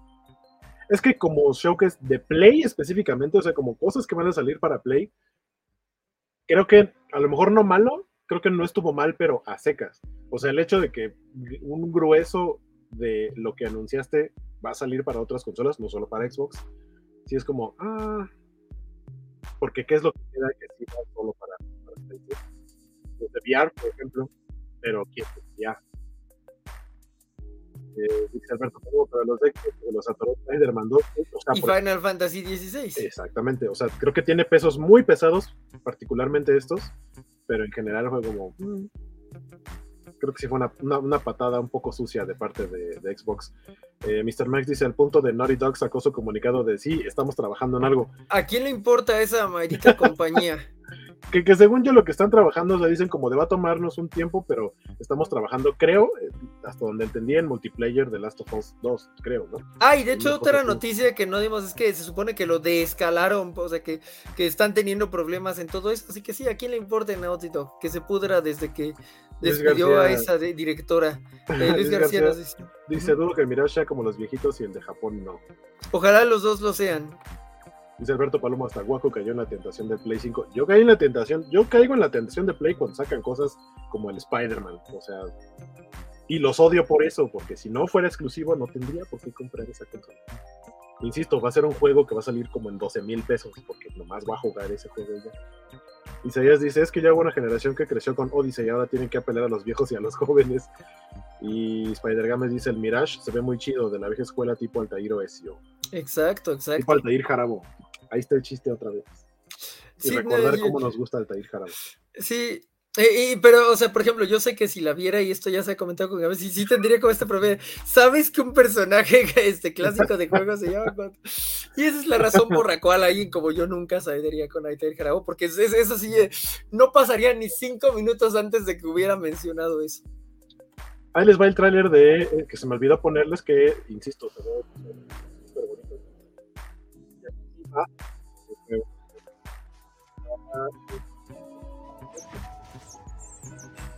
Es que como showcase de Play específicamente, o sea, como cosas que van a salir para Play, creo que a lo mejor no malo, creo que no estuvo mal, pero a secas. O sea, el hecho de que un grueso de lo que anunciaste va a salir para otras consolas, no solo para Xbox, sí es como, ah, porque qué es lo que queda que sí solo para, para de VR, por ejemplo, pero ¿quién es VR? Eh, dice Alberto, "Oh, pero los de Xbox, los atoró Spider-Man 2, o sea, Y por- Final Fantasy XVI. Exactamente, o sea, creo que tiene pesos muy pesados, particularmente estos, pero en general fue como... mm, creo que sí fue una, una- una patada un poco sucia de parte de, de Xbox. Eh, Mr. Max dice, al punto de Naughty Dog sacó su comunicado de sí, estamos trabajando en algo. ¿A quién le importa esa maldita compañía? Que, que según yo lo que están trabajando, se dicen como de va a tomarnos un tiempo, pero estamos trabajando, creo, eh, hasta donde entendí, en multiplayer de Last of Us 2, creo, ¿no? Ah, y de hecho otra así. noticia que no dimos es que se supone que lo descalaron, o sea, que, que están teniendo problemas en todo eso, así que sí, ¿a quién le importa en Dog? Que se pudra desde que despidió a García. esa de- directora. Eh, Luis García nos dice, dice, dudo que sea como los viejitos y el de Japón no. ojalá los dos lo sean. Dice Alberto Palomo, hasta Guaco cayó en la tentación del Play 5. Yo caí en la tentación, yo caigo en la tentación de Play cuando sacan cosas como el Spider-Man, o sea, y los odio por eso, porque si no fuera exclusivo no tendría por qué comprar esa consola. Insisto, va a ser un juego que va a salir como en 12 mil pesos, porque nomás va a jugar ese juego ya. Isaías dice, es que ya hubo una generación que creció con Odyssey y ahora tienen que apelar a los viejos y a los jóvenes. Y Spider Games dice, el Mirage se ve muy chido, de la vieja escuela tipo Altair o. Exacto, Tipo exacto. Altair Jarabo. Ahí está el chiste otra vez. Y Sí, no, recordar yo- cómo nos gusta Altair Jarabo. Sí, eh, pero, o sea, por ejemplo, yo sé que si la viera, y esto ya se ha comentado con Gabriel, sí, sí tendría como este problema. ¿Sabes que un personaje este clásico de juego se llama? Y esa es la razón por la cual alguien como yo nunca saldría con Aiter Jarabo, porque es, es- eso sí, eh, no pasaría ni cinco minutos antes de que hubiera mencionado eso. Ahí les va el tráiler de eh, que se me olvidó ponerles que, insisto, se ve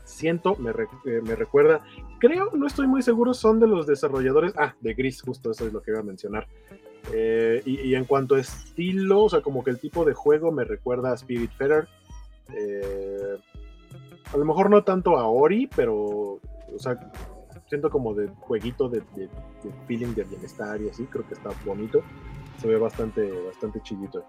Siento, me, eh, me recuerda, creo, no estoy muy seguro, son de los desarrolladores, ah, de Gris, justo eso es lo que iba a mencionar. Eh, y, en cuanto a estilo, o sea, como que el tipo de juego me recuerda a Spirit Fetter. Eh, a lo mejor no tanto a Ori, pero, o sea, siento como de jueguito de feeling de bienestar y así, creo que está bonito. Se ve bastante, bastante chidito.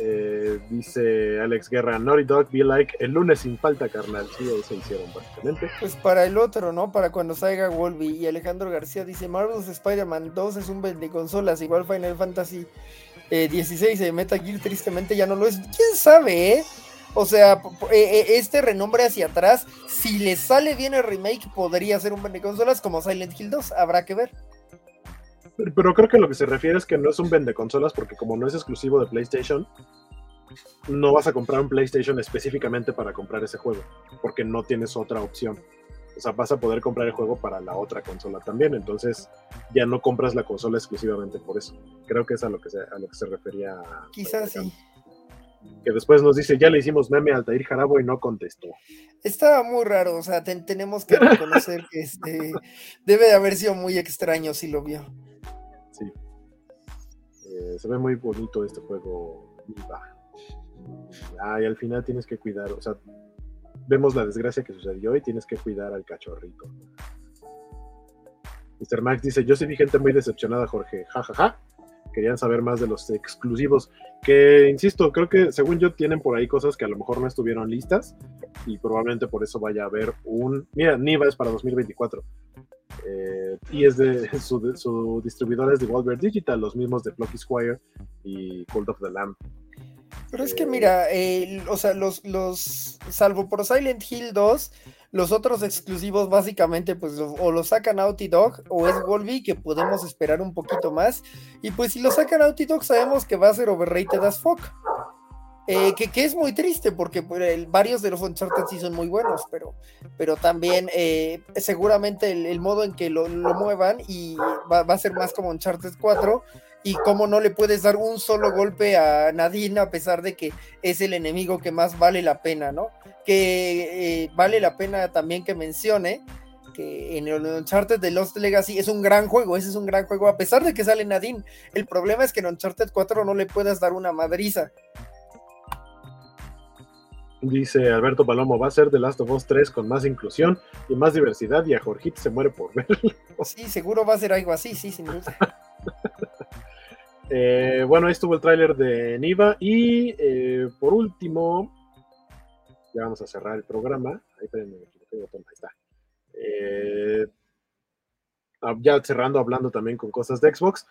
Eh, dice Alex Guerra, Naughty Dog be like el lunes sin falta, carnal. Sí, eso hicieron básicamente. Pues para el otro, ¿no? Para cuando salga Wolby. Y Alejandro García dice, Marvel's Spider-Man 2 es un de consolas, igual Final Fantasy eh, 16 de Metal Gear tristemente ya no lo es. ¿Quién sabe, eh? O sea, eh, eh, este renombre hacia atrás, si le sale bien el remake, podría ser un vende consolas como Silent Hill 2, habrá que ver. Pero creo que lo que se refiere es que no es un vende consolas porque como no es exclusivo de PlayStation, no vas a comprar un PlayStation específicamente para comprar ese juego, porque no tienes otra opción. O sea, vas a poder comprar el juego para la otra consola también, entonces ya no compras la consola exclusivamente por eso. Creo que es a lo que se, a lo que se refería. Quizás sí. Que después nos dice, ya le hicimos meme a Altair Jarabo y no contestó. Estaba muy raro, o sea, tenemos que reconocer que este debe de haber sido muy extraño si lo vio. Eh, se ve muy bonito este juego. Ah, y al final tienes que cuidar, o sea, vemos la desgracia que sucedió y tienes que cuidar al cachorrito. Mr. Max dice, yo sí vi gente muy decepcionada, Jorge. Ja, ja, ja. Querían saber más de los exclusivos. Que, insisto, creo que según yo tienen por ahí cosas que a lo mejor no estuvieron listas y probablemente por eso vaya a haber un... Mira, Niva es para 2024. Eh, y es de su, su distribuidor es de Wolver Digital, los mismos de Plucky Squire y Cult of the Lamb. Pero es que mira, eh, o sea, los, los, salvo por Silent Hill 2, los otros exclusivos básicamente pues o lo sacan Naughty Dog o es Wolby que podemos esperar un poquito más. Y pues si lo sacan Naughty Dog sabemos que va a ser overrated as fuck. Eh, que, que, es muy triste porque pues, varios de los Uncharted sí son muy buenos, pero, pero también eh, seguramente el, modo en que lo, lo muevan y va, va, a ser más como Uncharted 4 y cómo no le puedes dar un solo golpe a Nadine a pesar de que es el enemigo que más vale la pena, ¿no? Que eh, vale la pena también que mencione que en el Uncharted de Lost Legacy es un gran juego, ese es un gran juego, a pesar de que sale Nadine. El problema es que en Uncharted 4 no le puedas dar una madriza. Dice Alberto Palomo, va a ser The Last of Us 3 con más inclusión y más diversidad y a Jorgito se muere por verlo. Sí, seguro va a ser algo así, sí, sin duda. Eh, bueno, ahí estuvo el tráiler de Niva y eh, por último, ya vamos a cerrar el programa. Ahí, está. Eh, ah, ya cerrando, hablando también con cosas de Xbox.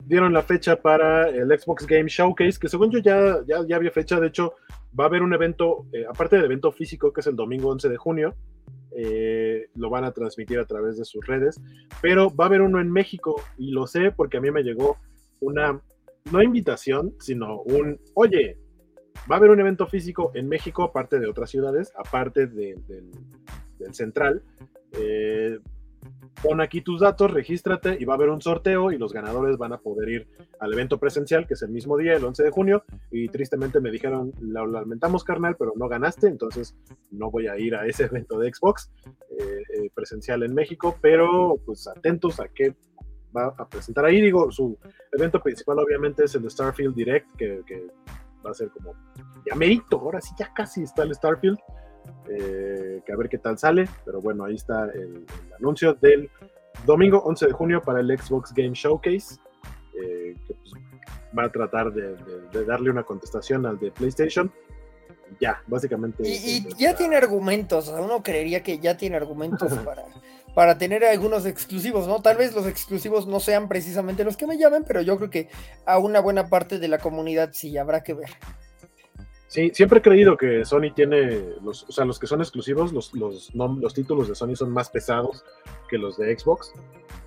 dieron la fecha para el Xbox Game Showcase, que según yo ya, ya, ya había fecha. De hecho, va a haber un evento, aparte del evento físico, que es el domingo 11 de junio. lo van a transmitir a través de sus redes, pero va a haber uno en México y lo sé porque a mí me llegó una, no invitación, sino un, oye, va a haber un evento físico en México, aparte de otras ciudades, aparte del, central. Eh, pon aquí tus datos, regístrate y va a haber un sorteo y los ganadores van a poder ir al evento presencial, que es el mismo día, el 11 de junio, y tristemente me dijeron, lo lamentamos carnal, pero no ganaste, entonces no voy a ir a ese evento de Xbox eh, eh, presencial en México, pero pues atentos a qué va a presentar ahí. Digo, su evento principal obviamente es el Starfield Direct, que, va a ser como ya merito, ahora sí ya casi está el Starfield. Eh, que a ver qué tal sale, pero bueno, ahí está el, anuncio del domingo 11 de junio para el Xbox Game Showcase, eh, que pues, va a tratar de, darle una contestación al de PlayStation. Ya, básicamente. Y, ya tiene argumentos, uno creería que ya tiene argumentos para para tener algunos exclusivos, ¿no? Tal vez los exclusivos no sean precisamente los que me llamen, pero yo creo que a una buena parte de la comunidad sí habrá que ver. Sí, siempre he creído que Sony tiene, los, o sea, los que son exclusivos, los, los, los títulos de Sony son más pesados que los de Xbox.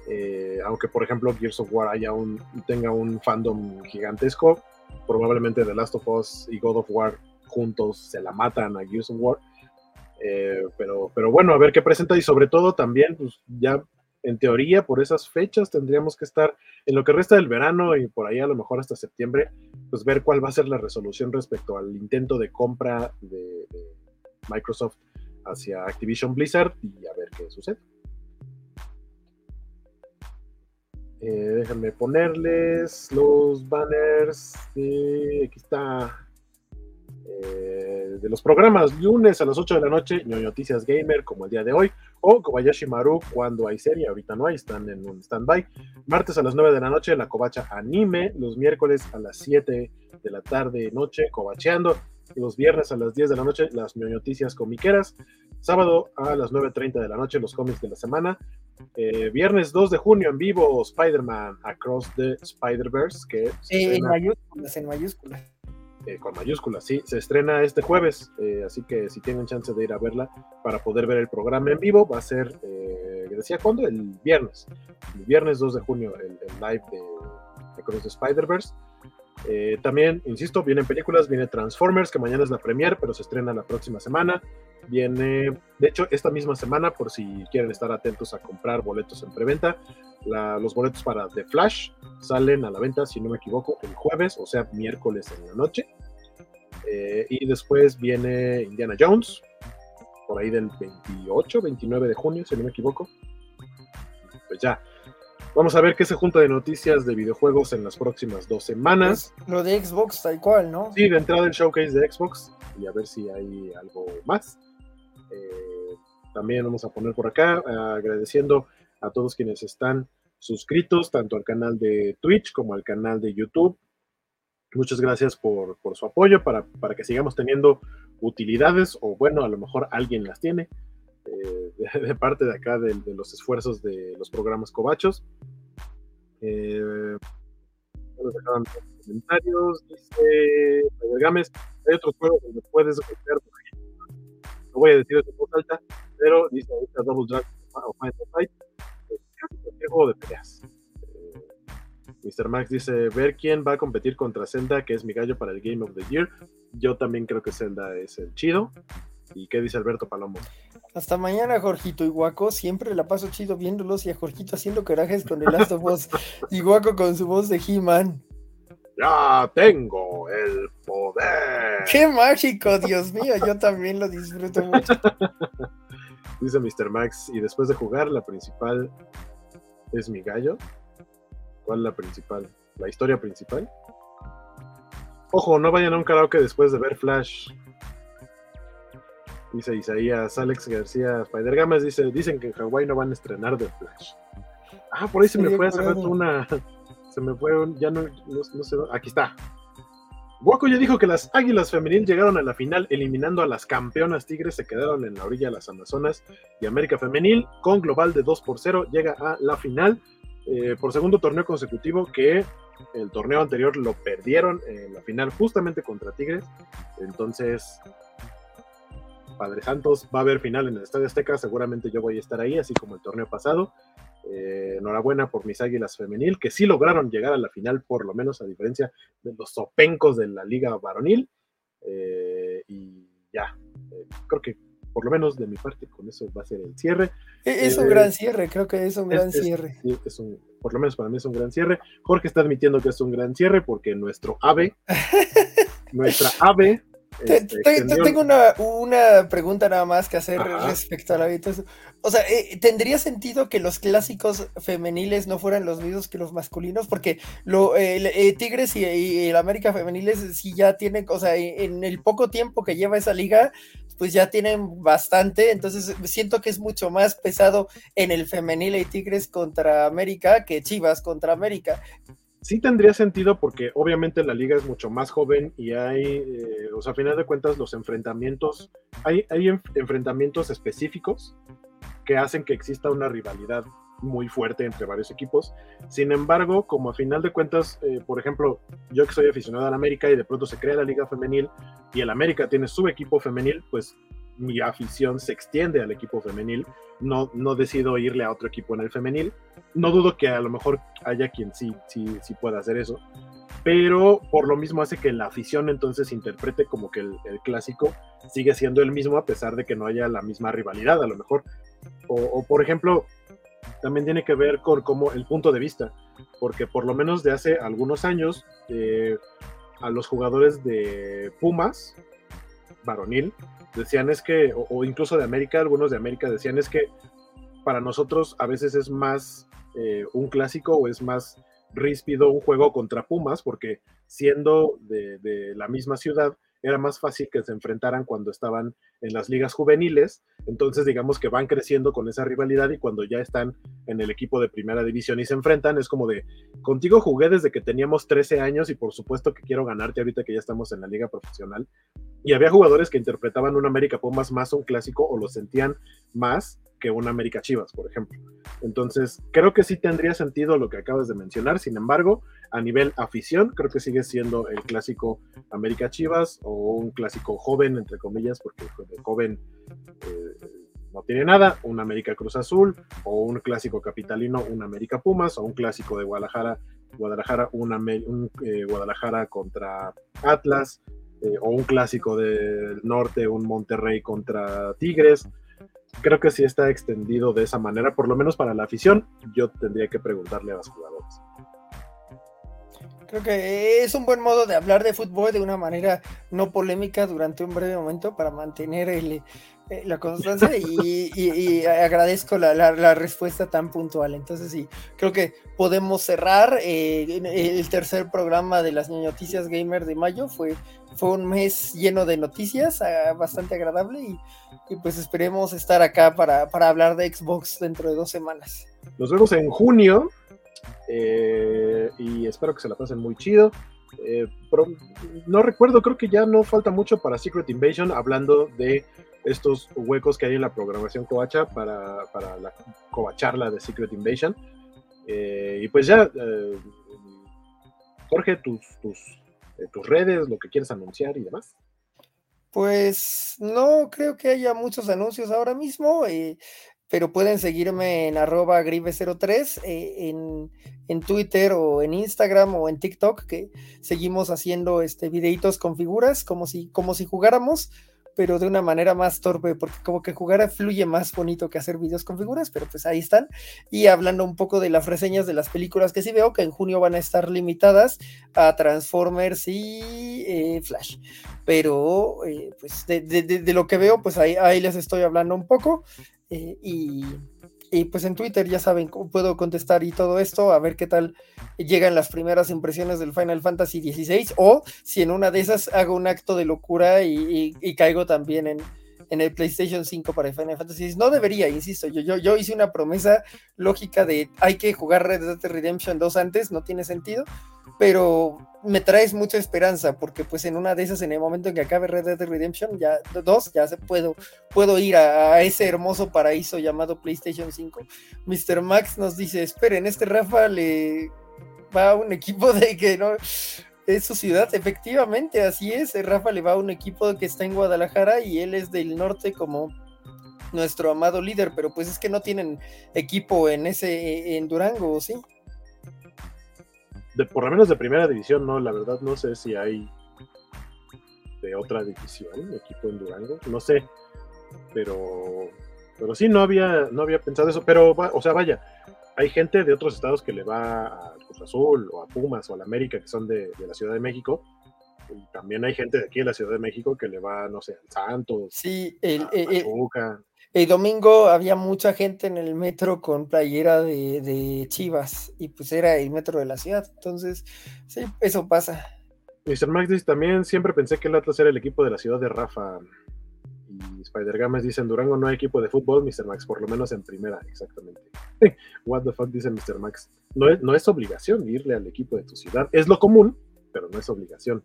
Eh, aunque, por ejemplo, Gears of War haya un, tenga un fandom gigantesco, probablemente The Last of Us y God of War juntos se la matan a Gears of War. Eh, pero, pero bueno, a ver qué presenta y sobre todo también, pues ya en teoría por esas fechas tendríamos que estar en lo que resta del verano y por ahí a lo mejor hasta septiembre, pues ver cuál va a ser la resolución respecto al intento de compra de, Microsoft hacia Activision Blizzard y a ver qué sucede. Eh, déjenme ponerles los banners. aquí está eh, de los programas lunes a las 8 de la noche, Noticias Gamer, como el día de hoy, o Kobayashi Maru, cuando hay serie, ahorita no hay, están en un stand-by. Martes a las 9 de la noche, la Covacha Anime, los miércoles a las 7 de la tarde, noche, Cobacheando, los viernes a las 10 de la noche, las Noticias Comiqueras, sábado a las 9.30 de la noche, los cómics de la semana, eh, viernes 2 de junio en vivo, Spider-Man Across the Spider-Verse, que... en mayúsculas, en mayúsculas eh, con mayúsculas, sí, se estrena este jueves, eh, así que si tienen chance de ir a verla para poder ver el programa en vivo, va a ser, eh, decía cuándo, el viernes, el viernes 2 de junio, el, live de, de Cross Spider-Verse. Eh, también, insisto, vienen películas, viene Transformers, que mañana es la premiere, pero se estrena la próxima semana. Viene, de hecho, esta misma semana, por si quieren estar atentos a comprar boletos en preventa, los boletos para The Flash salen a la venta, si no me equivoco, el jueves, o sea, miércoles en la noche. Eh, y después viene Indiana Jones, por ahí del 28, 29 de junio, si no me equivoco. Pues ya, vamos a ver qué se junta de noticias de videojuegos en las próximas dos semanas. Pues, lo de Xbox tal cual, ¿no? Sí, de entrada el showcase de Xbox y a ver si hay algo más. Eh, también vamos a poner por acá agradeciendo a todos quienes están suscritos tanto al canal de Twitch como al canal de YouTube. Muchas gracias por, por su apoyo para, para que sigamos teniendo utilidades o bueno, a lo mejor alguien las tiene eh, de, parte de acá de, los esfuerzos de los programas cobachos. Eh, nos dejaron comentarios, dice Gámez, hay otros juegos donde puedes golpear. No voy a decir eso en voz alta, pero dice ahorita Double Dragon o Final Fight, pues, juego de peleas. Eh, Mr. Max dice, ver quién va a competir contra Zelda, que es mi gallo para el Game of the Year. Yo también creo que Zelda es el chido. ¿Y qué dice Alberto Palomo? Hasta mañana, Jorgito y Guaco. Siempre la paso chido viéndolos y a Jorgito haciendo corajes con el Last of Us y Guaco con su voz de He-Man. ¡Ya tengo el poder! ¡Qué mágico, Dios mío! Yo también lo disfruto mucho. Dice Mr. Max, y después de jugar, la principal es mi gallo. ¿Cuál es la principal? ¿La historia principal? Ojo, no vayan a un karaoke después de ver Flash. Dice Isaías, Alex García, Spider Gamas dice, dicen que en Hawái no van a estrenar The Flash. Ah, por ahí se Sí, me fue hace rato una. Se me fue un. Ya no, no, no sé. Aquí está. Guaco ya dijo que las Águilas Femenil llegaron a la final eliminando a las campeonas Tigres, se quedaron en la orilla de las Amazonas y América Femenil con global de 2 por 0 llega a la final eh, por segundo torneo consecutivo que el torneo anterior lo perdieron en la final justamente contra Tigres. Entonces, Padre Santos va a haber final en el Estadio Azteca, seguramente yo voy a estar ahí, así como el torneo pasado. Eh, enhorabuena por mis Águilas Femenil, que sí lograron llegar a la final, por lo menos a diferencia de los sopencos de la Liga Varonil. Eh, y ya, eh, creo que por lo menos de mi parte con eso va a ser el cierre. E- Es un gran cierre, creo que es un gran Es- cierre. sí, es un- por lo menos para mí es un gran cierre. Jorge está admitiendo que es un gran cierre porque nuestro ave, nuestra ave, Te- este, te- te- extendió- tengo una, una pregunta nada más que hacer Ajá. respecto a la habitación. O sea, eh, ¿tendría sentido que los clásicos femeniles no fueran los mismos que los masculinos? Porque lo, el, eh, Tigres y, y el América Femeniles sí ya tienen, o sea, e, en el poco tiempo que lleva esa liga, pues ya tienen bastante. Entonces siento que es mucho más pesado en el femenil y Tigres contra América que Chivas contra América. Sí tendría sentido porque obviamente la liga es mucho más joven y hay, eh, o sea, a final de cuentas los enfrentamientos, hay, hay enf- enfrentamientos específicos que hacen que exista una rivalidad muy fuerte entre varios equipos. Sin embargo, como a final de cuentas, eh, por ejemplo, yo que soy aficionado al América y de pronto se crea la liga femenil y el América tiene su equipo femenil, pues mi afición se extiende al equipo femenil. No, no decido irle a otro equipo en el femenil. No dudo que a lo mejor haya quien sí, sí, sí pueda hacer eso. Pero por lo mismo hace que la afición entonces interprete como que el, clásico sigue siendo el mismo a pesar de que no haya la misma rivalidad a lo mejor. O, por ejemplo, también tiene que ver con como el punto de vista, porque por lo menos de hace algunos años eh, a los jugadores de Pumas, varonil, decían es que, o, incluso de América, algunos de América decían es que para nosotros a veces es más eh, un clásico o es más ríspido un juego contra Pumas, porque siendo de la misma ciudad, era más fácil que se enfrentaran cuando estaban en las ligas juveniles, entonces digamos que van creciendo con esa rivalidad y cuando ya están en el equipo de primera división y se enfrentan, es como de, contigo jugué desde que teníamos 13 años y por supuesto que quiero ganarte ahorita que ya estamos en la liga profesional. Y había jugadores que interpretaban un América Pumas más un clásico o lo sentían más que un América Chivas, por ejemplo. Entonces, creo que sí tendría sentido lo que acabas de mencionar. Sin embargo, a nivel afición, creo que sigue siendo el clásico América Chivas o un clásico joven, entre comillas, porque joven eh, no tiene nada, un América Cruz Azul o un clásico capitalino, un América Pumas o un clásico de Guadalajara, Guadalajara, un eh, Guadalajara contra Atlas eh, o un clásico del norte, un Monterrey contra Tigres creo que sí está extendido de esa manera, por lo menos para la afición. Yo tendría que preguntarle a los jugadores. Creo que es un buen modo de hablar de fútbol de una manera no polémica durante un breve momento para mantener el, eh, la constancia y, agradezco la, respuesta tan puntual. Entonces sí, creo que podemos cerrar eh, el tercer programa de las noticias gamer de mayo. Fue, fue un mes lleno de noticias, ah, bastante agradable y, pues esperemos estar acá para, para hablar de Xbox dentro de dos semanas. Nos vemos en junio eh, y espero que se la pasen muy chido. no recuerdo, creo que ya no falta mucho para Secret Invasion, hablando de estos huecos que hay en la programación Covacha para, para la Covacharla de Secret Invasion. Eh, y pues ya, eh, Jorge, tus, tus, eh, tus redes, lo que quieres anunciar y demás. Pues no creo que haya muchos anuncios ahora mismo, pero pueden seguirme en arroba grive03 en, en, Twitter o en Instagram o en TikTok, que seguimos haciendo este, videitos con figuras como si, como si jugáramos pero de una manera más torpe, porque como que jugar fluye más bonito que hacer videos con figuras, pero pues ahí están. Y hablando un poco de las reseñas de las películas que sí veo, que en junio van a estar limitadas a Transformers y eh, Flash. Pero eh, pues de, lo que veo, pues ahí, ahí les estoy hablando un poco. Eh, y y pues en Twitter ya saben cómo puedo contestar y todo esto, a ver qué tal llegan las primeras impresiones del Final Fantasy XVI o si en una de esas hago un acto de locura y, caigo también en, en, el PlayStation 5 para Final Fantasy. No debería, insisto, yo, yo, yo hice una promesa lógica de hay que jugar Red Dead Redemption 2 antes, no tiene sentido, pero me traes mucha esperanza porque pues en una de esas en el momento en que acabe Red Dead Redemption ya dos ya se puedo puedo ir a, ese hermoso paraíso llamado PlayStation 5. Mr. Max nos dice, "Esperen, este Rafa le va a un equipo de que no es su ciudad, efectivamente, así es. Rafa le va a un equipo que está en Guadalajara y él es del norte como nuestro amado líder, pero pues es que no tienen equipo en ese en Durango, ¿sí? Por lo menos de primera división, no, la verdad no sé si hay de otra división, equipo en Durango, no sé, pero, pero sí, no había, no había pensado eso, pero, o sea, vaya, hay gente de otros estados que le va a Cruz Azul o a Pumas o a la América, que son de, la Ciudad de México, y también hay gente de aquí de la Ciudad de México que le va, no sé, al Santos, sí, el, el domingo había mucha gente en el metro con playera de, Chivas y pues era el metro de la ciudad. Entonces, sí, eso pasa. Mr. Max dice también, siempre pensé que el Atlas era el equipo de la ciudad de Rafa. Y Spider Games dice, en Durango no hay equipo de fútbol, Mr. Max, por lo menos en primera, exactamente. What the fuck dice Mr. Max. No es, no es obligación irle al equipo de tu ciudad, es lo común, pero no es obligación.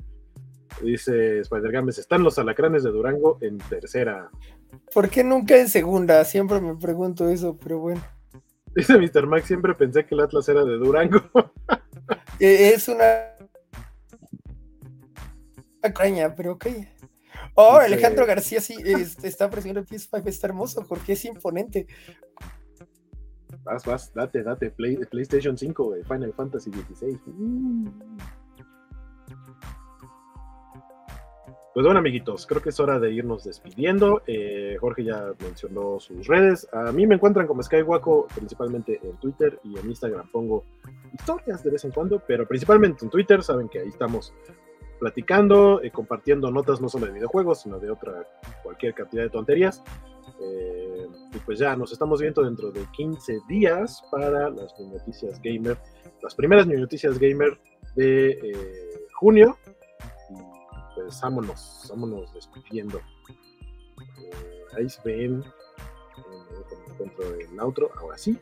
Dice Spider Games, están los alacranes de Durango en tercera. ¿Por qué nunca en segunda? Siempre me pregunto eso, pero bueno. Dice Mr. Max, siempre pensé que el Atlas era de Durango. E, es una caña, pero ok. Oh, Alejandro García sí está presionando el PS5, está hermoso porque es imponente. Vas, vas, date, date, PlayStation 5, Final Fantasy XVI. Pues bueno, amiguitos, creo que es hora de irnos despidiendo. Eh, Jorge ya mencionó sus redes. A mí me encuentran como Skywaco, principalmente en Twitter y en Instagram pongo historias de vez en cuando, pero principalmente en Twitter. Saben que ahí estamos platicando, eh, compartiendo notas no solo de videojuegos, sino de otra, cualquier cantidad de tonterías. Eh, y pues ya nos estamos viendo dentro de 15 días para las noticias gamer, las primeras noticias gamer de junio pues vámonos, vámonos despidiendo. Eh, ahí se ven, eh, encuentro el outro, ahora sí,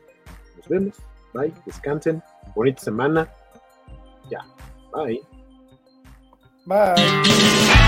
nos vemos, bye, descansen, bonita semana, ya, bye. Bye.